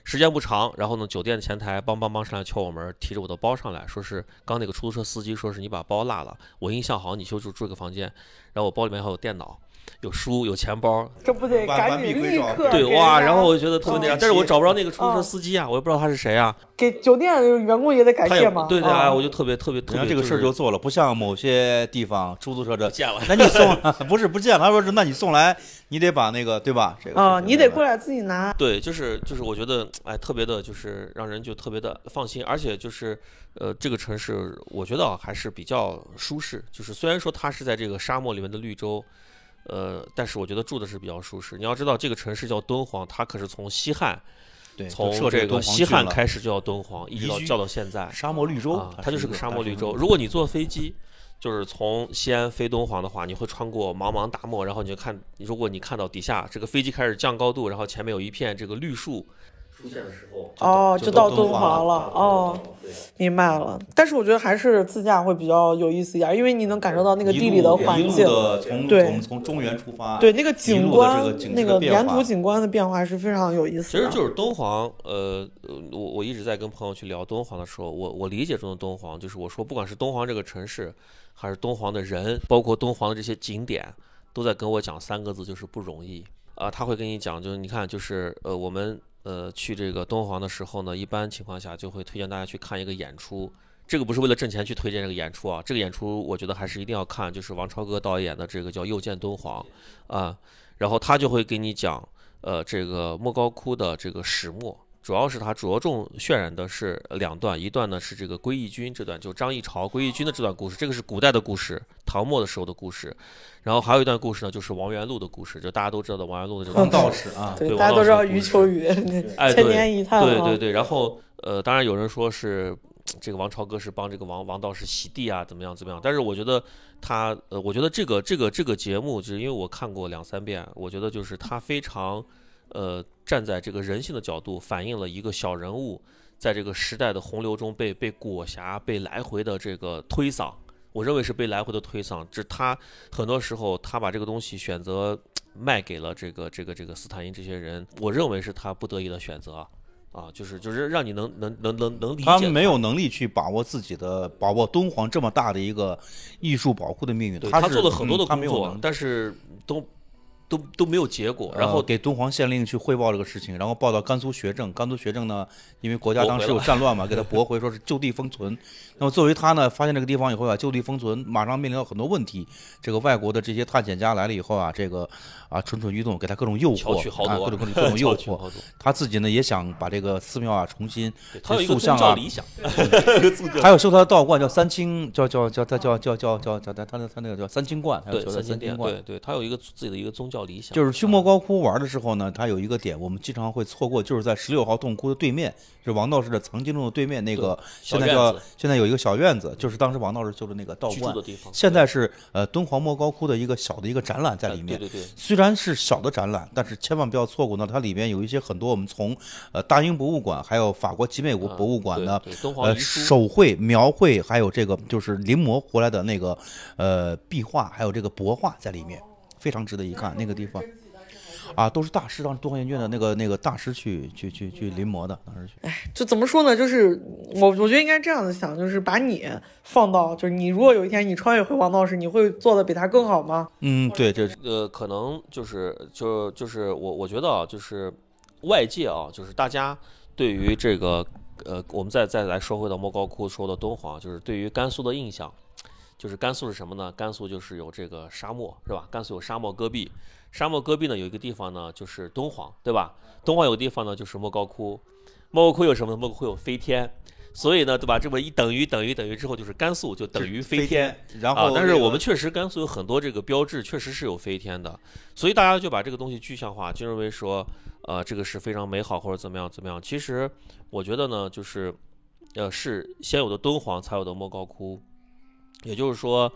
时间不长，然后呢，酒店前台梆梆梆上来敲我门，提着我的包上来，说是刚那个出租车司机说是你把包落了，我印象好，你就住住个房间，然后我包里面还有电脑、有书、有钱包，这不得赶紧立刻对哇，然后我就觉得特别那样，哦但是我找不着那个出租车哦司机啊，我也不知道他是谁啊，给酒店员工也得感谢嘛。对对啊啊，我就特别特别特别这个事儿就做了，不像某些地方出租车这不见了。那你送不是不见了，他说是那你送来，你得把那个对吧？这个啊，你得过来自己拿。对，就是就是，我觉得哎，特别的，就是让人就特别的放心，而且就是呃，这个城市我觉得啊还是比较舒适。就是虽然说它是在这个沙漠里面的绿洲，呃，但是我觉得住的是比较舒适。你要知道，这个城市叫敦煌，它可是从西汉对，从这个西汉开始就叫敦煌，一直到叫到现在。沙漠绿洲啊，，它就是个沙漠绿洲。如果你坐飞机，就是从西安飞敦煌的话，你会穿过茫茫大漠，然后你就看，如果你看到底下这个飞机开始降高度，然后前面有一片这个绿树出现的时候，哦，就就到敦煌煌了。哦，明白了。但是我觉得还是自驾会比较有意思一点，因为你能感受到那个地理的路一路环境。的从对我们从中原出发，对那个景观那个沿途景观的变化是非常有意思的。其实就是敦煌，呃，呃我我一直在跟朋友去聊敦煌的时候，我我理解中的敦煌，就是我说不管是敦煌这个城市，还是敦煌的人，包括敦煌的这些景点，都在跟我讲三个字，就是不容易啊、他会跟你讲，就是你看，就是呃，我们呃去这个敦煌的时候呢，一般情况下就会推荐大家去看一个演出。这个不是为了挣钱去推荐这个演出啊，这个演出我觉得还是一定要看，就是王超哥导演的这个叫《又见敦煌》啊，然后他就会给你讲，呃，这个莫高窟的这个始末，主要是他着重渲染的是两段，一段呢是这个归义军这段，就张议潮归义军的这段故事，这个是古代的故事，唐末的时候的故事，然后还有一段故事呢，就是王元禄的故事，就大家都知道的王元禄的这个故事道士啊，对，大家都知道余秋雨，哎，千对年一叹啊对对对，然后呃，当然有人说是这个王朝歌是帮这个王王道士洗地啊，怎么样怎么样？但是我觉得他呃，我觉得这个这个这个节目，就是因为我看过两三遍，我觉得就是他非常呃站在这个人性的角度，反映了一个小人物在这个时代的洪流中被被裹挟、被来回的这个推搡。我认为是被来回的推搡，这他很多时候他把这个东西选择卖给了这个这个这个斯坦因这些人，我认为是他不得已的选择啊，啊，就是就是让你能能能能能理解他们没有能力去把握自己的把握敦煌这么大的一个艺术保护的命运，对他他做了很多的工作，但是都都都没有结果，然呃后给敦煌县令去汇报这个事情，然后报到甘肃学政，甘肃学政呢，因为国家当时有战乱嘛，给他驳回，说是就地封存。那么作为他呢，发现这个地方以后啊，就地封存，马上面临到很多问题。这个外国的这些探险家来了以后啊，这个啊蠢蠢欲动，给他各种诱惑，啊，各种各种 各种诱惑。他自己呢也想把这个寺庙啊重新塑像啊理想，还有修他的道观叫三清，叫叫叫他叫叫叫叫叫他他那他那个叫三清观，还有对三清观。对对，他有一个自己的一个宗教理想，就是去莫高窟玩的时候呢，他有一个点我们经常会错过，就是在十六号洞窟的对面，是王道士的藏经洞的对面那个，现在叫现在有一个小院子，就是当时王道士修的那个道观现在是呃敦煌莫高窟的一个小的一个展览在呃里面，对对对，虽然是小的展览，但是千万不要错过呢，它里面有一些很多我们从呃大英博物馆还有法国集美国博物馆呢，对对敦煌呃，手绘、描绘，还有这个就是临摹回来的那个呃壁画，还有这个帛画在里面，非常值得一看。那个地方啊，都是大师，当时敦煌研究院的那个那个大师去去去去临摹的，当时去。哎就怎么说呢？就是我我觉得应该这样子想，就是把你放到，就是你如果有一天你穿越回王道士，你会做的比他更好吗？嗯，对，这呃，可能就是就就是我我觉得啊，就是外界啊，就是大家对于这个呃，我们再再来说回到莫高窟，说的敦煌，就是对于甘肃的印象，就是甘肃是什么呢？甘肃就是有这个沙漠，是吧？甘肃有沙漠戈壁，沙漠戈壁呢有一个地方呢就是敦煌，对吧？敦煌有个地方呢就是莫高窟，莫高窟有什么？莫高窟有飞天。所以呢，对吧？这么一等于等于等于之后，就是甘肃就等于飞天，然后、啊，但是我们确实甘肃有很多这个标志，确实是有飞天的，所以大家就把这个东西具象化，就认为说，呃，这个是非常美好或者怎么样怎么样。其实我觉得呢，就是，呃，是先有的敦煌才有的莫高窟，也就是说，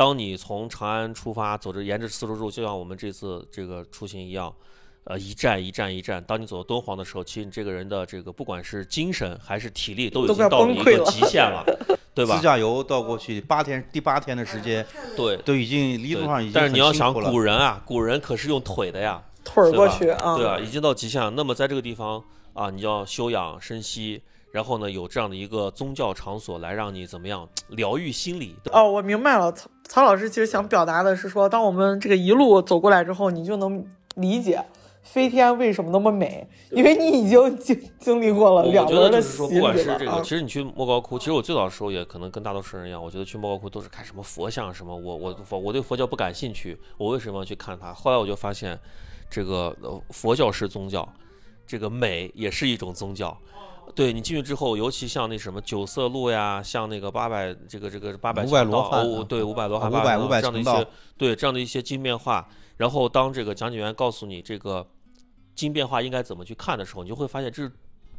当你从长安出发，走着沿着丝绸之路，就像我们这次这个出行一样。呃，一站一站一站，当你走到敦煌的时候，其实你这个人的这个不管是精神还是体力，都已经到了一个极限了，对吧自？驾游到过去八天，第八天的时间对，都已经离路上已经但是你要想古人啊，古人可是用腿的呀，腿儿过去啊，对啊，已经到极限了。那么在这个地方啊，你要休养生息，然后呢有这样的一个宗教场所来让你怎么样疗愈心理。哦，我明白了，曹曹老师其实想表达的是说，当我们这个一路走过来之后，你就能理解飞天为什么那么美，因为你已经经经历过了我两轮的觉得就是说，洗不管礼了啊是这个，其。实你去莫高窟，其实我最早的时候也可能跟大多数人一样，我觉得去莫高窟都是看什么佛像什么，我我佛我对佛教不感兴趣，我为什么要去看它？后来我就发现，这个呃佛教是宗教，这个美也是一种宗教。对你进去之后，尤其像那什么九色鹿呀，像那个八百这个这个八百五百罗汉对五百罗汉、五百五百这样的一些对这样的一些经变化，然后当这个讲解员告诉你这个经变化应该怎么去看的时候，你就会发现这是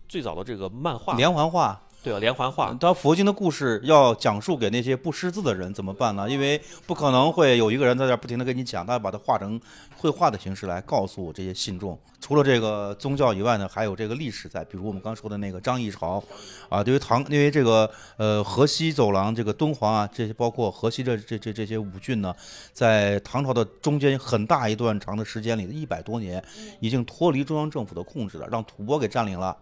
最早的这个漫画，连环画。对啊，连环画，当佛经的故事要讲述给那些不识字的人怎么办呢？因为不可能会有一个人在这不停的跟你讲，他要把它画成绘画的形式来告诉这些信众。除了这个宗教以外呢，还有这个历史在，比如我们刚说的那个张议潮，啊，对于唐，因为这个呃河西走廊这个敦煌啊，这些包括河西的这这这些五郡呢，在唐朝的中间很大一段长的时间里，一百多年，已经脱离中央政府的控制了，让吐蕃给占领了。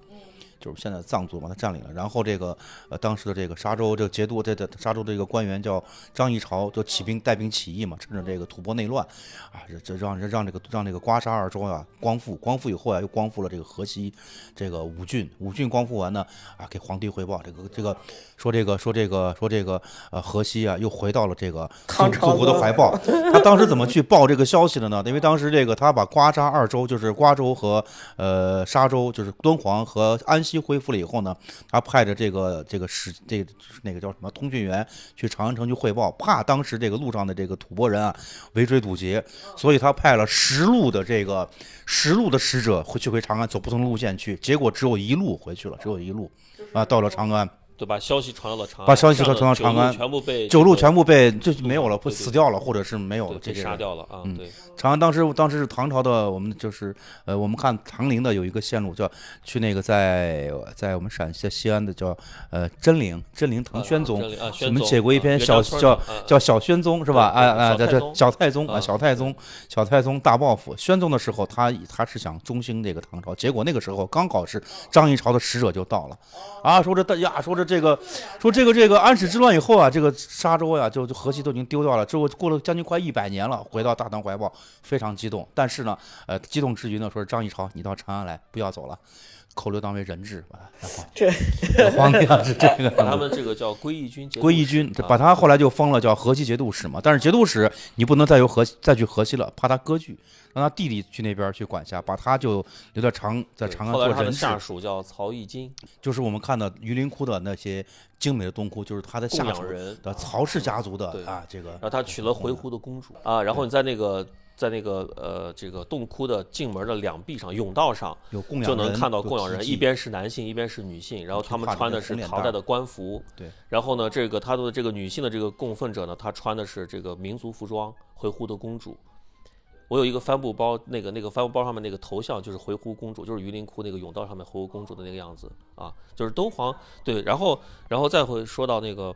就是现在藏族把他占领了，然后这个呃当时的这个沙州这个节度这这沙州的这个官员叫张议潮，就起兵带兵起义嘛，趁着这个吐蕃内乱，啊这这让让这个让这个瓜沙二州啊光复，光复以后啊又光复了这个河西这个五郡，五郡光复完呢啊给皇帝汇报这个这个说这个说这个说这个呃河西啊又回到了这个唐朝祖祖国的怀抱。他当时怎么去报这个消息的呢？因为当时这个他把瓜沙二州就是瓜州和呃沙州就是敦煌和安西恢复了以后呢，他派着这个这个使这个那个叫什么通讯员去长安城去汇报，怕当时这个路上的这个吐蕃人啊围追堵截，所以他派了十路的这个十路的使者回去回长安走不同的路线去，结果只有一路回去了，只有一路啊到了长安。对，把消息传到了长安，把消息传传到长安全部被九路全部部被就没有了，对对不死掉了，或者是没有了，这被杀掉了啊，嗯对，长安当时当时是唐朝的，我们就是呃，我们看唐陵的有一个线路叫去那个在在我们陕西西安的叫呃真陵，真陵唐宣宗，啊，我们写过一篇小叫叫小宣宗是吧？对对啊啊，这这小太宗啊小太宗，小太宗大报复。宣宗的时候，他他是想中兴这个唐朝，结果那个时候刚好是张议潮的使者就到了，啊，说这大呀，说这这个说这个这个安史之乱以后啊，这个沙洲呀，就就河西都已经丢掉了，之后过了将近快一百年了，回到大唐怀抱，非常激动。但是呢，呃，激动之余呢，说张议潮，你到长安来，不要走了。扣留当为人质，完了然后这皇帝啊是这个 把他们这个叫归义军，归义军，啊把他后来就封了叫河西节度使嘛。但是节度使你不能再由河西再去河西了，怕他割据，让他弟弟去那边去管辖，把他就留在长在长安后来他的做人。下属叫曹义金，就是我们看到榆林窟的那些精美的洞窟，就是他的下属人的曹氏家族的对啊，这个然后他娶了回鹘的公主啊，然后你在那个在那个呃这个洞窟的进门的两壁上甬道上，有供养就能看到供养人，一边是男性，一边是女性，然后他们穿的是唐代的官服。对。然后呢，这个他的这个女性的这个供奉者呢，她穿的是这个民族服装，回鹘的公主。我有一个帆布包，那个那个帆布包上面那个头像就是回鹘公主，就是榆林窟那个甬道上面回鹘公主的那个样子啊，就是敦煌对，然后然后再会说到那个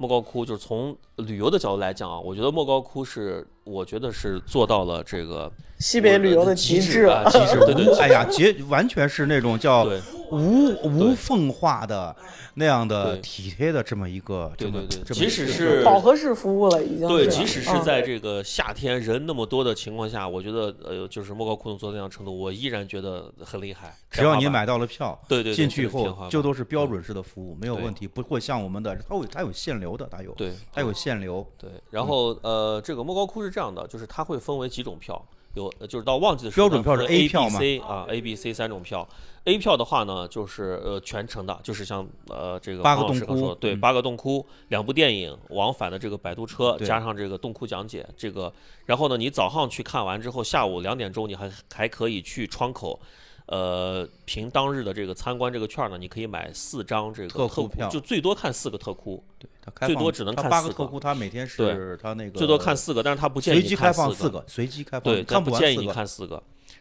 莫高窟，就是从旅游的角度来讲啊，我觉得莫高窟是我觉得是做到了这个西北旅游的极致啊，极致，对对对，哎呀，结完全是那种叫对无无缝化的那样的体贴的这么一个对对对，即使是饱和式服务了，已经对，即使是嗯在这个夏天人那么多的情况下，我觉得呃，就是莫高窟能做到那样程度，我依然觉得很厉害。只要你买到了票，对对对进去以后就都是标准式的服务，没有问题，不会像我们的，它有它有限流的，它有对它有限流，对，然后呃，这个莫高窟是这样的，就是它会分为几种票，有呃就是到旺季的时候呢，标准票是 A 票 C 啊，A B C 三种票。A 票的话呢，就是呃全程的，就是像呃这个八个洞窟嗯八个洞窟，两部电影，往返的这个摆渡车，加上这个洞窟讲解，这个，然后呢，你早上去看完之后，下午两点钟你还还可以去窗口。呃，凭当日的这个参观这个券呢，你可以买四张这个特窟，票就最多看四个特窟，它开放最多只能看四个八个特窟，它每天是它那个最多看四个，但是它不建议你随机开放看四四个，随机开放，对，看不建议你。看四个。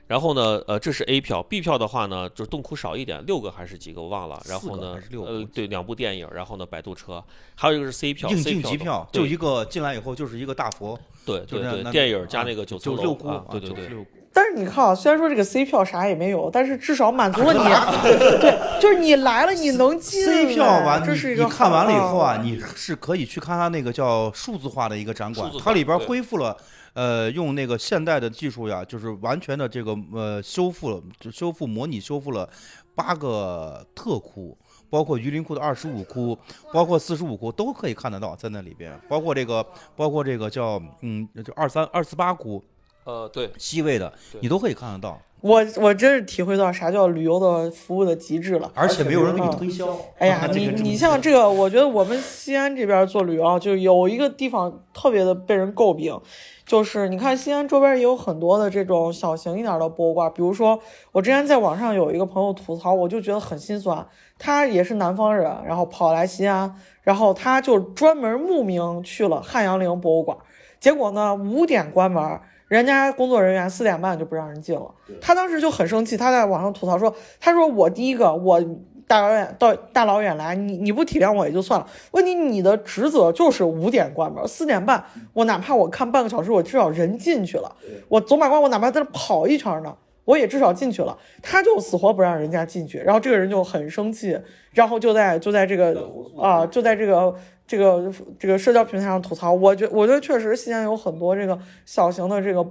然后呢，呃，这是 A 票，B 票的话呢，就是洞窟少一点，六个还是几个我忘了。然后呢呃，对，两部电影，然后呢，摆渡车，还有一个是 C 票应，C 票票，就一个进来以后就是一个大佛，对对对，电影加啊那个九层九六窟楼啊，对对对，但是你看啊，虽然说这个 C 票啥也没有，但是至少满足了你，对，就是你来了你能进 C 票来完，这是一个你你看完了以后啊，你是可以去看它那个叫数字化的一个展馆它里边恢复了。呃，用那个现代的技术呀，就是完全的这个呃修复了，就修复模拟修复了八个特窟，包括榆林窟的二十五窟，包括四十五窟都可以看得到在那里边，包括这个包括这个叫嗯就二三二四八窟，呃，对，西位的，你都可以看得到，我我真是体会到啥叫旅游的服务的极致了。而且没有人给你嗯推销。哎呀，你你像这个，我觉得我们西安这边做旅游啊，就有一个地方特别的被人诟病，就是你看西安周边也有很多的这种小型一点的博物馆，比如说我之前在网上有一个朋友吐槽，我就觉得很心酸。他也是南方人，然后跑来西安，然后他就专门慕名去了汉阳陵博物馆，结果呢五点关门。人家工作人员四点半就不让人进了，他当时就很生气，他在网上吐槽说：“他说我第一个，我大老远到大老远来，你你不体谅我也就算了，问题你的职责就是五点关门，四点半我哪怕我看半个小时，我至少人进去了，我走马观我哪怕在这跑一圈呢，我也至少进去了，他就死活不让人家进去，然后这个人就很生气，然后就在就在这个啊、就在这个。这个这个社交平台上吐槽，我觉我觉得确实西安有很多这个小型的这个，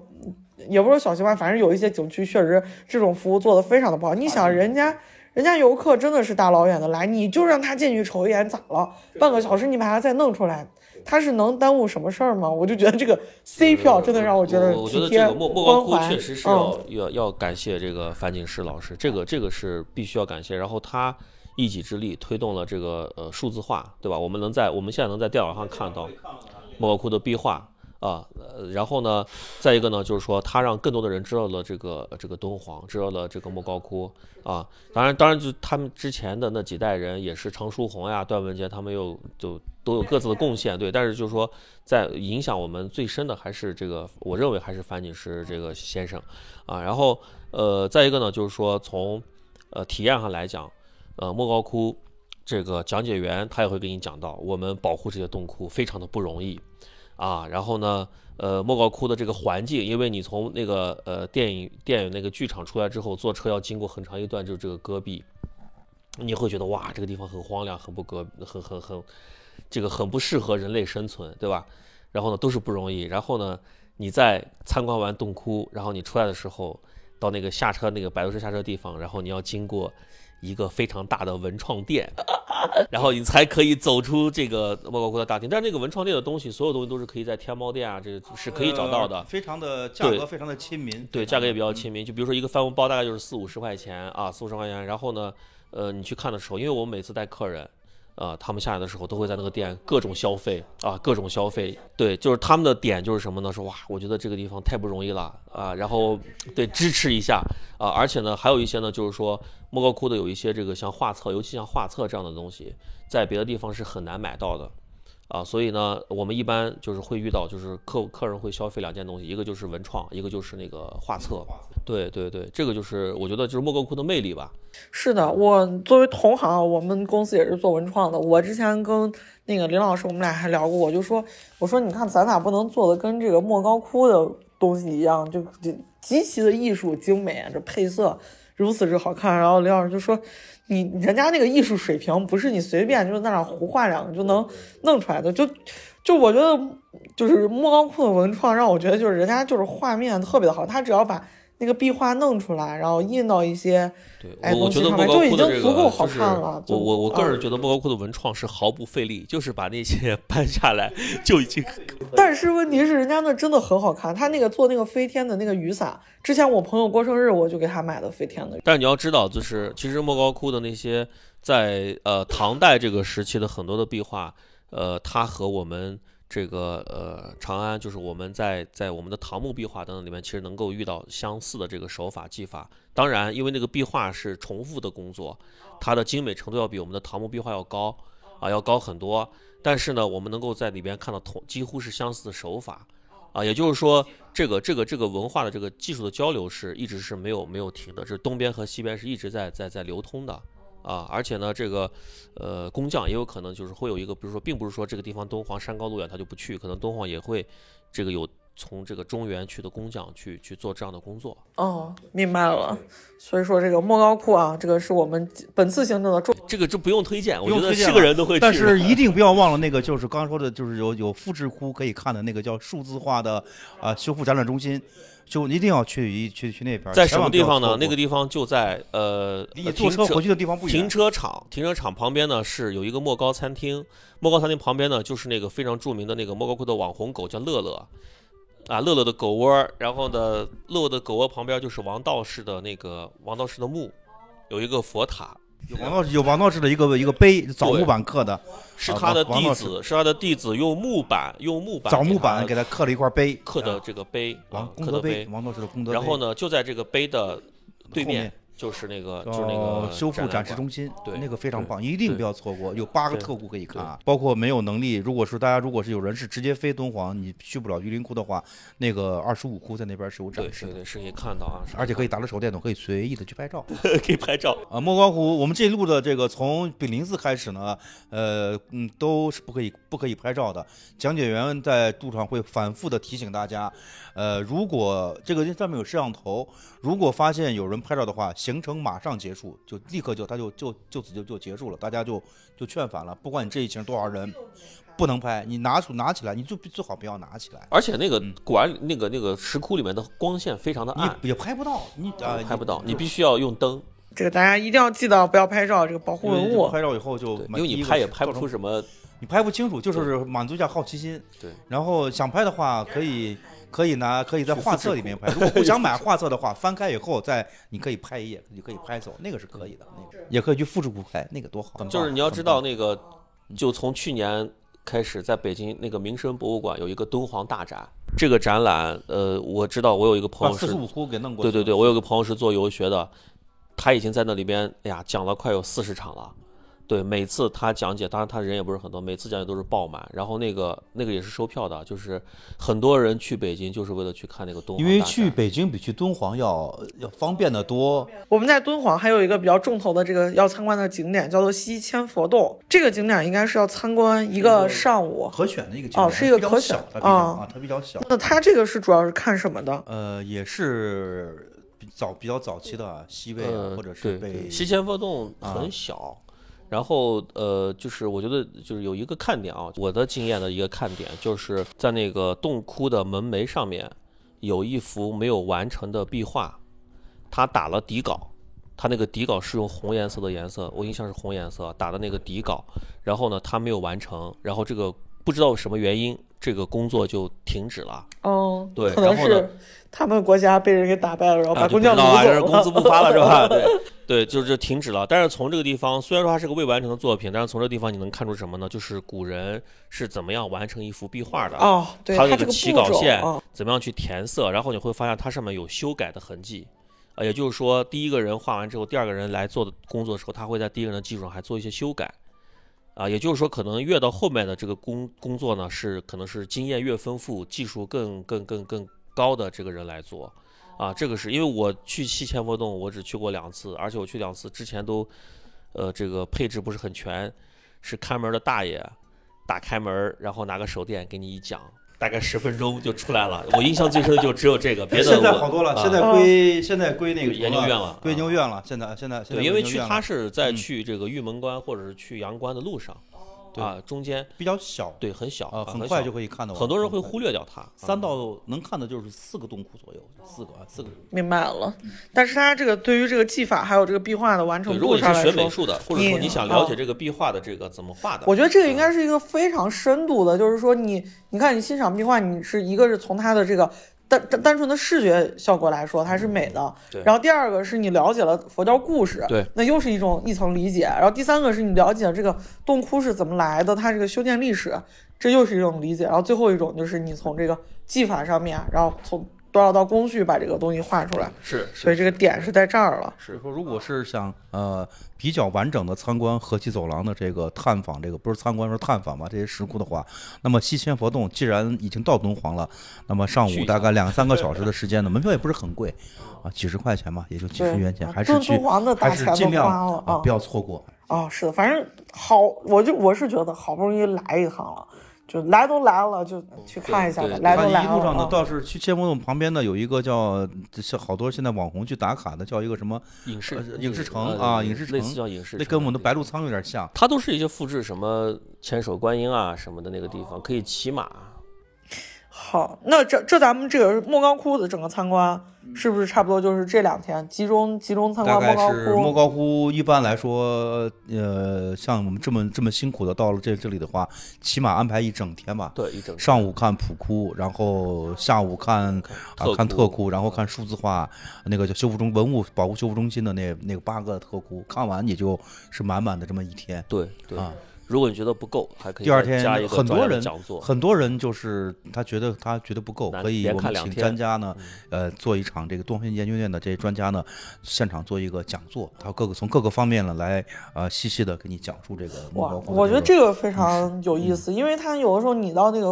也不是小型吧，反正有一些景区确实这种服务做的非常的不好。你想人家人家游客真的是大老远的来，你就让他进去瞅一眼咋了？半个小时你把他再弄出来，他是能耽误什么事儿吗？我就觉得这个 C 票真的让我觉得我我觉得这个莫莫高窟确实是嗯要、要要感谢这个樊锦诗老师，这个这个是必须要感谢。然后他一己之力推动了这个呃数字化，对吧？我们能在我们现在能在电脑上看到莫高窟的壁画啊，呃，然后呢，再一个呢，就是说他让更多的人知道了这个这个敦煌，知道了这个莫高窟啊。当然，当然就他们之前的那几代人也是常书鸿呀、段文杰他们又就都有各自的贡献，对。但是就是说，在影响我们最深的还是这个，我认为还是樊锦诗这个先生啊。然后呃，再一个呢，就是说从呃体验上来讲，呃莫高窟这个讲解员他也会给你讲到，我们保护这些洞窟非常的不容易啊。然后呢，呃莫高窟的这个环境，因为你从那个呃电影电影那个剧场出来之后，坐车要经过很长一段就是这个戈壁，你会觉得哇这个地方很荒凉，很不隔很很很这个很不适合人类生存，对吧？然后呢都是不容易。然后呢你在参观完洞窟，然后你出来的时候，到那个下车那个摆渡车下车地方，然后你要经过一个非常大的文创店，然后你才可以走出这个莫高窟的大厅。但是那个文创店的东西，所有东西都是可以在天猫店啊，这个是可以找到的呃。非常的价格非常的亲民，对，价格也比较亲民。就比如说一个帆布包大概就是四五十块钱啊，四五十块钱。然后呢，呃，你去看的时候，因为我们每次带客人，啊，他们下来的时候都会在那个店各种消费啊，各种消费。对，就是他们的点就是什么呢？说哇，我觉得这个地方太不容易了啊，然后对支持一下啊，而且呢，还有一些呢，就是说莫高窟的有一些这个像画册，尤其像画册这样的东西，在别的地方是很难买到的。啊，所以呢，我们一般就是会遇到，就是客客人会消费两件东西，一个就是文创，一个就是那个画册。对对对，这个就是我觉得就是莫高窟的魅力吧。是的，我作为同行，我们公司也是做文创的。我之前跟那个林老师，我们俩还聊过，我就说，我说你看咱俩不能做的跟这个莫高窟的东西一样，就就极其的艺术精美，这配色如此之好看。然后林老师就说，你人家那个艺术水平不是你随便就在那胡画两个就能弄出来的，就就我觉得就是莫高窟的文创让我觉得就是人家就是画面特别的好，他只要把。那个壁画弄出来，然后印到一些对，哎我我觉得东西上莫高窟的面就已经这个足够好就是看了就我我我个人嗯觉得莫高窟的文创是毫不费力，就是把那些 搬下来就已经但是问题是，人家那真的很好看。他那个做那个飞天的那个雨伞，之前我朋友过生日，我就给他买的飞天的。但是你要知道，就是其实莫高窟的那些在呃唐代这个时期的很多的壁画，呃，它和我们这个呃长安，就是我们在在我们的唐墓壁画等等里面，其实能够遇到相似的这个手法技法。当然，因为那个壁画是重复的工作，它的精美程度要比我们的唐墓壁画要高啊，要高很多。但是呢，我们能够在里边看到同几乎是相似的手法。啊，也就是说，这个这个这个文化的这个技术的交流是一直是没有没有停的，这东边和西边是一直在在在流通的啊。而且呢，这个呃工匠也有可能就是会有一个，比如说，并不是说这个地方敦煌山高路远他就不去，可能敦煌也会这个有从这个中原去的工匠去去做这样的工作。哦，明白了。所以说这个莫高窟啊，这个是我们本次行程的重。这个就不用推荐，我觉得是不用推荐了个人都会去。但是一定不要忘了那个，就是刚刚说的，就是有有复制窟可以看的那个叫数字化的啊、修复展览中心，就一定要去一去去那边。在什么地方呢那个地方就在呃离坐车回去的地方不远。停车场，停车场旁边呢是有一个莫高餐厅，莫高餐厅旁边呢就是那个非常著名的那个莫高窟的网红狗叫乐乐，啊，乐乐的狗窝，然后呢，乐乐的狗窝旁边就是王道士的那个王道士的墓，有一个佛塔，有王道士有王道士的一个一个碑，枣木板刻的，是他的弟子，是他的弟子用木板用木板枣木板给给他刻了一块碑，刻的这个碑，功德碑，王道士的功德碑。然后呢，就在这个碑的对面面就是那个就是那个修复展示中心，对那个非常棒，一定不要错过，有八个特库可以看啊，包括没有能力，如果说大家如果是有人是直接飞敦煌，你去不了榆林窟的话，那个二十五窟在那边是有展示的。对对对，是可以看到啊，而且可以打着手电筒，可以随意的去拍照 可以拍照。啊！莫高窟，我们这一路的这个从炳林寺开始呢，呃，嗯，都是不可以不可以拍照的。讲解员在路上会反复的提醒大家，呃，如果这个上面有摄像头，如果发现有人拍照的话，行程马上结束，就立刻就他就就就此就就结束了，大家就就劝返了。不管你这一行多少人，不能拍，你拿出拿起来，你就最好不要拿起来，而且那个嗯管那个那个石窟里面的光线非常的暗，你也拍不到，你啊、拍不到，你必须要用灯，这个大家一定要记得不要拍照，这个保护文物。拍照以后就对，因为你拍也拍不出什么，你拍不清楚，就是满足一下好奇心。对，然后想拍的话，可以可以拿可以在画册里面 拍。如果不想买 画册的话，翻开以后再你可以拍一页，你可以拍走，那个是可以的。那个也可以去复制库拍，那个多好。就是你要知道那个，就从去年开始，在北京那个民生博物馆有一个敦煌大展，这个展览，呃，我知道我有一个朋友是把四十五窟给弄过。对对对，我有个朋友是做游学的，他已经在那里边，哎呀，讲了快有四十场了。对，每次他讲解，当然他人也不是很多，每次讲解都是爆满。然后那个那个也是收票的，就是很多人去北京就是为了去看那个敦煌。因为去北京比去敦煌要要方便的多。我们在敦煌还有一个比较重头的这个要参观的景点，叫做西千佛洞。这个景点应该是要参观一个上午。可选的一个景点哦是一个比较可选小它比较啊啊，它比较小。那它这个是主要是看什么的？呃，也是比早比较早期的西魏或者是对被西千佛洞啊很小，然后呃，就是我觉得就是有一个看点啊，我的经验的一个看点就是在那个洞窟的门楣上面有一幅没有完成的壁画，他打了底稿，他那个底稿是用红颜色的颜色，我印象是红颜色打的那个底稿，然后呢他没有完成，然后这个不知道什么原因，这个工作就停止了。哦，对然后呢是他们国家被人给打败了，然后啊，把工匠掳走这是工资。不发了是吧？对对，就是停止了。但是从这个地方，虽然说它是个未完成的作品，但是从这个地方你能看出什么呢？就是古人是怎么样完成一幅壁画的。哦，对，它它这个起稿线啊怎么样去填色，然后你会发现它上面有修改的痕迹，啊，也就是说，第一个人画完之后，第二个人来做的工作的时候，他会在第一个人的基础上还做一些修改，啊，也就是说，可能越到后面的这个工工作呢，是可能是经验越丰富、技术更更更更高的这个人来做，啊，这个是因为我去西千佛洞，我只去过两次，而且我去两次之前都，呃，这个配置不是很全，是看门的大爷打开门，然后拿个手电给你一讲，大概十分钟就出来了。我印象最深的就只有这个，别的现在好多了，啊现在归现在归那个研究院了归研究院了。现在现在现在对，因为去他是在嗯去这个玉门关或者是去阳关的路上，对啊，中间比较小，对很小呃，啊很快就可以看到。很多人会忽略掉它。三啊到能看的就是四个洞窟左右，四个啊，四个。明白了。但是它这个对于这个技法还有这个壁画的完对，成如果你是学美术的，或者说你你想了解啊这个壁画的这个怎么画的，我觉得这个应该是一个非常深度的，就是说你你看你欣赏壁画，你是一个是从它的这个。单单单纯的视觉效果来说，它是美的。对然后第二个是你了解了佛教故事，对，那又是一种一层理解。然后第三个是你了解这个洞窟是怎么来的，它这个修建历史，这又是一种理解。然后最后一种就是你从这个技法上面，然后从多少道工序把这个东西画出来。是所以这个点是在这儿了。是说，如果是想呃比较完整的参观河西走廊的这个探访，这个不是参观是探访吧这些石窟的话，那么西迁佛洞既然已经到敦煌了，那么上午大概两三个 小时的时间呢，门票也不是很贵啊，几十块钱吧，也就几十元钱，啊还是去敦敦煌的大还是尽量啊不要错过。哦，是的，反正好，我就我是觉得好不容易来一趟了，就来都来了，就去看一下来都来了正一路上呢，啊倒是去千佛洞旁边呢有一个叫，像好多现在网红去打卡的，叫一个什么，影视呃影视城呃啊影视类似城叫影视，那跟我们的白鹿仓有点像。它都是一些复制什么千手观音啊什么的那个地方，可以骑马。好，那这这咱们这个莫高窟的整个参观是不是差不多就是这两天集中集中参大概观莫高是莫？高窟，一般来说，呃，像我们这么这么辛苦的到了这这里的话，起码安排一整天吧。对，一整上午看普窟，然后下午看啊看特窟，然后看数字化那个叫修复中文物保护修复中心的那那个八个特窟，看完也就是满满的这么一天对对啊。如果你觉得不够，还可以第二天很多人讲座。很多人就是他觉得他觉得不够，可以连我们请专家呢，呃，做一场这个东方研究院的这些专家呢，现场做一个讲座，他各个从各个方面呢来呃细细的给你讲述这个莫哇我觉得这这个非常有意思，因为他有的时候你到那个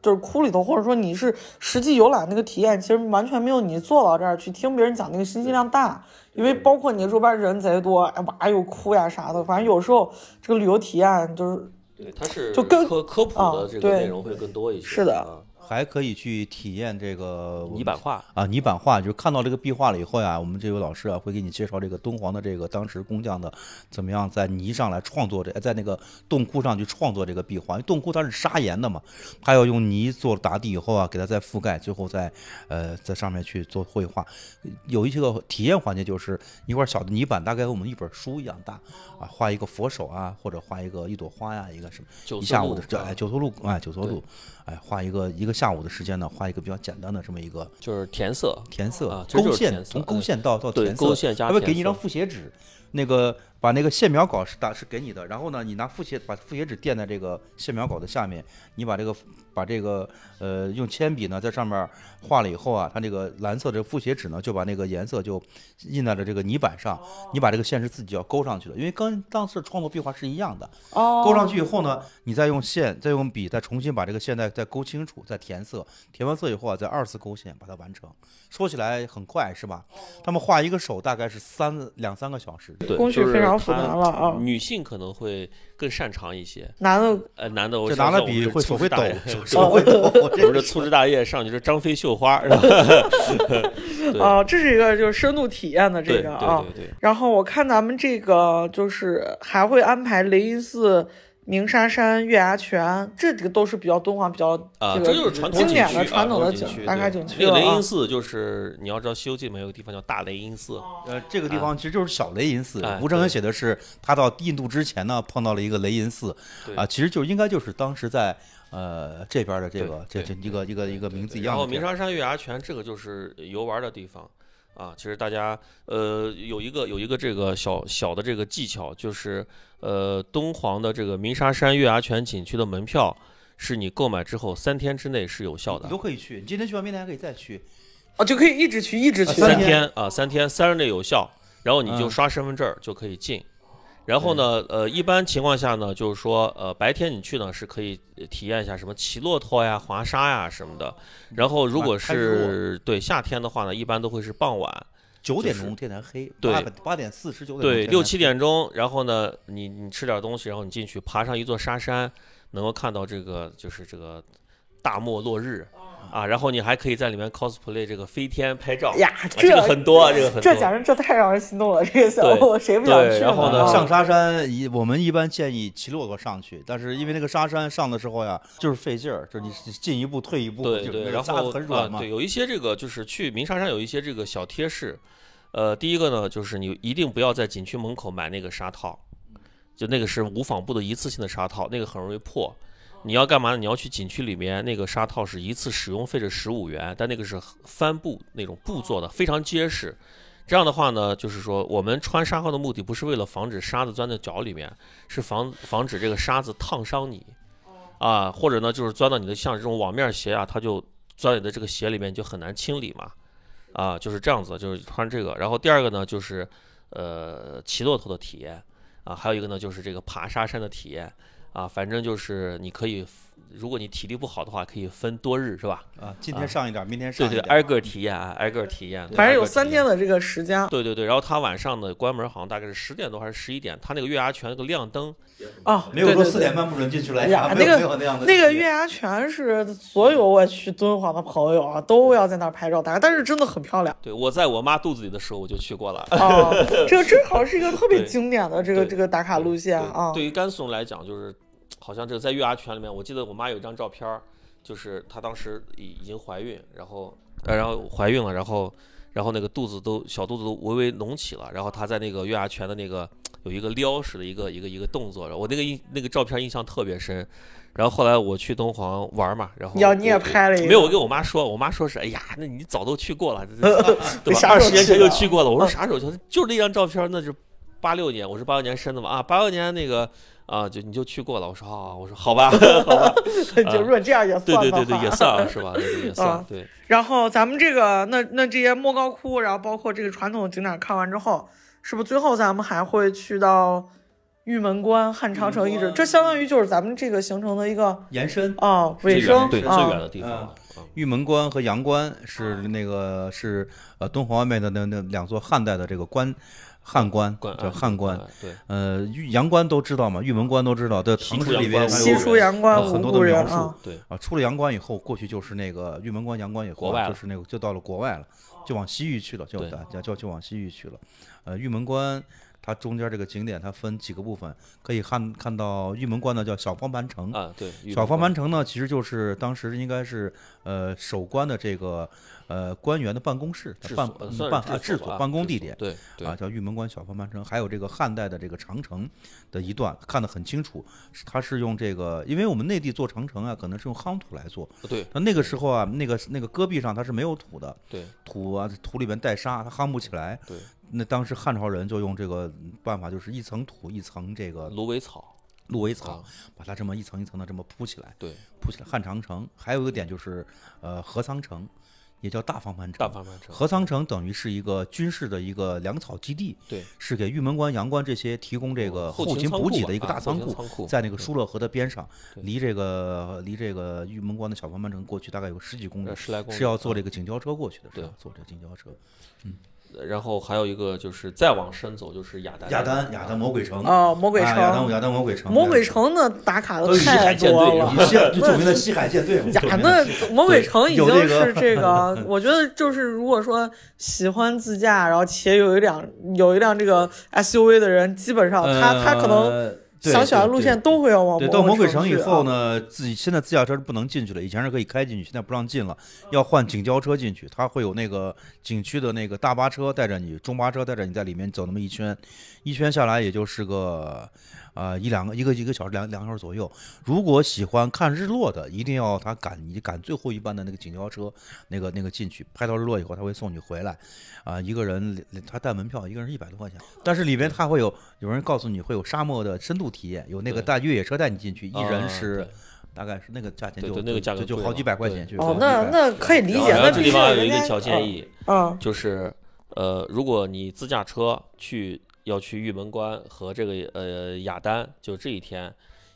就是窟里头，或者说你是实际游览那个体验，其实完全没有你坐到这儿去听别人讲那个信息量大。因为包括你周边人贼多，哎哇又哭呀啥的，反正有时候这个旅游体验就是对，它是就更科科普啊的这个对内容会更多一些。是的啊还可以去体验这个泥板画。啊，泥板画就是看到这个壁画了以后呀，我们这位老师啊会给你介绍这个敦煌的这个当时工匠的怎么样在泥上来创作这，在那个洞窟上去创作这个壁画。因为洞窟它是砂岩的嘛，它要用泥做打底以后啊，给它再覆盖，最后再呃在上面去做绘画。有一些个体验环节就是一块小的泥板，大概和我们一本书一样大啊，画一个佛手啊，或者画一个一朵花呀，一个什么。一下午的这哎九头鹿哎九头鹿，哎画一个一个下午的时间呢，画一个比较简单的这么一个就是填色，填色、勾线，从勾嗯线到到填色，勾线加还会给你一张复写纸，那个把那个线描稿是打是给你的，然后呢，你拿复写把复写纸垫在这个线描稿的下面，你把这个把这个呃用铅笔呢在上面画了以后啊，它这个蓝色的复写纸呢就把那个颜色就印在了这个泥板上，你把这个线是自己要勾上去的，因为跟当时创作壁画是一样的，哦，勾上去以后呢，你再用线，再用笔，再重新把这个线再再勾清楚，再填色，填完色以后啊，再二次勾线把它完成。说起来很快是吧？他们画一个手大概是三两三个小时。对，工序就是非常复它杂了啊女性可能会更擅长一些，男的呃，男的我拿了笔会 手会抖手手会抖。我这不是粗枝大叶上去是张飞绣花，是吧？对啊，这是一个就是深度体验的这个啊。对对对，然后我看咱们这个就是还会安排雷音寺、鸣沙山、月牙泉，这几个都是比较敦煌比较啊，这个这就是传统经典的传统的景景区打卡景区了啊那个雷音。寺就是你要知道，《西游记》里面有个地方叫大雷音寺，呃，这个地方其实就是小雷音寺哎。吴承恩写的是他到印度之前呢，碰到了一个雷音寺，啊，其实就应该就是当时在呃这边的这个这这一个一个一个名字一然后样的地儿。鸣沙山月牙泉这个就是游玩的地方啊。其实大家呃有一个有一个这个小小的这个技巧，就是呃敦煌的这个鸣沙山月牙泉景区的门票是你购买之后三天之内是有效你的。都可以去，你今天去完，明天还可以再去。啊，就可以一直去，一直去。三天天啊，三天三日内有效，然后你就嗯刷身份证就可以进。然后呢，呃，一般情况下呢，就是说，呃，白天你去呢是可以呃体验一下什么骑骆驼呀、滑沙呀什么的。然后如果是对夏天的话呢，一般都会是傍晚，九点钟天才黑，对八八点四十九点对，六七点钟，然后呢，你你吃点东西，然后你进去爬上一座沙山，能够看到这个就是这个大漠落日啊，然后你还可以在里面 cosplay 这个飞天拍照。呀，啊这个很多啊，这个很多。这简直这太让人心动了，这个小对伙谁不想去然后呢啊上沙山一，我们一般建议骑骆驼上去，但是因为那个沙山上的时候呀，就是费劲儿，就是你进一步退一步，对对，然后很软嘛。对，有一些这个就是去鸣沙山有一些这个小贴士，呃，第一个呢就是你一定不要在景区门口买那个沙套，就那个是无纺布的一次性的沙套，那个很容易破。你要干嘛？你要去景区里面，那个沙套是一次使用费是十五元，但那个是帆布那种布做的，非常结实。这样的话呢，就是说我们穿沙套的目的不是为了防止沙子钻到脚里面，是防防止这个沙子烫伤你，啊，或者呢就是钻到你的像这种网面鞋啊，它就钻你的这个鞋里面，就很难清理嘛，啊，就是这样子，就是穿这个。然后第二个呢就是呃骑骆驼的体验啊，还有一个呢就是这个爬沙山的体验啊，反正就是你可以，如果你体力不好的话，可以分多日是吧？啊，今啊天上一点，明天上一点。对对挨个体验啊，挨个体验。反正有三天的这个时间对对对，然后他晚上的关门好像大概是十点多还是十一点，他那个月牙泉那个亮灯，啊，没有说四点半不准进去来哎呀那个那个月牙泉是所有我去敦煌的朋友啊，都要在那儿拍照打卡，但是真的很漂亮对我在我妈肚子里的时候我就去过了。啊。这个 正好是一个特别经典的这个这个打卡路线啊。对于甘肃人来讲，就是好像这个在月牙泉里面，我记得我妈有一张照片儿，就是她当时已已经怀孕，然后呃然后怀孕了，然后然后那个肚子都小肚子都微微隆起了，然后她在那个月牙泉的那个有一个撩式的一个一个一个动作，我那个印那个照片印象特别深。然后后来我去敦煌玩嘛，然后要你也拍了一个没有，我跟我妈说，我妈说是，哎呀，那你早都去过了，对吧？二十年前就去过了。我说啥时候去？就是那张照片，那是八六年，我是八六年生的嘛啊，八六年那个啊，就你就去过了。我说啊，我说好吧，好吧，就如果这样也算的对对对对，也算啊，是吧？对对也算啊对。然后咱们这个那那这些莫高窟，然后包括这个传统景点看完之后，是不是最后咱们还会去到玉门关、汉长城遗址？这相当于就是咱们这个行程的一个延伸。啊尾声对最啊远的地方。啊玉门关和阳关是那个是呃敦煌外面的那那两座汉代的这个关，汉关叫汉关。啊对，呃，玉阳关都知道嘛，玉门关都知道，对唐诗里边还有西出阳关很多的描述啊。对，啊。出了阳关以后，过去就是那个玉门关、阳关以后就是那个就到了国外了，就往西域去了，就就就往西域去了。呃，玉门关它中间这个景点它分几个部分，可以看看到玉门关呢叫小方盘城，啊对，小方盘城呢，其实就是当时应该是呃守关的这个呃官员的办公室、治办办是治所啊治所办公地点。对对啊，叫玉门关小方盘城，还有这个汉代的这个长城的一段，看得很清楚。它是用这个，因为我们内地做长城啊，可能是用夯土来做。对那那个时候啊，那个那个戈壁上它是没有土的，对土啊土里面带沙，它夯不起来。对，那当时汉朝人就用这个办法，就是一层土一层这个芦苇草芦苇草啊，把它这么一层一层的这么铺起来。对铺起来汉长城。还有一个点就是，呃，河仓城，也叫大方盘城。大方盘城何仓城等于是一个军事的一个粮草基地，对是给玉门关、阳关这些提供这个后后勤补给的一个大仓库，在那个疏勒河的边上，离这个离这个玉门关的小方盘城过去大概有十几公里是要坐啊这个警交车过去的，是对要坐这个警交车。然后还有一个就是再往深走就是雅丹，雅丹，雅丹魔鬼城，哦，魔鬼啊雅丹城，雅丹魔鬼城，魔鬼城的打卡的都是西太海舰队多了。著名的西海舰队嘛，呀，那魔鬼城已经有这个是这个，我觉得就是如果说喜欢自驾，然后且有一辆有一辆这个 SUV 的人，基本上他他可能想小的路线都会要往对，到魔鬼城以后呢，自己现在自驾车是不能进去了，以前是可以开进去，现在不让进了，要换警交车进去。它会有那个景区的那个大巴车带着你，中巴车带着你在里面走那么一圈，一圈下来也就是个。啊、一两个一个一个小时两两个小时左右。如果喜欢看日落的，一定要他赶你赶最后一班的那个景交车，那个那个进去拍到日落以后，他会送你回来。啊、一个人他带门票，一个人一百多块钱，但是里边他会有有人告诉你会有沙漠的深度体验，有那个带越野车带你进去，一人啊是对大概是那个价钱就那个价格就就好几百块钱，哦那那可以理解，那这地方有一个小建议，嗯就是呃，如果你自驾车去要去玉门关和这个呃雅丹，就这一天，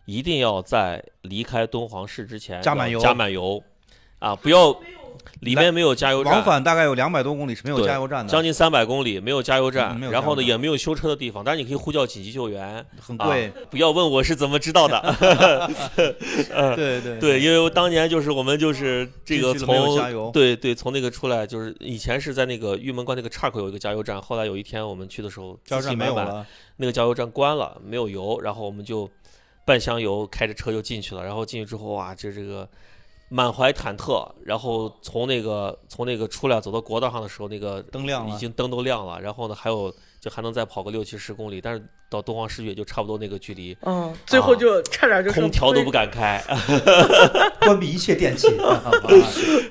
一定要在离开敦煌市之前加满油加满油。啊，不要里面没有加油站，往返大概有两百多公里是没有加油站的，将近三百公里没有加油站，然后呢也没有修车的地方，但是你可以呼叫紧急救援。啊很贵。不要问我是怎么知道的，对对对，因为当年就是我们就是这个从对对从那个出来，就是以前是在那个玉门关那个岔口有一个加油站，后来有一天我们去的时候加油站没有了，那个加油站关了，没有油，然后我们就半箱油开着车就进去了，然后进去之后哇，这这个满怀忐忑，然后从那个从那个出来走到国道上的时候，那个灯亮了。已经灯都亮了，然后呢还有就还能再跑个六七十公里，但是到敦煌市区也就差不多那个距离，嗯，最后就差点就啊空调都不敢开，关闭一切电器，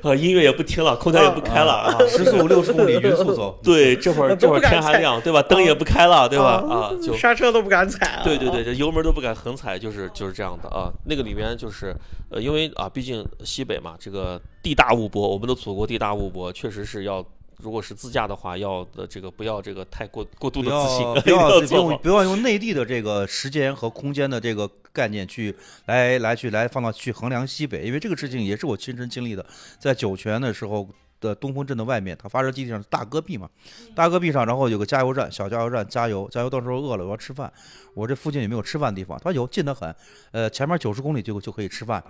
啊音乐也不听了，空调也不开了啊。时速六十公里匀速走。对，这会儿这会儿天还亮，对吧？灯也不开了，对吧？啊，就刹车都不敢踩啊。对对对，这油门都不敢横踩，就是就是这样的啊。那个里面就是呃，因为啊，毕竟西北嘛，这个地大物博，我们的祖国地大物博，确实是要。如果是自驾的话，要的这个不要这个太过过度的自信不要不 要不要用内地的这个时间和空间的这个概念去来来去来放到去衡量西北，因为这个事情也是我亲身经历的，在酒泉的时候。的东风镇的外面，它发射基地上是大戈壁嘛，大戈壁上，然后有个加油站，小加油站加油，加油到时候饿了我要吃饭，我这附近有没有吃饭的地方？他说有，近得很，呃，前面九十公里就就可以吃饭，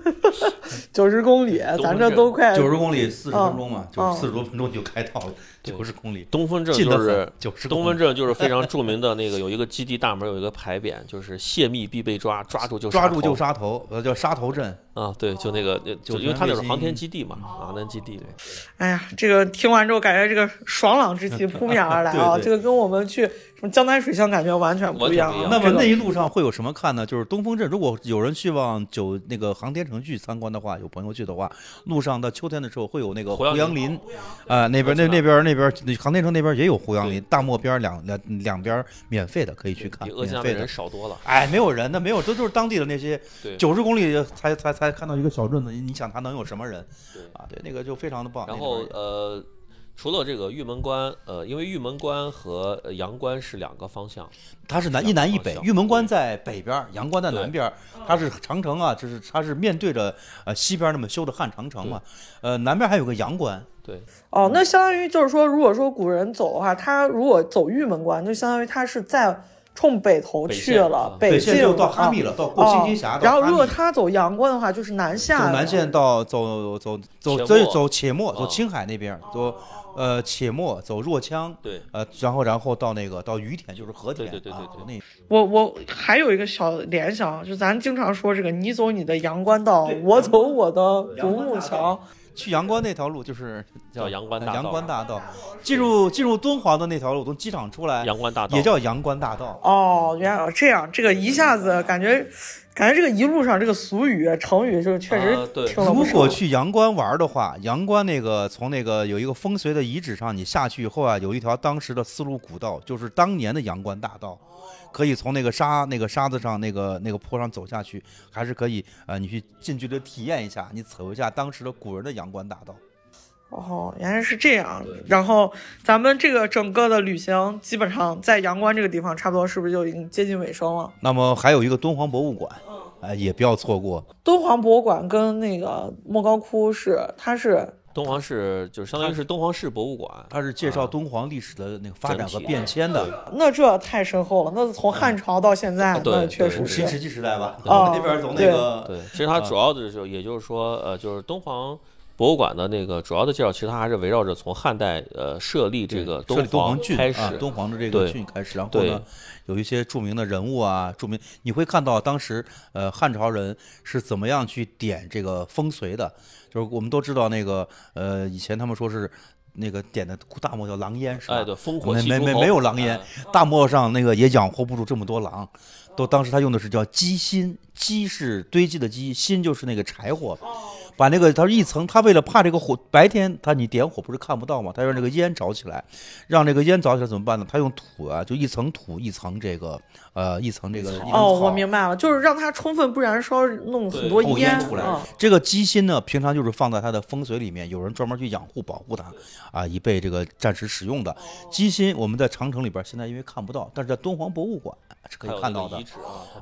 九十公里，咱这都快九十公里四十分钟嘛，就哦四十多分钟就开到了九十公里，东风镇就是，九十东风镇就是非常 著名的那个有一个基地大门有一个牌匾，就是泄密必被抓，抓住就抓住杀头就杀头，呃，叫杀头镇。啊，对，就那个，就因为它那是航天基地嘛，航天基地。哎呀，这个听完之后，感觉这个爽朗之气扑面而来啊！这个跟我们去什么江南水乡感觉完全不一样那么那一路上会有什么看呢？就是东风镇，如果有人去往九那个航天城去参观的话，有朋友去的话，路上到秋天的时候会有那个胡杨林林，啊、那边那那边那边那航天城那边也有胡杨林，大漠边两两两边免费的可以去看，比额济的人免费的。少多了。哎，没有人那，没有，都就是当地的那些九十公里才才才看到一个小镇子，你想他能有什么人对啊？对，那个就非常的棒。然后呃，除了这个玉门关，呃，因为玉门关和呃阳关是两个方向，它是南一南一北玉门关在北边儿，阳关在南边儿。它是长城啊，就是它是面对着呃西边那么修的汉长城嘛。呃，南边还有个阳关，对，哦，那相当于就是说，如果说古人走的话，他如果走玉门关，就相当于他是在冲北头去了啊，北境线就到哈啊密了，到过青金峡哦。然后如果他走阳关的话，就是南下了。走南线到走走走走走且末，走啊青海那边，走呃且末，走若羌，对，呃，然后然后到那个到于田，就是和田，对对对对啊对。那我我还有一个小联想，就咱经常说这个，你走你的阳关道，我走我的独木桥。去阳关那条路就是叫阳关大道阳关大道，进入进入敦煌的那条路，从机场出来阳关大道。也叫阳关大道。哦，原来有这样，这个一下子感觉，感觉这个一路上这个俗语、成语就确实啊对。听了不少。如果去阳关玩的话，阳关那个从那个有一个风随的遗址上，你下去以后啊，有一条当时的丝路古道，就是当年的阳关大道，可以从那个沙那个沙子上那个那个坡上走下去，还是可以呃，你去近距离体验一下，你走一下当时的古人的阳关大道。哦，原来是这样。然后咱们这个整个的旅行，基本上在阳关这个地方，差不多是不是就已经接近尾声了？那么还有一个敦煌博物馆，哎、也不要错过。敦煌博物馆跟那个莫高窟是，它是敦煌市就是相当于是敦煌市博物馆，它是介绍啊。敦煌历史的那个发展和变迁的，那这太深厚了，那从汉朝到现在，啊对那确实是。新石器时代吧，啊那边从那个对，其实它主要的就也就是说，呃，就是敦煌博物馆的那个主要的介绍，其实它还是围绕着从汉代呃设立这个设立敦煌煌郡开始。啊，，敦煌的这个郡开始，然后呢，有一些著名的人物啊，著名你会看到当时呃汉朝人是怎么样去点这个风随的，就是我们都知道那个呃以前他们说是那个点的大漠叫狼烟是吧？哎，对，烽火没戏诸侯没没没有狼烟哎，大漠上那个也养活不住这么多狼，都当时他用的是叫鸡心，鸡是堆积的鸡，心就是那个柴火，把那个他说一层，他为了怕这个火白天他你点火不是看不到吗？他让这个烟着起来，让这个烟着起来怎么办呢？他用土啊，就一层土一层这个呃一层这个哦，我明白了，就是让它充分不燃烧，弄很多烟出来啊。这个鸡心呢，平常就是放在它的风水里面，有人专门去养护保护它，啊，以备这个暂时使用的。鸡心我们在长城里边现在因为看不到，但是在敦煌博物馆是可以看到的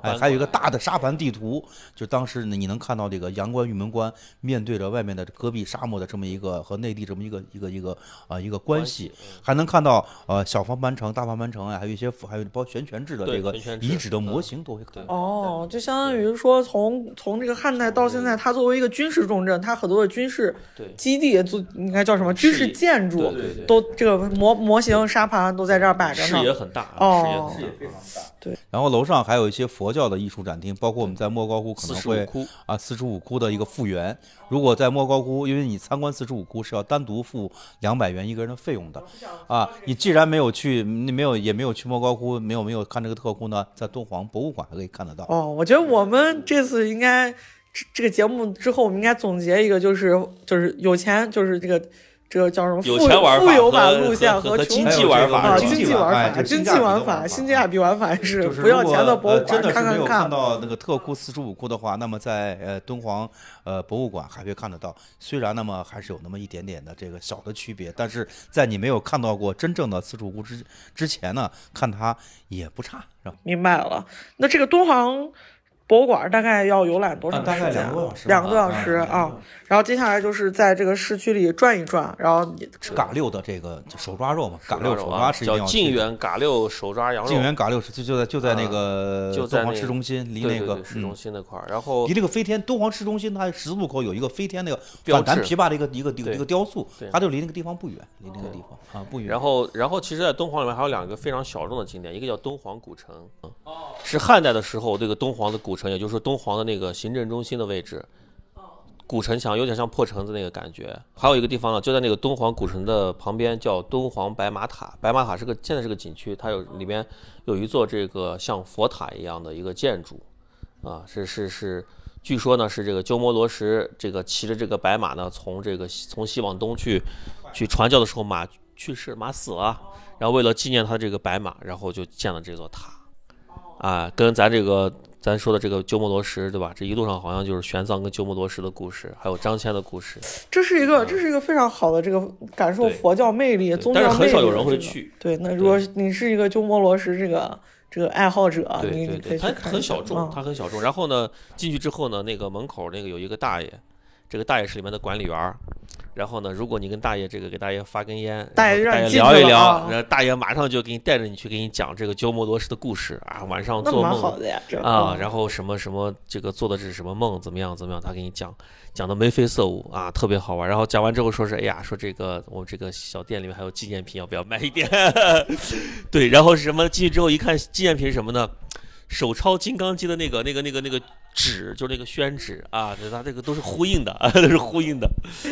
哎，还有一个大的沙盘地图，就当时呢你能看到这个阳关玉门关面对着外面的戈壁沙漠的这么一个和内地这么一个一个一个啊、一个关系，还能看到呃小方盘城、大方盘城啊，还有一些还有包括悬泉制的这个遗址的模嗯型都会看到。哦，就相当于说从从这个汉代到现在，它作为一个军事重镇，它很多的军事基地，做应该叫什么军事建筑，对对对都这个模模型沙盘都在这儿摆着呢视野。很大啊，哦视野很大。然后楼上还有一些佛教的艺术展厅，包括我们在莫高窟可能会十五窟，啊四十五窟的一个复原。如果在莫高窟，因为你参观四十五窟是要单独付两百元一个人的费用的，啊，你既然没有去，你没有也没有去莫高窟，没有没有看这个特窟呢，在敦煌博物馆还可以看得到。哦，我觉得我们这次应该这这个节目之后，我们应该总结一个，就是就是有钱，就是这个这个叫什么富有钱玩法富有版路线和经济玩法啊，经济济玩法、经济玩法、法性价比玩法是就是不要钱的博物馆看看没有看看。到那个特窟四十五窟的话，那么在呃敦煌呃博物馆还会看得到。虽然那么还是有那么一点点的这个小的区别，但是在你没有看到过真正的四十五窟之之前呢，看它也不差，是吧？明白了，那这个敦煌博物馆大概要游览多啊大概长时间？两个多小时两个多小啊时啊啊。然后接下来就是在这个市区里转一转，然后你吃嘎六的这个手抓肉嘛，嘎六手抓是一定叫晋要去的。源嘎六手抓羊肉，晋源嘎六是就就在就在那啊个敦煌就在那市中心，离那个市中嗯心那块儿，然后离那个飞天敦煌市中心，它十字路口有一个飞天那个标反弹琵琶的一个一个一个对一个雕塑，它就离那个地方不远，离那个地方啊不远。然后，然后其实，在敦煌里面还有两个非常小众的景点，一个叫敦煌古城，嗯是汉代的时候这个敦煌的古城，也就是说敦煌的那个行政中心的位置，古城墙，有点像破城子那个感觉。还有一个地方呢，就在那个敦煌古城的旁边，叫敦煌白马塔。白马塔是个现在是个景区，它有里面有一座这个像佛塔一样的一个建筑，啊，是是是，据说呢是这个鸠摩罗什这个骑着这个白马呢，从这个西从西往东去去传教的时候马去世，马死了，然后为了纪念他这个白马，然后就建了这座塔，啊，跟咱这个。咱说的这个鸠摩罗什，对吧？这一路上好像就是玄奘跟鸠摩罗什的故事，还有张骞的故事。这是一个，这是一个非常好的这个感受佛教魅力、宗但是。很少有人会去。对，那如果你是一个鸠摩罗什这个这个爱好者，对你对对，它你可以去看很小众，一下啊它很小众。然后呢，进去之后呢，那个门口那个有一个大爷，这个大爷是里面的管理员儿。然后呢，如果你跟大爷这个给大爷发根烟，大爷聊一聊，啊然后大爷马上就给你带着你去给你讲这个鸠摩罗什的故事啊，晚上做梦蛮好的呀，这啊，嗯然后什么什么这个做的是什么梦，怎么样怎么样，他给你讲讲的眉飞色舞啊，特别好玩。然后讲完之后说是，哎呀，说这个我们这个小店里面还有纪念品，要不要买一点？对，然后是什么？进去之后一看，纪念品是什么呢？手抄《金刚经》的那个、那个、那个、那个纸，就是那个宣纸啊，它这个都是呼应的，啊 都是呼应的。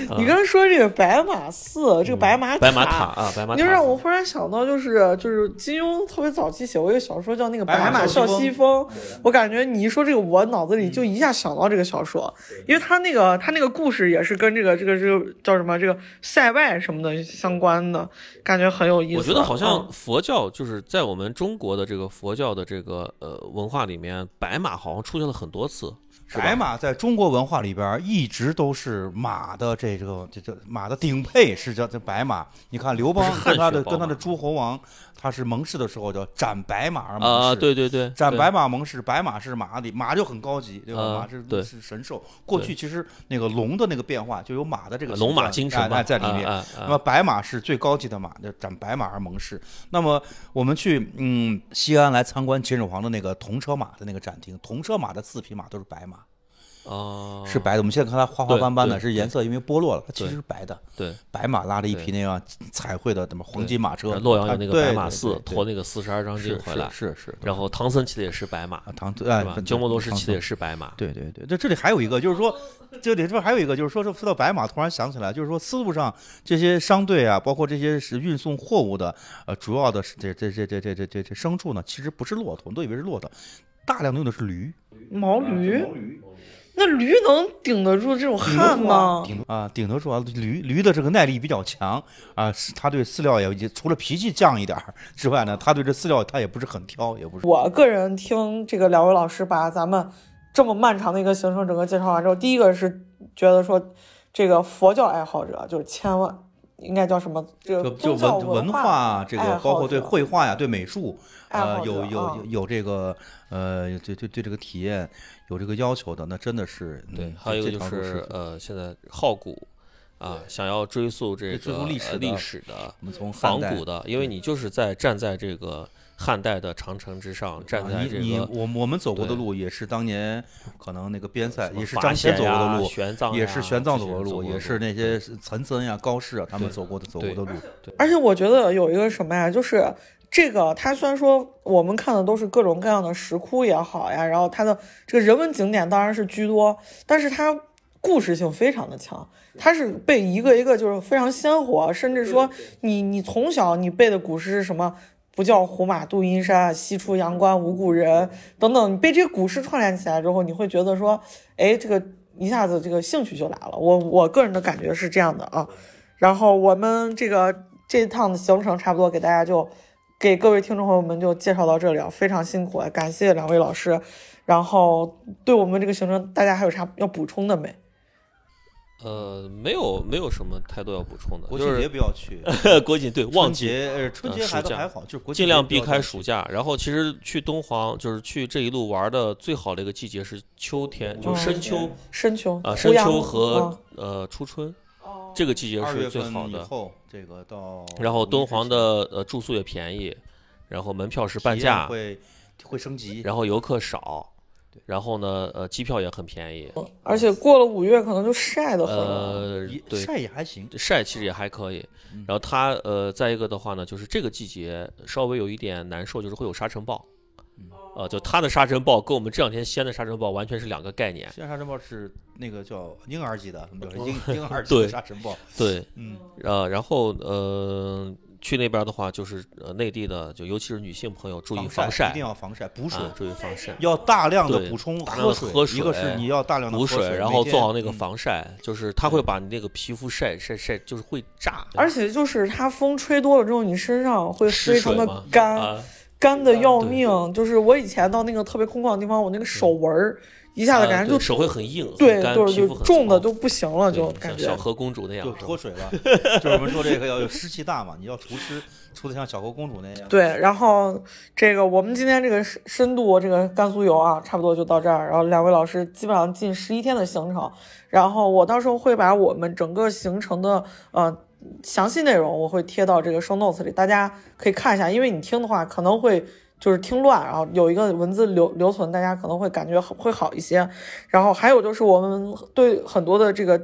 啊你刚才说这个白马寺，这个白马嗯白马塔啊，白马塔，你就让我忽然想到，就是就是金庸特别早期写过一个小说叫那个《白马马啸啸西西风》，我感觉你一说这个，我脑子里就一下想到这个小说，因为他那个他那个故事也是跟这个这个这个叫什么这个塞外什么的相关的，感觉很有意思。我觉得好像嗯佛教就是在我们中国的这个佛教的这个呃文化里面，白马好像出现了很多次。白马在中国文化里边一直都是马的这个这这马的顶配是叫这白马。你看刘邦不是汗跟他的跟他的诸侯王，他是盟誓的时候叫斩白马而盟啊，誓。对对对，对斩白马盟誓，白马是马里马就很高级，对吧？啊马是是神兽。过去其实那个龙的那个变化就有马的这个龙马精神嘛哎在里面。啊啊那么白马是最高级的马，叫斩白马而盟誓。那么我们去嗯西安来参观秦始皇的那个铜车马的那个展厅，铜车马的四匹马都是白马，哦，是白的。我们现在看它花花斑斑的，是颜色因为剥落了，它其实是白的。对，白马拉着一匹那样彩绘的什么黄金马车，洛阳有那个对白马寺，对对对驮那个四十二章经是回来，是是是。然后唐僧骑的也是白马，啊唐是哎吧？鸠摩罗什唐骑的也僧是白马，对对对，这这里还有一个，就是说，这里这边还有一个，就是说，说说到白马，突然想起来，就是说，丝路上这些商队啊，包括这些是运送货物的，呃，主要的是这这这这这这这这牲畜呢，其实不是骆驼，我们都以为是骆驼，大量的用的是驴，毛驴，那驴能顶得住这种汗吗？顶啊顶得住啊，驴驴的这个耐力比较强啊，是它对饲料也也除了脾气犟一点儿之外呢，它对这饲料它也不是很挑，也不是。我个人听这个两位老师把咱们这么漫长的一个行程整个介绍完之后，第一个是觉得说，这个佛教爱好者就是千万应该叫什么？这个就文文化化这个，包括对绘画呀、对美术，呃，爱好者有有有这个呃，对对对这个体验有这个要求的，那真的是对嗯，还有一个就是呃，现在好古啊，想要追溯这追个呃溯历史历史的我们从仿古的，因为你就是在站在这个汉代的长城之上，站啊在这你你个我我们走过的路也是当年可能那个边塞也是张骞走过的路，玄奘也是玄奘走过的路，也是那些岑参呀、高适啊他们走过的走过的路。而且我觉得有一个什么呀，就是这个，它虽然说我们看的都是各种各样的石窟也好呀，然后它的这个人文景点当然是居多，但是它故事性非常的强，它是背一个一个就是非常鲜活，甚至说你你从小你背的古诗是什么？不教胡马度阴山，西出阳关无故人，等等，你被这些古诗串联起来之后，你会觉得说，哎，这个一下子这个兴趣就来了。我我个人的感觉是这样的啊。然后我们这个这趟的行程差不多给大家就给各位听众朋友们就介绍到这里啊，非常辛苦啊，感谢两位老师。然后对我们这个行程，大家还有啥要补充的没？呃，没有没有什么太多要补充的，国庆节就是不要去，国庆对春旺季节呃春节呃暑假还还好，就是尽量避开暑假。然后其实去敦煌就是去这一路玩的最好的一个季节是秋天，就是深秋深秋啊，深秋和啊呃初春，这个季节是最好的。后，这个到然后敦煌的呃住宿也便宜，然后门票是半价，会会升级，然后游客少，然后呢呃机票也很便宜，而且过了五月可能就晒得很对晒也还行。晒其实也还可以。然后它呃再一个的话呢，就是这个季节稍微有一点难受，就是会有沙尘暴。呃，就它的沙尘暴跟我们这两天西安的沙尘暴完全是两个概念。西安沙尘暴是那个叫婴儿级的，婴 婴儿级对的沙尘暴。对，嗯，呃，然后呃，去那边的话，就是呃内地的，就尤其是女性朋友注意防晒，一定要防晒，补水，啊注意防晒。要大量的补充喝水喝水，一个是你要大量的补水然后做好那个防晒，就是它会把你那个皮肤晒晒晒，就是会炸。而且就是它风吹多了之后，你身上会非常的湿水嘛干，的要命。就是我以前到那个特别空旷的地方，我那个手纹儿一下子啊感觉就对手会很硬，对就是就重的糙就不行了，就感觉像小。河公主那样就脱水了，就是我们说这个要有湿气大嘛，你要除湿，除的像小河公主那样。对，然后这个我们今天这个深深度这个甘肃游啊，差不多就到这儿。然后两位老师基本上近十一天的行程，然后我到时候会把我们整个行程的呃详细内容我会贴到这个 show notes 里，大家可以看一下。因为你听的话可能会就是听乱，然后有一个文字留留存，大家可能会感觉会好一些。然后还有就是我们对很多的这个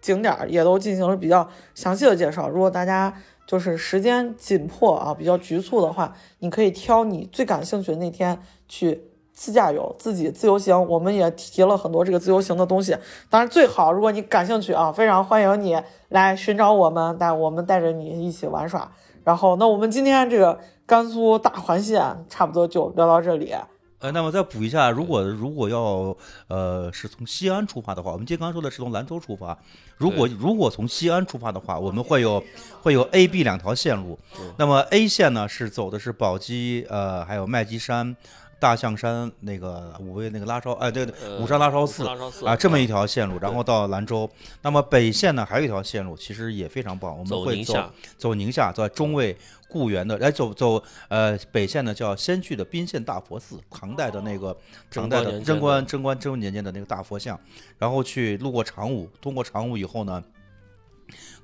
景点也都进行了比较详细的介绍。如果大家就是时间紧迫啊，比较局促的话，你可以挑你最感兴趣的那天去自驾游，自己自由行。我们也提了很多这个自由行的东西。当然，最好如果你感兴趣啊，非常欢迎你来寻找我们，带我们带着你一起玩耍。然后，那我们今天这个甘肃大环线差不多就聊到这里。呃，那么再补一下，如果如果要呃是从西安出发的话，我们今天刚刚说的是从兰州出发，如果如果从西安出发的话，我们会有会有 A、B 两条线路。那么 A 线呢是走的是宝鸡呃还有麦积山、大象山那个五味那个拉烧哎对对呃五山拉烧寺啊这么一条线路，然后到兰州。那么北线呢还有一条线路，其实也非常棒，我们会走走宁夏，在中卫固原的，哎，走走呃北线呢叫先去的宾县大佛寺，唐代的那个唐代的贞贞观贞观贞观年间的那个大佛像，然后去路过长武，通过长武以后呢。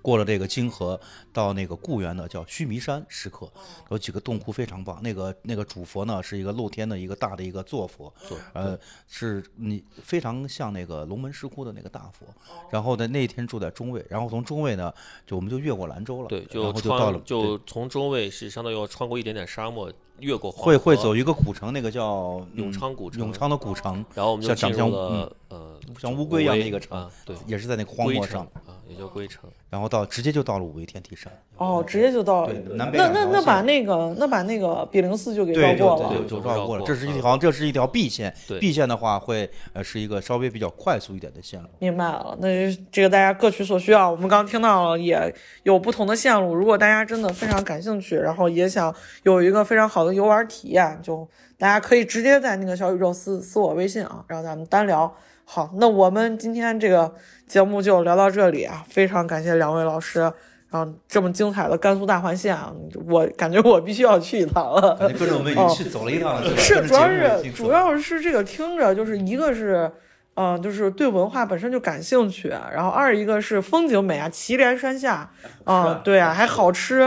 过了这个泾河，到那个固原的叫须弥山石刻，有几个洞窟非常棒。那个那个主佛呢是一个露天的一个大的一个坐佛，坐呃，是你非常像那个龙门石窟的那个大佛。然后呢那天住在中卫，然后从中卫呢就我们就越过兰州了，对，然就后就到了就从中卫是相当于要穿过一点点沙漠，越过黄会会走一个古城，那个叫永嗯昌古城永昌的古城，然后我们就像进入了呃像乌龟一样的一个城啊，对，也是在那个荒漠上，啊，也叫龟城。然后到直接就到了五味天体山。哦，直接就到了对。南北那那那把那个那把那个比零四就给绕过了。对，对就绕过了。这是一啊条，这是一条 B 线对，B 线的话会呃是一个稍微比较快速一点的线路。明白了，那这个大家各取所需啊。我们刚刚听到了，也有不同的线路。如果大家真的非常感兴趣，然后也想有一个非常好的游玩体验，就大家可以直接在那个小宇宙私私我微信啊，然后咱们单聊。好，那我们今天这个节目就聊到这里啊，非常感谢两位老师。然后这么精彩的甘肃大环线啊，我感觉我必须要去一趟了。跟 去走了一趟了，吧？哦是，主要是主要是这个听着，就是一个是，嗯、就是对文化本身就感兴趣，然后二一个是风景美啊，祁连山下，啊、对啊，还好吃，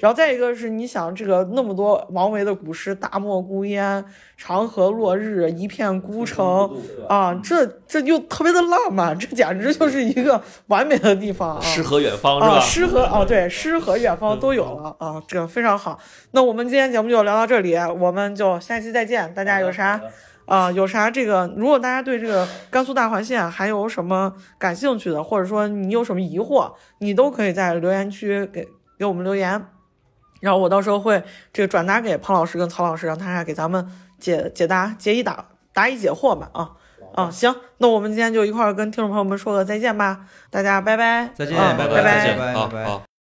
然后再一个是你想这个那么多王维的古诗“大漠孤烟，长河落日，一片孤城”啊，这这又特别的浪漫，这简直就是一个完美的地方啊！诗和远方是啊，吧？诗和哦，对，诗和远方都有了啊，这个非常好。那我们今天节目就聊到这里，我们就下期再见。大家有啥啊、有啥这个？如果大家对这个甘肃大环线还有什么感兴趣的，或者说你有什么疑惑，你都可以在留言区给给我们留言，然后我到时候会这个转达给胖老师跟曹老师，让他俩给咱们解解答解一答答疑解惑吧啊。啊，行，那我们今天就一块儿跟听众朋友们说个再见吧，大家拜拜，再见啊拜拜拜再见拜。啊拜。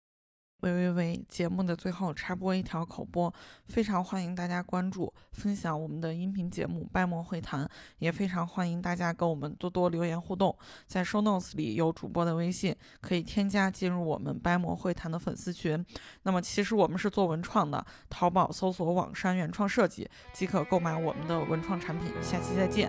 喂喂喂！节目的最后插播一条口播，非常欢迎大家关注、分享我们的音频节目《掰馍会谈》，也非常欢迎大家跟我们多多留言互动。在 show notes 里有主播的微信，可以添加进入我们掰馍会谈的粉丝群。那么其实我们是做文创的，淘宝搜索“网山原创设计”即可购买我们的文创产品。下期再见。